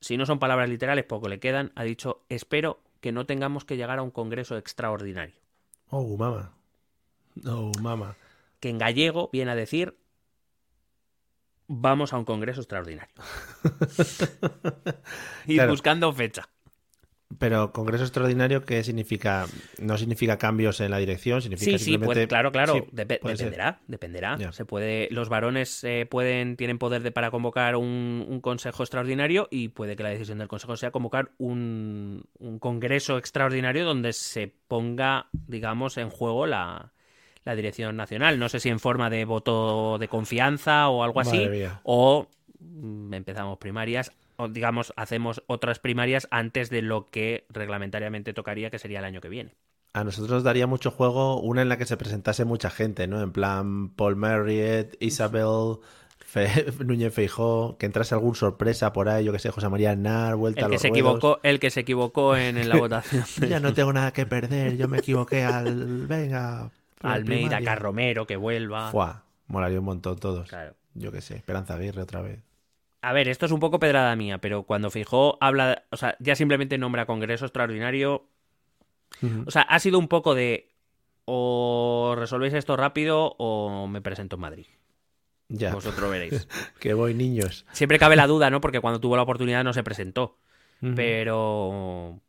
si no son palabras literales, poco le quedan, ha dicho, espero que no tengamos que llegar a un congreso extraordinario. Oh, mama. Oh, mama. Que en gallego viene a decir, vamos a un congreso extraordinario. y Claro. buscando fecha. Pero Congreso Extraordinario, ¿qué significa? No significa cambios en la dirección, significa Sí, sí, simplemente... pues, claro, claro, Sí, ser. dependerá, dependerá. Se puede, los varones eh, pueden, tienen poder de, para convocar un, un consejo extraordinario y puede que la decisión del consejo sea convocar un, un congreso extraordinario donde se ponga, digamos, en juego la, la dirección nacional. No sé si en forma de voto de confianza o algo así, mía. o mm, empezamos primarias, digamos, hacemos otras primarias antes de lo que reglamentariamente tocaría, que sería el año que viene. A nosotros nos daría mucho juego una en la que se presentase mucha gente, ¿no? En plan Paul Marriott, Isabel, Fe- Núñez Feijó, que entrase algún sorpresa por ahí, yo que sé, José María Aznar, vuelta a El que los se ruedos. equivocó, el que se equivocó en, en la votación. Ya no tengo nada que perder, yo me equivoqué al... Venga. Almeida. Carromero, que vuelva. Fuá, molaría un montón todos. Claro. Yo que sé, Esperanza Aguirre otra vez. A ver, esto es un poco pedrada mía, pero cuando Fijó habla, o sea, ya simplemente nombra Congreso Extraordinario, o sea, ha sido un poco de o resolvéis esto rápido o me presento en Madrid. Ya, Vosotros veréis. que voy niños. Siempre cabe la duda, ¿no? Porque cuando tuvo la oportunidad no se presentó. Pero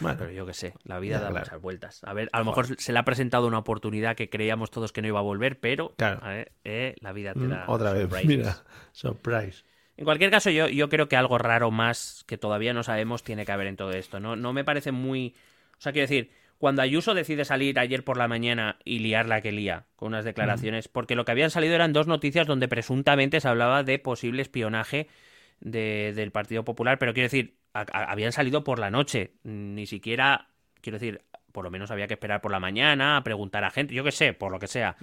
Bueno, Pero yo qué sé, la vida da claro. muchas vueltas. A ver, a lo mejor se le ha presentado una oportunidad que creíamos todos que no iba a volver, pero Claro. a ver, eh, la vida te mm, da otra vez, surprises. mira, surprise. En cualquier caso, yo, yo creo que algo raro más que todavía no sabemos tiene que haber en todo esto. No, no me parece muy. O sea, quiero decir, cuando Ayuso decide salir ayer por la mañana y liar la que lía con unas declaraciones, porque lo que habían salido eran dos noticias donde presuntamente se hablaba de posible espionaje de- del Partido Popular, pero quiero decir, a- a- habían salido por la noche, ni siquiera, quiero decir, por lo menos había que esperar por la mañana, a preguntar a gente, yo qué sé, por lo que sea.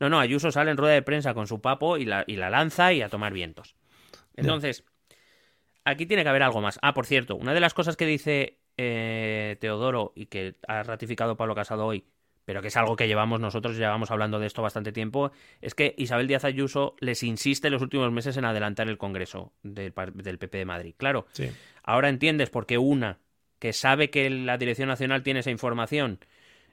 No, no, Ayuso sale en rueda de prensa con su papo y la, y la lanza y a tomar vientos. Entonces, aquí tiene que haber algo más. Ah, por cierto, una de las cosas que dice eh, Teodoro y que ha ratificado Pablo Casado hoy, pero que es algo que llevamos nosotros, llevamos hablando de esto bastante tiempo, es que Isabel Díaz Ayuso les insiste en los últimos meses en adelantar el Congreso del, del PP de Madrid. Claro, sí. Ahora entiendes por qué una que sabe que la Dirección Nacional tiene esa información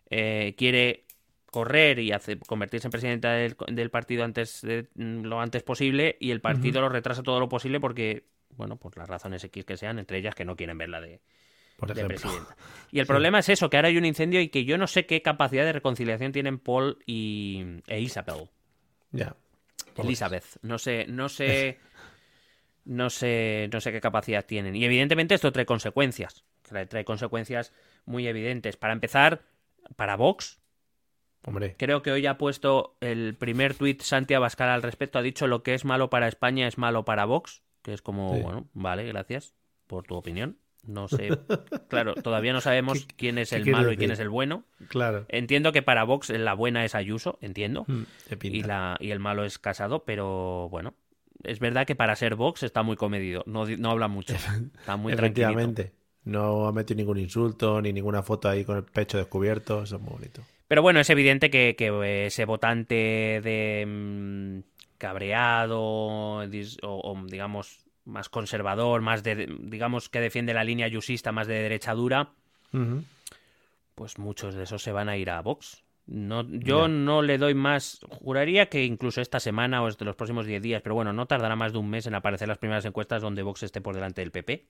eh, quiere correr y hace- convertirse en presidenta del, del partido antes de- mm, lo antes posible y el partido lo retrasa todo lo posible porque, bueno, por las razones X que sean, entre ellas que no quieren verla de, Por de presidenta. Y el problema es eso, que ahora hay un incendio y que yo no sé qué capacidad de reconciliación tienen Paul y, e Isabel. Ya. Elizabeth. No sé, no sé. No sé, no sé qué capacidad tienen. Y evidentemente esto trae consecuencias. Trae, trae consecuencias muy evidentes. Para empezar, para Vox, Hombre, creo que hoy ha puesto el primer tuit Santi Abascal al respecto. Ha dicho lo que es malo para España es malo para Vox. Que es como, Sí. bueno, vale, gracias por tu opinión. No sé. Claro, todavía no sabemos ¿Qué- quién es el malo y quién es el bueno. claro. Entiendo que para Vox la buena es Ayuso, entiendo Mm, y, la, y el malo es casado, pero bueno, es verdad que para ser Vox está muy comedido, no, no habla mucho, está muy. Efectivamente. No ha metido ningún insulto ni ninguna foto ahí con el pecho descubierto. Eso es muy bonito. Pero bueno, es evidente que, que ese votante de mm, cabreado o, o, digamos más conservador, más de digamos que defiende la línea yusista más de derecha dura, pues muchos de esos se van a ir a Vox. No, yo no le doy más, juraría que incluso esta semana o de los próximos 10 días, pero bueno, no tardará más de un mes en aparecer las primeras encuestas donde Vox esté por delante del PP.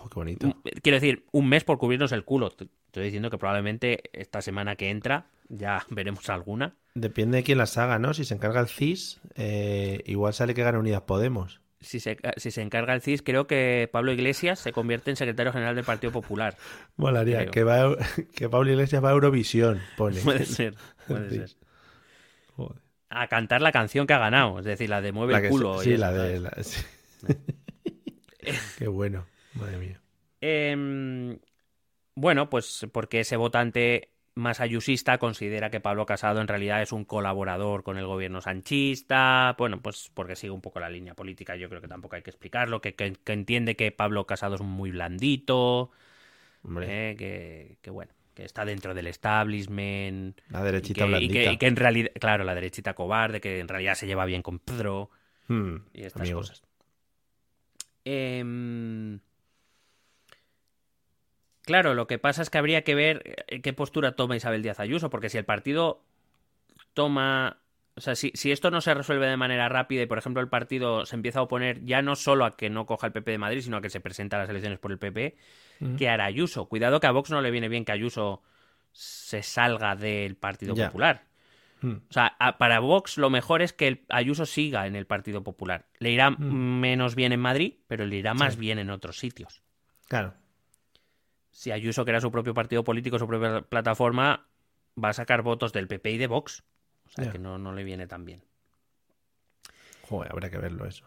Oh, qué bonito. Un- Quiero decir, un mes por cubrirnos el culo. Estoy diciendo que probablemente esta semana que entra ya veremos alguna. Depende de quién las haga, ¿no? Si se encarga el CIS, eh, igual sale que gana Unidas Podemos. Si se, si se encarga el CIS, creo que Pablo Iglesias se convierte en secretario general del Partido Popular. Molaría. Creo. Que, va, a- que Pablo Iglesias va a Eurovisión, pone. Puede ser, puede Sí. ser. Joder. A cantar la canción que ha ganado, es decir, la de Mueve La el culo. se- sí, la de... ¿sabes? la- sí. Qué bueno. Madre mía. Em, bueno, pues porque ese votante más ayusista considera que Pablo Casado en realidad es un colaborador con el gobierno sanchista. Bueno, pues porque sigue un poco la línea política, yo creo que tampoco hay que explicarlo, que, que- que entiende que Pablo Casado es muy blandito, Hombre, eh, que, que bueno, que está dentro del establishment. la derechita y blandita. que- y que en realidad, claro, la derechita cobarde, que en realidad se lleva bien con Pedro Hmm, y estas amigos. cosas. Em, Claro, lo que pasa es que habría que ver eh, qué postura toma Isabel Díaz Ayuso, porque si el partido toma O sea, si, si, esto no se resuelve de manera rápida y, por ejemplo, el partido se empieza a oponer ya no solo a que no coja el PP de Madrid, sino a que se presenta a las elecciones por el PP, ¿qué hará Ayuso? Cuidado que a Vox no le viene bien que Ayuso se salga del Partido Ya. Popular. Mm. O sea, a- para Vox lo mejor es que el Ayuso siga en el Partido Popular. Le irá menos bien en Madrid, pero le irá más Sí. bien en otros sitios. Claro. Si Ayuso crea su propio partido político, su propia plataforma, va a sacar votos del PP y de Vox. O sea, que no, no le viene tan bien. Joder, habrá que verlo eso.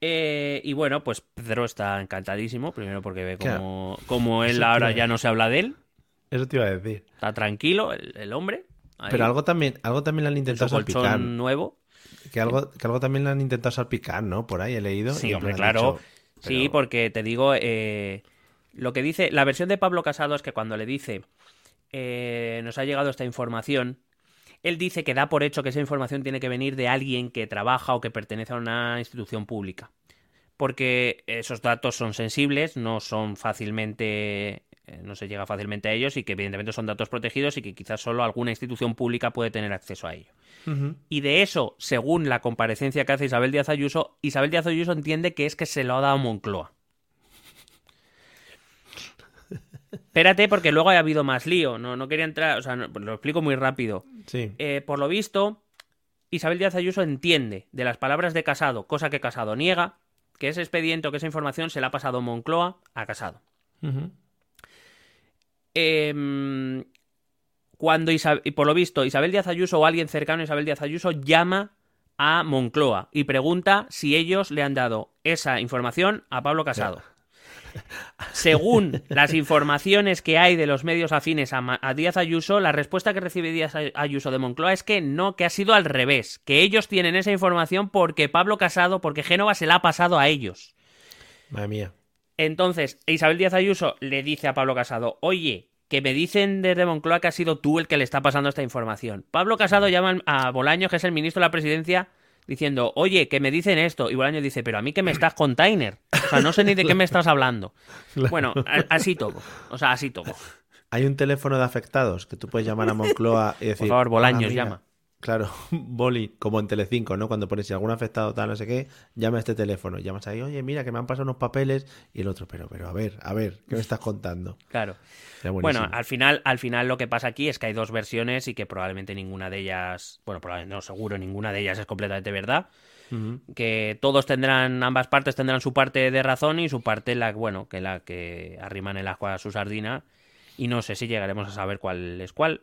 Eh, y bueno, pues Pedro está encantadísimo, primero porque ve como, como él ahora ya no se habla de él, Eso te iba a decir. está tranquilo el, el hombre. ahí, Pero algo también, algo también le han intentado salpicar. nuevo. Que algo, que algo también le han intentado salpicar, ¿no? Por ahí he leído. Sí, y hombre, claro. dicho, Sí, porque te digo, eh, lo que dice, la versión de Pablo Casado es que cuando le dice, eh, nos ha llegado esta información, él dice que da por hecho que esa información tiene que venir de alguien que trabaja o que pertenece a una institución pública. Porque esos datos son sensibles, no son fácilmente, eh, no se llega fácilmente a ellos y que evidentemente son datos protegidos y que quizás solo alguna institución pública puede tener acceso a ello. Y de eso, según la comparecencia que hace Isabel Díaz Ayuso, Isabel Díaz Ayuso entiende que es que se lo ha dado Moncloa. Espérate, porque luego ha habido más lío. No, no quería entrar, o sea, no- lo explico muy rápido. Sí. Eh, por lo visto, Isabel Díaz Ayuso entiende de las palabras de Casado, cosa que Casado niega, que ese expediente o que esa información se la ha pasado Moncloa a Casado. Em, cuando Isa- y por lo visto Isabel Díaz Ayuso o alguien cercano a Isabel Díaz Ayuso llama a Moncloa y pregunta si ellos le han dado esa información a Pablo Casado. Según las informaciones que hay de los medios afines a, a Díaz Ayuso, la respuesta que recibe Díaz Ay- Ayuso de Moncloa es que no, que ha sido al revés, que ellos tienen esa información porque Pablo Casado, porque Génova se la ha pasado a ellos. Madre mía. Entonces, Isabel Díaz Ayuso le dice a Pablo Casado, oye, que me dicen desde Moncloa que ha sido tú el que le está pasando esta información. Pablo Casado llama a Bolaño, que es el ministro de la presidencia, diciendo, oye, que me dicen esto. Y Bolaño dice, pero a mí que me estás container. O sea, no sé ni de qué me estás hablando. Bueno, así todo. O sea, así todo. Hay un teléfono de afectados que tú puedes llamar a Moncloa y decir. Por favor, Bolaños, "Ah, mira". llama. Claro, Boli, como en Telecinco, ¿no? Cuando pones si algún afectado tal, no sé qué, llama a este teléfono. Llamas ahí, oye, mira, que me han pasado unos papeles. Y el otro, pero, pero, a ver, a ver, ¿qué me estás contando? Claro. Bueno, al final, al final lo que pasa aquí es que hay dos versiones y que probablemente ninguna de ellas, bueno, probablemente no, seguro ninguna de ellas es completamente verdad. Que todos tendrán, ambas partes tendrán su parte de razón y su parte la, bueno, que la que arriman el agua a su sardina. Y no sé si llegaremos a saber cuál es cuál.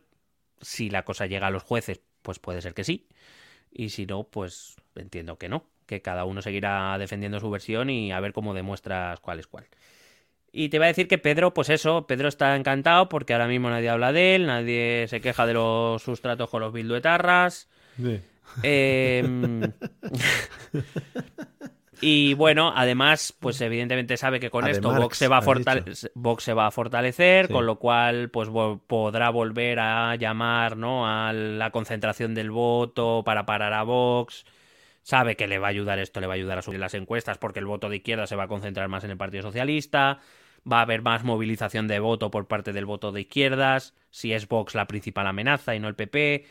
Si la cosa llega a los jueces, pues puede ser que sí. Y si no, pues entiendo que no. Que cada uno seguirá defendiendo su versión y a ver cómo demuestras cuál es cuál. Y te iba a decir que Pedro, pues eso, Pedro está encantado porque ahora mismo nadie habla de él, nadie se queja de los sus tratos con los bilduetarras. Sí. Em, y bueno, además, pues evidentemente sabe que con esto Vox se, va a has fortale- dicho. Vox se va a fortalecer, Sí. con lo cual pues vo- podrá volver a llamar ¿no? a la concentración del voto para parar a Vox. Sabe que le va a ayudar esto, le va a ayudar a subir las encuestas porque el voto de izquierda se va a concentrar más en el Partido Socialista. Va a haber más movilización de voto por parte del voto de izquierdas, si es Vox la principal amenaza y no el PP.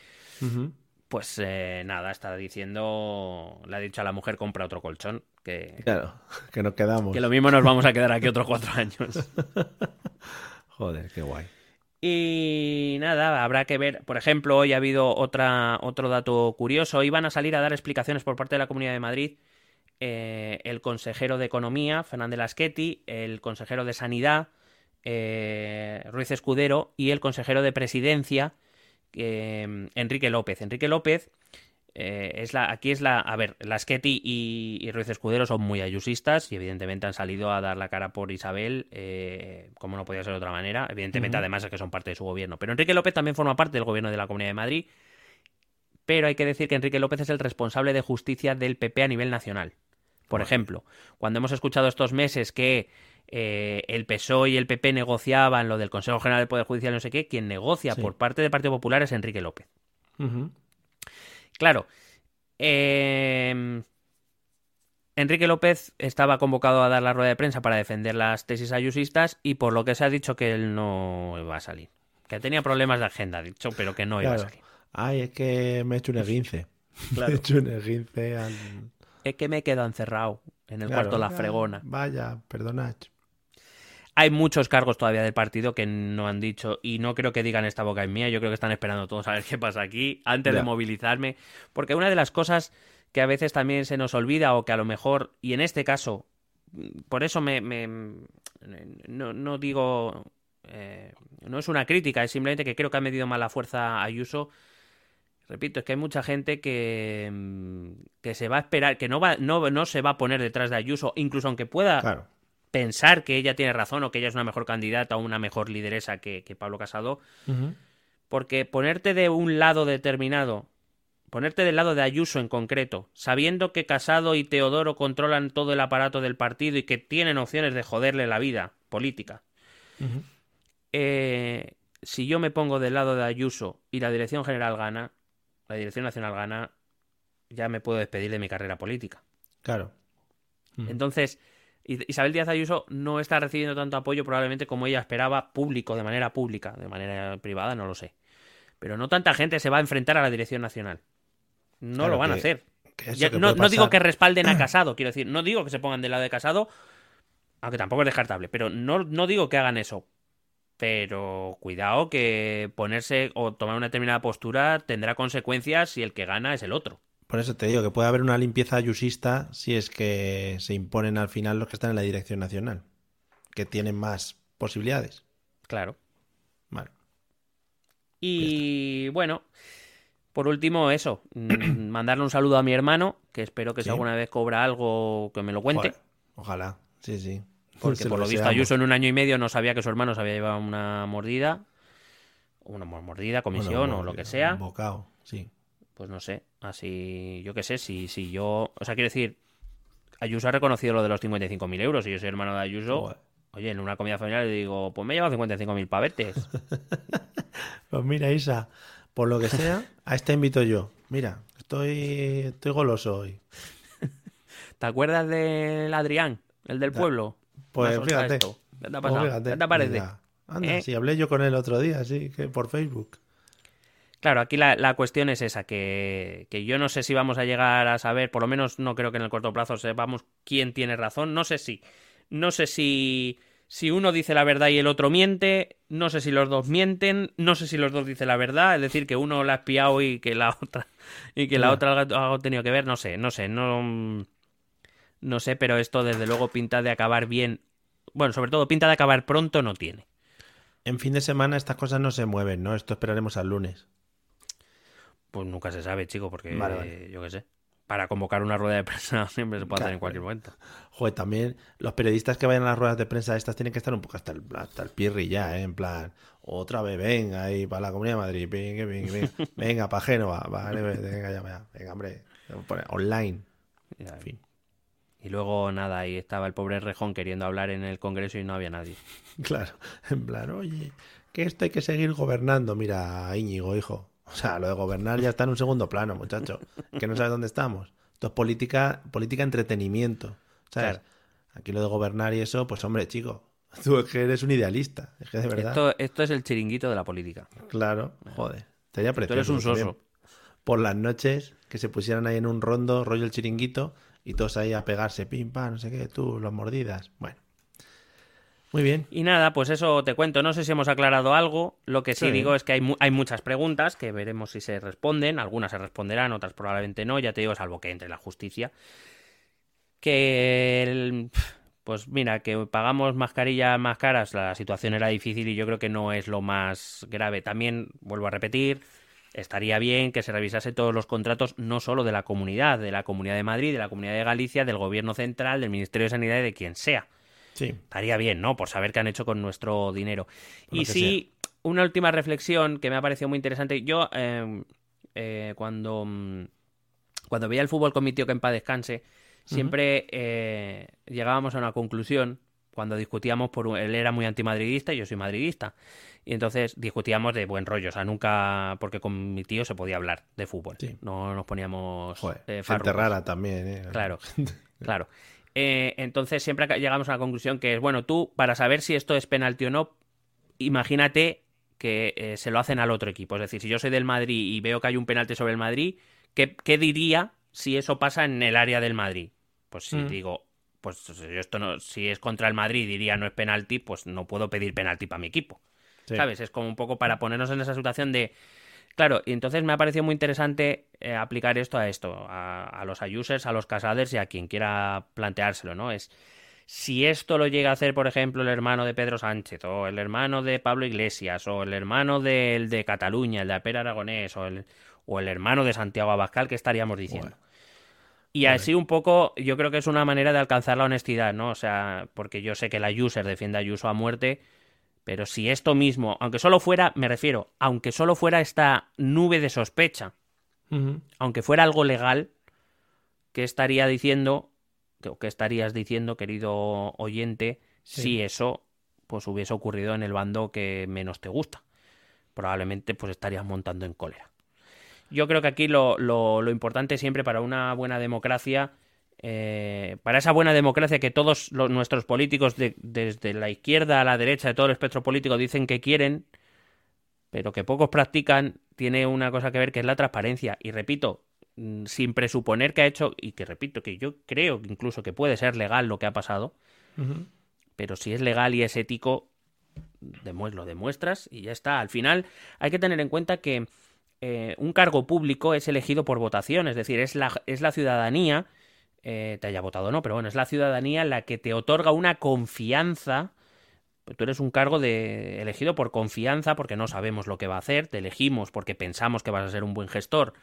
Pues eh, nada, está diciendo, le ha dicho a la mujer compra otro colchón, que, Claro, que nos quedamos. que lo mismo nos vamos a quedar aquí otros cuatro años. Joder, qué guay. Y nada, habrá que ver, por ejemplo, hoy ha habido otra, otro dato curioso, iban a salir a dar explicaciones por parte de la Comunidad de Madrid eh, el consejero de Economía, Fernández Lasqueti, el consejero de Sanidad, eh, Ruiz Escudero, y el consejero de Presidencia, eh, Enrique López. Enrique López eh, es la, aquí es la, a ver, Lasqueti y, y Ruiz Escudero son muy ayusistas y evidentemente han salido a dar la cara por Isabel, eh, como no podía ser de otra manera. Evidentemente, además es que son parte de su gobierno. Pero Enrique López también forma parte del gobierno de la Comunidad de Madrid. Pero hay que decir que Enrique López es el responsable de justicia del PP a nivel nacional. Por ejemplo, cuando hemos escuchado estos meses que eh, el PSOE y el PP negociaban lo del Consejo General del Poder Judicial, no sé qué, quien negocia Sí. por parte del Partido Popular es Enrique López. Claro, eh, Enrique López estaba convocado a dar la rueda de prensa para defender las tesis ayusistas y por lo que se ha dicho que él no iba a salir. Que tenía problemas de agenda, ha dicho, pero que no iba a salir. Ay, es que me he hecho un esguince. Claro. He hecho un esguince al... Es que me he quedado encerrado en el cuarto de la fregona. Vaya, perdonad. Hay muchos cargos todavía del partido que no han dicho y no creo que digan esta boca en mía. Yo creo que están esperando todos a ver qué pasa aquí antes de movilizarme. Porque una de las cosas que a veces también se nos olvida o que a lo mejor, y en este caso, por eso me, no, digo, eh, no es una crítica, es simplemente que creo que ha medido mal la fuerza Ayuso. Repito, es que hay mucha gente que, que se va a esperar, que no, va, no, no se va a poner detrás de Ayuso, incluso aunque pueda claro pensar que ella tiene razón o que ella es una mejor candidata o una mejor lideresa que, Pablo Casado. Porque ponerte de un lado determinado, ponerte del lado de Ayuso en concreto, sabiendo que Casado y Teodoro controlan todo el aparato del partido y que tienen opciones de joderle la vida política. Eh, si yo me pongo del lado de Ayuso y la dirección general gana, la dirección nacional gana, ya me puedo despedir de mi carrera política. Claro. Entonces, Isabel Díaz Ayuso no está recibiendo tanto apoyo probablemente como ella esperaba, público, de manera pública, de manera privada, no lo sé. Pero no tanta gente se va a enfrentar a la dirección nacional. No lo van a hacer. no, digo que respalden a Casado, quiero decir, no digo que se pongan del lado de Casado, aunque tampoco es descartable, pero no, no digo que hagan eso. Pero cuidado que ponerse o tomar una determinada postura tendrá consecuencias si el que gana es el otro. Por eso te digo que puede haber una limpieza ayusista si es que se imponen al final los que están en la dirección nacional, que tienen más posibilidades. Claro. Vale. Y bueno, por último, eso, mm, mandarle un saludo a mi hermano, que espero que si alguna vez cobra algo, que me lo cuente. ojalá, sí, sí. Porque por lo, visto Ayuso en un año y medio no sabía que su hermano se había llevado una mordida, una mordida, comisión o lo que sea. Un bocado, sí pues no sé, así, yo qué sé, si, si yo, o sea, quiero decir, Ayuso ha reconocido lo de los 55.000 euros y yo soy hermano de Ayuso. Oye, en una comida familiar le digo, pues me he llevado 55.000 pavetes. pues mira, Isa, por lo que sea, a este invito yo. Mira, estoy, estoy goloso hoy. ¿Te acuerdas del Adrián, el del pueblo? Pues fíjate. ¿Qué te, pues ¿Qué te parece? Anda, ¿Eh? si hablé yo con él otro día, sí, que por Facebook. Claro, aquí la, cuestión es esa, que, yo no sé si vamos a llegar a saber, por lo menos no creo que en el corto plazo sepamos quién tiene razón, no sé si, no sé si, si uno dice la verdad y el otro miente, no sé si los dos mienten, no sé si los dos dicen la verdad, es decir, que uno la ha espiado y que la otra, y que la otra ha tenido que ver, no sé, no sé, no, no sé, pero esto desde luego pinta de acabar bien, bueno, sobre todo pinta de acabar pronto no tiene. En fin de semana estas cosas no se mueven, ¿no? Esto esperaremos al lunes. Pues nunca se sabe, chico, porque yo qué sé. Para convocar una rueda de prensa siempre se puede hacer en cualquier momento. Joder, también los periodistas que vayan a las ruedas de prensa estas tienen que estar un poco hasta el, hasta el pirri ya, ¿eh? En plan, otra vez, venga, ahí para la Comunidad de Madrid, venga, venga, venga, venga para Génova, vale, venga, ya, venga, venga hombre, online. en fin. Y luego nada, ahí estaba el pobre Rejón queriendo hablar en el Congreso y no había nadie. Claro, en plan, oye, que esto hay que seguir gobernando. Mira, Íñigo, hijo, o sea, lo de gobernar ya está en un segundo plano, muchacho. Que no sabes dónde estamos. Esto es política, política entretenimiento. ¿Sabes? Aquí lo de gobernar y eso, pues hombre, chico, tú es que eres un idealista. Es que de verdad. Esto, es el chiringuito de la política. Claro, joder. Estaría precioso. Tú eres un soso. Por las noches, que se pusieran ahí en un rondo, rollo el chiringuito, y todos ahí a pegarse, pim, pam, no sé qué, tú, las mordidas. Bueno. Muy bien. Y nada, pues eso te cuento. No sé si hemos aclarado algo. Lo que sí, digo es que hay, hay, muchas preguntas que veremos si se responden. Algunas se responderán, otras probablemente no. Ya te digo, salvo que entre la justicia. Que. pues mira, que pagamos mascarillas más caras, la situación era difícil y yo creo que no es lo más grave. También, vuelvo a repetir, estaría bien que se revisase todos los contratos, no solo de la comunidad, de la Comunidad de Madrid, de la Comunidad de Galicia, del Gobierno Central, del Ministerio de Sanidad y de quien sea Sí. Estaría bien, ¿no? Por saber qué han hecho con nuestro dinero. y sí, una última reflexión que me ha parecido muy interesante. Yo, em, eh, cuando, mm, cuando veía el fútbol con mi tío que en paz descanse, siempre eh, llegábamos a una conclusión cuando discutíamos por él era muy antimadridista y yo soy madridista y entonces discutíamos de buen rollo o sea nunca porque con mi tío se podía hablar de fútbol no nos poníamos Joder, eh, rara también ¿eh? claro claro eh, entonces siempre llegamos a la conclusión que es, bueno, tú para saber si esto es penalti o no, imagínate que eh, se lo hacen al otro equipo. Es decir, si yo soy del Madrid y veo que hay un penalti sobre el Madrid, ¿qué, qué diría si eso pasa en el área del Madrid? Pues si Mm. digo, pues esto no, si es contra el Madrid diría no es penalti, pues no puedo pedir penalti para mi equipo. Sí. ¿Sabes? Es como un poco para ponernos en esa situación de. Claro, y entonces me ha parecido muy interesante eh, aplicar esto a esto, a, a los users, a los casaders y a quien quiera planteárselo, ¿no? Es si esto lo llega a hacer, por ejemplo, el hermano de Pedro Sánchez, o el hermano de Pablo Iglesias, o el hermano del de Cataluña, el de Pere Aragonés, o el, o el hermano de Santiago Abascal, ¿qué estaríamos diciendo? Bueno. Y así un poco, yo creo que es una manera de alcanzar la honestidad, ¿no? O sea, porque yo sé que la user defiende a Ayuso a muerte, pero si esto mismo, aunque solo fuera, me refiero, aunque solo fuera esta nube de sospecha, aunque fuera algo legal, ¿qué estaría diciendo, o qué estarías diciendo, querido oyente, Sí. si eso pues hubiese ocurrido en el bando que menos te gusta? Probablemente pues estarías montando en cólera. Yo creo que aquí lo, lo- lo importante siempre para una buena democracia, eh, para esa buena democracia que todos los- nuestros políticos, de- desde la izquierda a la derecha de todo el espectro político, dicen que quieren, pero que pocos practican, tiene una cosa que ver que es la transparencia. Y repito, mm, sin presuponer que ha hecho, y que repito, que yo creo que incluso que puede ser legal lo que ha pasado, pero si es legal y es ético, lo demuestras y ya está. Al final hay que tener en cuenta que eh, un cargo público es elegido por votación, es decir, es la, es la ciudadanía, eh, te haya votado o no, pero bueno, es la ciudadanía la que te otorga una confianza. Pues tú eres un cargo de elegido por confianza porque no sabemos lo que va a hacer, te elegimos porque pensamos que vas a ser un buen gestor,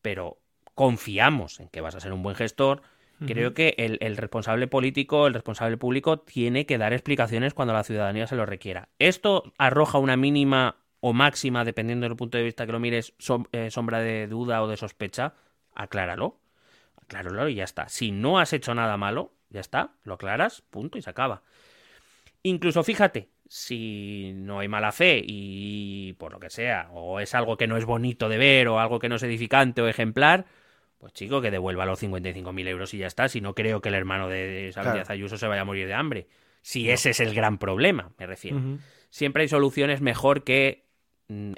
pero confiamos en que vas a ser un buen gestor. Creo que el, el responsable político, el responsable público, tiene que dar explicaciones cuando la ciudadanía se lo requiera. Esto arroja una mínima o máxima, dependiendo del punto de vista que lo mires, eh, sombra de duda o de sospecha. Acláralo. Acláralo y ya está. Si no has hecho nada malo, ya está, lo aclaras, punto y se acaba. Incluso fíjate, si no hay mala fe y por lo que sea, o es algo que no es bonito de ver, o algo que no es edificante o ejemplar, pues chico, que devuelva los 55.000 euros y ya está. Si no creo que el hermano de Isabel Claro. Díaz Ayuso se vaya a morir de hambre. Si ese es el gran problema, me refiero. Siempre hay soluciones mejor que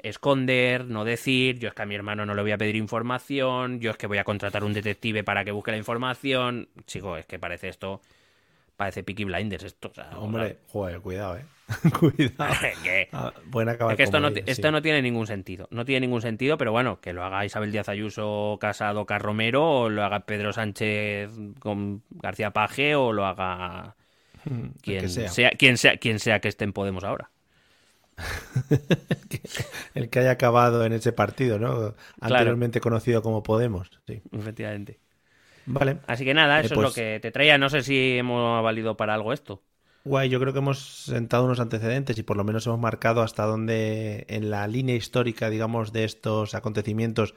esconder, no decir, yo es que a mi hermano no le voy a pedir información, yo es que voy a contratar un detective para que busque la información. Chico, es que parece esto, parece Peaky Blinders esto. o sea, Hombre, joder, cuidado, eh. cuidado. que- Ah, Pueden acabar es que esto, no, ellos, esto sí. no tiene ningún sentido. No tiene ningún sentido, pero bueno, que lo haga Isabel Díaz Ayuso Casado Carromero, o lo haga Pedro Sánchez con García Paje, o lo haga Mm, quien que sea. sea, quien sea, quien sea que esté en Podemos ahora. El que haya acabado en ese partido, ¿no? Anteriormente conocido como Podemos. Sí. Efectivamente. Vale. Así que nada, Eh, eso es pues- lo que te traía. No sé si hemos valido para algo esto. Guay, yo creo que hemos sentado unos antecedentes y por lo menos hemos marcado hasta dónde en la línea histórica, digamos, de estos acontecimientos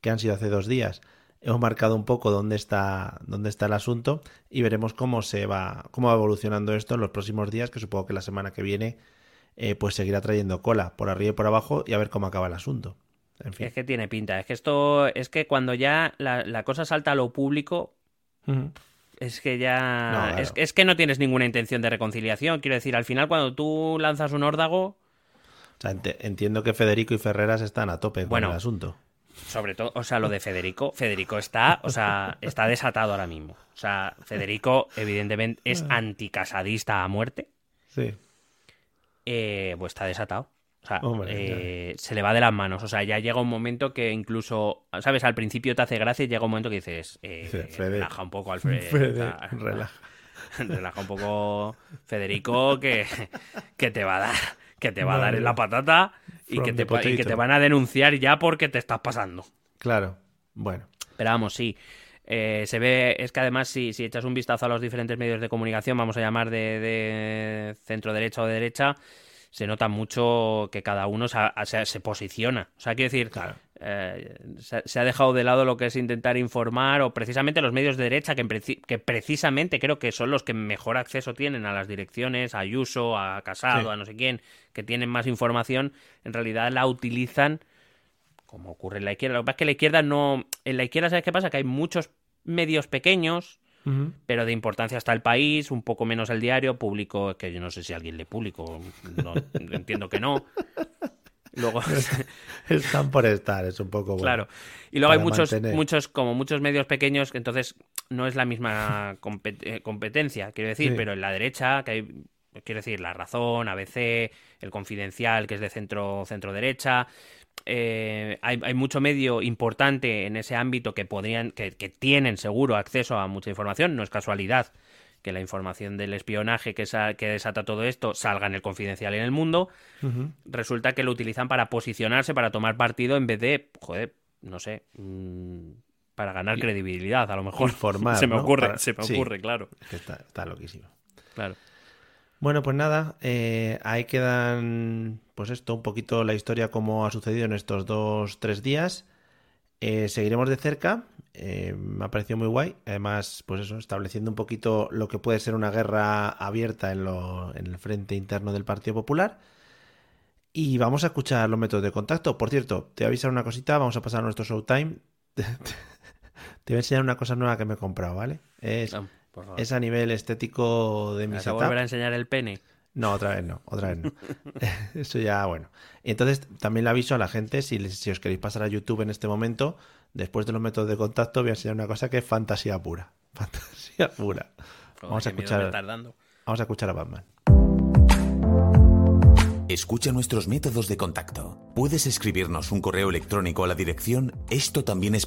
que han sido hace dos días, hemos marcado un poco dónde está, dónde está el asunto y veremos cómo se va, cómo va evolucionando esto en los próximos días, que supongo que la semana que viene eh, pues seguirá trayendo cola por arriba y por abajo y a ver cómo acaba el asunto. En fin. Es que tiene pinta. Es que esto, es que cuando ya la, la cosa salta a lo público, es que ya. No, claro. es, es que no tienes ninguna intención de reconciliación. Quiero decir, al final, cuando tú lanzas un órdago, O sea, ente- entiendo que Federico y Ferreras están a tope Bueno. con el asunto. sobre todo, o sea, lo de Federico, Federico está, o sea, está desatado ahora mismo. O sea, Federico, evidentemente, es anticasadista a muerte. Sí. Eh, pues está desatado. O sea, Hombre, eh, se le va de las manos. O sea, ya llega un momento que incluso, ¿sabes? Al principio te hace gracia y llega un momento que dices, eh, Dice, Fede. relaja un poco, Alfred. Fede, relaja. relaja un poco, Federico, que, que te va a dar, que te va a dar en la patata y que, te, y que te van a denunciar ya porque te estás pasando. Claro. Bueno. Pero vamos, sí. Eh, se ve, es que además si, si echas un vistazo a los diferentes medios de comunicación, vamos a llamar de, de centro derecha o de derecha, se nota mucho que cada uno se, se- se posiciona. O sea, quiero decir, Claro. eh, se, se ha dejado de lado lo que es intentar informar o precisamente los medios de derecha que, preci- que precisamente creo que son los que mejor acceso tienen a las direcciones, a Ayuso, a Casado, Sí. a no sé quién, que tienen más información, en realidad la utilizan como ocurre en la izquierda. Lo que pasa es que la izquierda no... En la izquierda, ¿sabes qué pasa? Que hay muchos medios pequeños, pero de importancia está el país, un poco menos el diario, público, que yo no sé si alguien lee público, no, entiendo que no. Luego, Están por estar, es un poco bueno. claro. Y luego hay muchos, mantener. muchos, como muchos medios pequeños, que entonces no es la misma compet- eh, competencia, quiero decir, Sí. pero en la derecha, que hay, quiero decir, La Razón, ABC, El Confidencial, que es de centro, centro derecha. Eh, hay, hay mucho medio importante en ese ámbito que podrían, que, que tienen seguro acceso a mucha información. No es casualidad que la información del espionaje que, sa- que desata todo esto salga en el confidencial en el mundo. Resulta que lo utilizan para posicionarse, para tomar partido, en vez de, joder, no sé, mm, para ganar credibilidad, a lo mejor. Informar, se me ¿no? ocurre, Para- se me sí. ocurre, claro. Está, está loquísimo. claro. Bueno, pues nada, eh, ahí quedan, pues esto, un poquito la historia como ha sucedido en estos dos, tres días. Eh, seguiremos de cerca, eh, me ha parecido muy guay. Además, pues eso, estableciendo un poquito lo que puede ser una guerra abierta en, lo- en el frente interno del Partido Popular. Y vamos a escuchar los métodos de contacto. Por cierto, te voy a avisar una cosita, vamos a pasar a nuestro showtime. Te voy a enseñar una cosa nueva que me he comprado, ¿vale? Es. Es a nivel estético de mi ¿Me vas a setup. volver a enseñar el pene? No, otra vez no, otra vez no. Eso ya, bueno. Entonces, también le aviso a la gente, si, os queréis pasar a YouTube en este momento, después de los métodos de contacto, voy a enseñar una cosa que es fantasía pura. Fantasía pura. Vamos a escuchar, vamos a escuchar a Batman. Escucha nuestros métodos de contacto. Puedes escribirnos un correo electrónico a la dirección esto también es.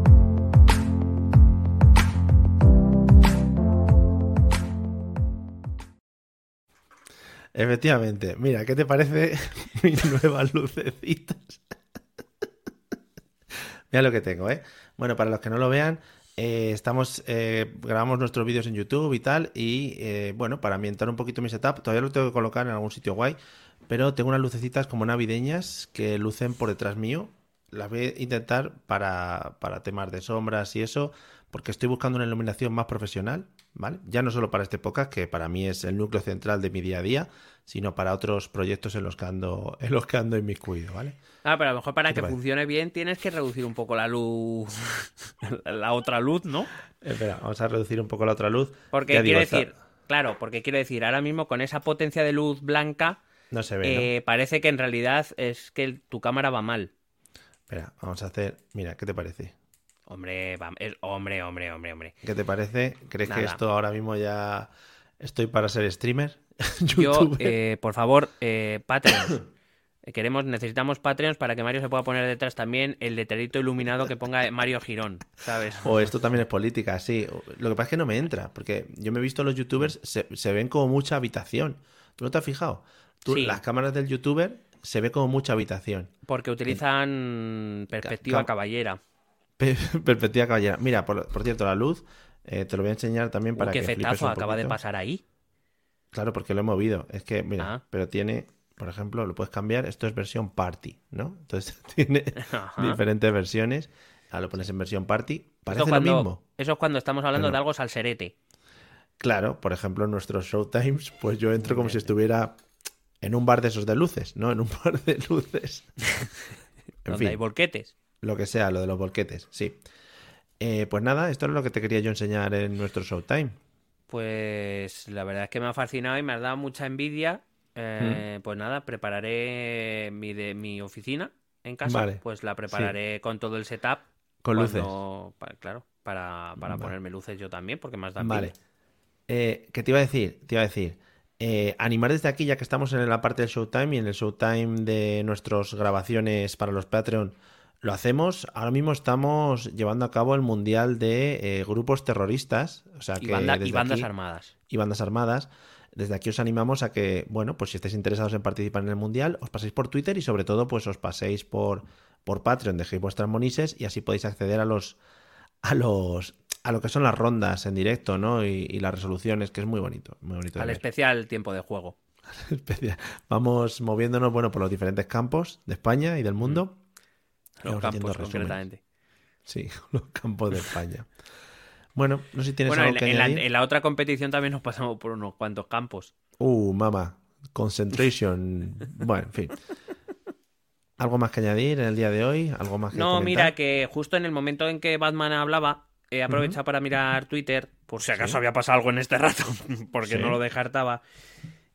Efectivamente. Mira, ¿qué te parece mis nuevas lucecitas? Mira lo que tengo, ¿eh? Bueno, para los que no lo vean, eh, estamos eh, grabamos nuestros vídeos en YouTube y tal. Y eh, bueno, para ambientar un poquito mi setup, todavía lo tengo que colocar en algún sitio guay. Pero tengo unas lucecitas como navideñas que lucen por detrás mío. Las voy a intentar para, para temas de sombras y eso, porque estoy buscando una iluminación más profesional, ¿vale? Ya no solo para este podcast, que para mí es el núcleo central de mi día a día, sino para otros proyectos en los que ando, en los que ando inmiscuido, ¿vale? Ah, pero a lo mejor para ¿Qué te que funcione bien tienes que reducir un poco la luz, la otra luz, ¿no? Espera, vamos a reducir un poco la otra luz. Porque Ya quiero digo, está- decir, claro, porque quiero decir, ahora mismo con esa potencia de luz blanca, No se ve, ¿no? eh, parece que en realidad es que tu cámara va mal. Espera, vamos a hacer... Mira, ¿qué te parece? Hombre, hombre, hombre, hombre, hombre. ¿Qué te parece? ¿Crees que esto ahora mismo ya estoy para ser streamer? Yo, eh, por favor, eh, Patreons. Eh, Queremos, necesitamos Patreons para que Mario se pueda poner detrás también el letrerito iluminado que ponga Mario Girón, ¿sabes? O esto también es política, sí. Lo que pasa es que no me entra, porque yo me he visto los youtubers, se, se ven como mucha habitación. ¿Tú no te has fijado? Tú, Sí. Las cámaras del youtuber se ve como mucha habitación. Porque utilizan perspectiva Ca- caballera. Pe- Perspectiva caballera. Mira, por, por cierto, la luz, eh, te lo voy a enseñar también Uy, para qué que fetazo un acaba de pasar ahí. Claro, porque lo he movido. Es que, mira, Ah. pero tiene, por ejemplo, lo puedes cambiar. Esto es versión party, ¿no? Entonces tiene Ajá. diferentes versiones. Ahora lo pones en versión party. Parece lo mismo. eso es cuando estamos hablando Pero- de algo salserete. Claro, por ejemplo, en nuestros showtimes, pues yo entro como si estuviera en un bar de esos de luces, ¿no? En un bar de luces. en donde hay fin, volquetes. Lo que sea, lo de los volquetes, sí. Eh, pues nada, esto es lo que te quería yo enseñar en nuestro showtime. Pues la verdad es que me ha fascinado y me ha dado mucha envidia. Eh, Mm. Pues nada, prepararé mi, de, mi oficina en casa. Vale, Pues la prepararé con todo el setup. Con luces. claro, para, para Vale. ponerme luces yo también, porque más dan Vale. Eh, ¿Qué te iba a decir? Te iba a decir. eh, animar desde aquí, ya que estamos en la parte del Showtime y en el Showtime de nuestras grabaciones para los Patreon, lo hacemos. Ahora mismo estamos llevando a cabo el Mundial de eh, grupos terroristas. O sea Y, que banda- y bandas aquí- armadas. y bandas armadas. Desde aquí os animamos a que, bueno, pues si estáis interesados en participar en el Mundial, os paséis por Twitter y sobre todo, pues os paséis por, por Patreon, dejéis vuestras monises y así podéis acceder a los a los a lo que son las rondas en directo, ¿no? Y, y las resoluciones, que es muy bonito, muy bonito. Al ver. especial tiempo de juego. Vamos moviéndonos, bueno, por los diferentes campos de España y del mundo. Los campos, concretamente. Sí, los campos de España. Bueno, no sé si tienes Bueno, algo en, que en la, añadir. en la otra competición también nos pasamos por unos cuantos campos. Uh, mamá. Concentration. bueno, en fin. ¿Algo más que añadir en el día de hoy? ¿Algo más que No, comentar? mira, que justo en el momento en que Batman hablaba, he aprovechado para mirar Twitter, por si acaso Sí. había pasado algo en este rato, porque Sí. no lo descartaba.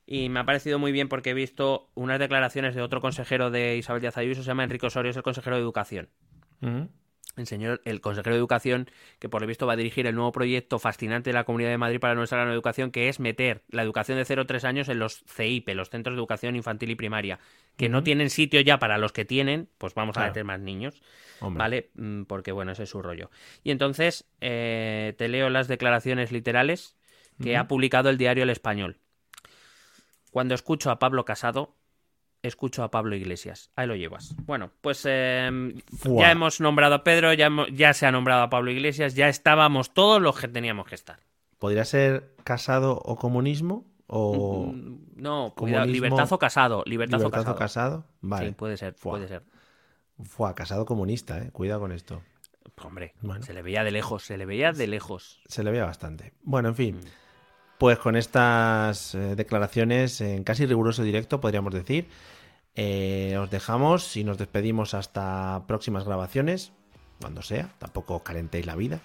Y me ha parecido muy bien porque he visto unas declaraciones de otro consejero de Isabel Díaz Ayuso, se llama Enrique Osorio, es el consejero de Educación. El señor, el consejero de Educación, que por lo visto va a dirigir el nuevo proyecto fascinante de la Comunidad de Madrid para nuestra gran educación, que es meter la educación de 0 a 3 años en los CIP, los Centros de Educación Infantil y Primaria, que no tienen sitio ya para los que tienen, pues vamos a meter más niños. Hombre. ¿Vale? Mm, Porque bueno, ese es su rollo. Y entonces eh, te leo las declaraciones literales que ha publicado el diario El Español. Cuando escucho a Pablo Casado, escucho a Pablo Iglesias. Ahí lo llevas. Bueno, pues eh, Fuá. ya hemos nombrado a Pedro, ya, hemos- ya se ha nombrado a Pablo Iglesias, ya estábamos todos los que teníamos que estar. ¿Podría ser casado o comunismo? ¿O Mm, No, comunismo- cuidado, libertazo casado, libertazo, libertazo casado. casado? Vale. Sí, puede ser, puede ser. Fue casado comunista, eh. Cuidado con esto. Hombre, Bueno. se le veía de lejos, se le veía de lejos. Se le veía bastante. Bueno, en Mm. Pues con estas eh, declaraciones en casi riguroso directo, podríamos decir, eh, os dejamos y nos despedimos hasta próximas grabaciones, cuando sea, tampoco calentéis la vida.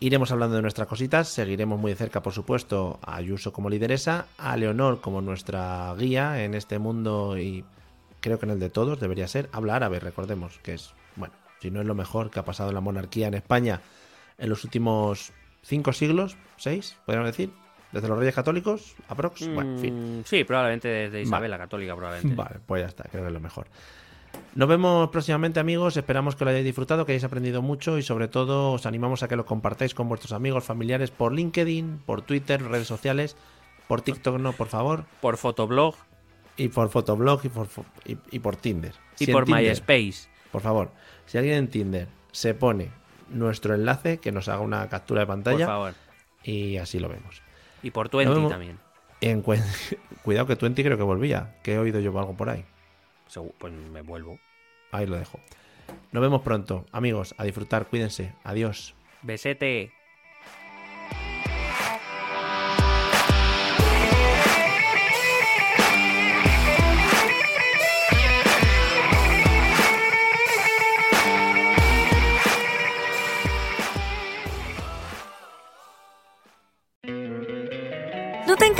Iremos hablando de nuestras cositas, seguiremos muy de cerca, por supuesto, a Ayuso como lideresa, a Leonor como nuestra guía en este mundo y creo que en el de todos debería ser. Habla árabe, recordemos, que es, bueno, si no es lo mejor que ha pasado en la monarquía en España en los últimos cinco siglos, seis, podríamos decir, desde los Reyes Católicos, aprox. Bueno, en fin. Mm, Sí, probablemente desde Isabel Vale. la Católica, probablemente. Vale, pues ya está, creo que es lo mejor. Nos vemos próximamente, amigos. Esperamos que lo hayáis disfrutado, que hayáis aprendido mucho y, sobre todo, os animamos a que lo compartáis con vuestros amigos, familiares por LinkedIn, por Twitter, redes sociales, por TikTok, no, por favor, Por Fotoblog y por Fotoblog y por, y, y por Tinder. y Si por Tinder, MySpace. Por favor, si alguien en Tinder se pone nuestro enlace, que nos haga una captura de Por pantalla favor. y así lo vemos. Y por Twenty también. En Cuidado que Twenty creo que volvía, que he oído yo algo por ahí. Pues me vuelvo. Ahí lo dejo. Nos vemos pronto, amigos. A disfrutar, cuídense. Adiós. Besete.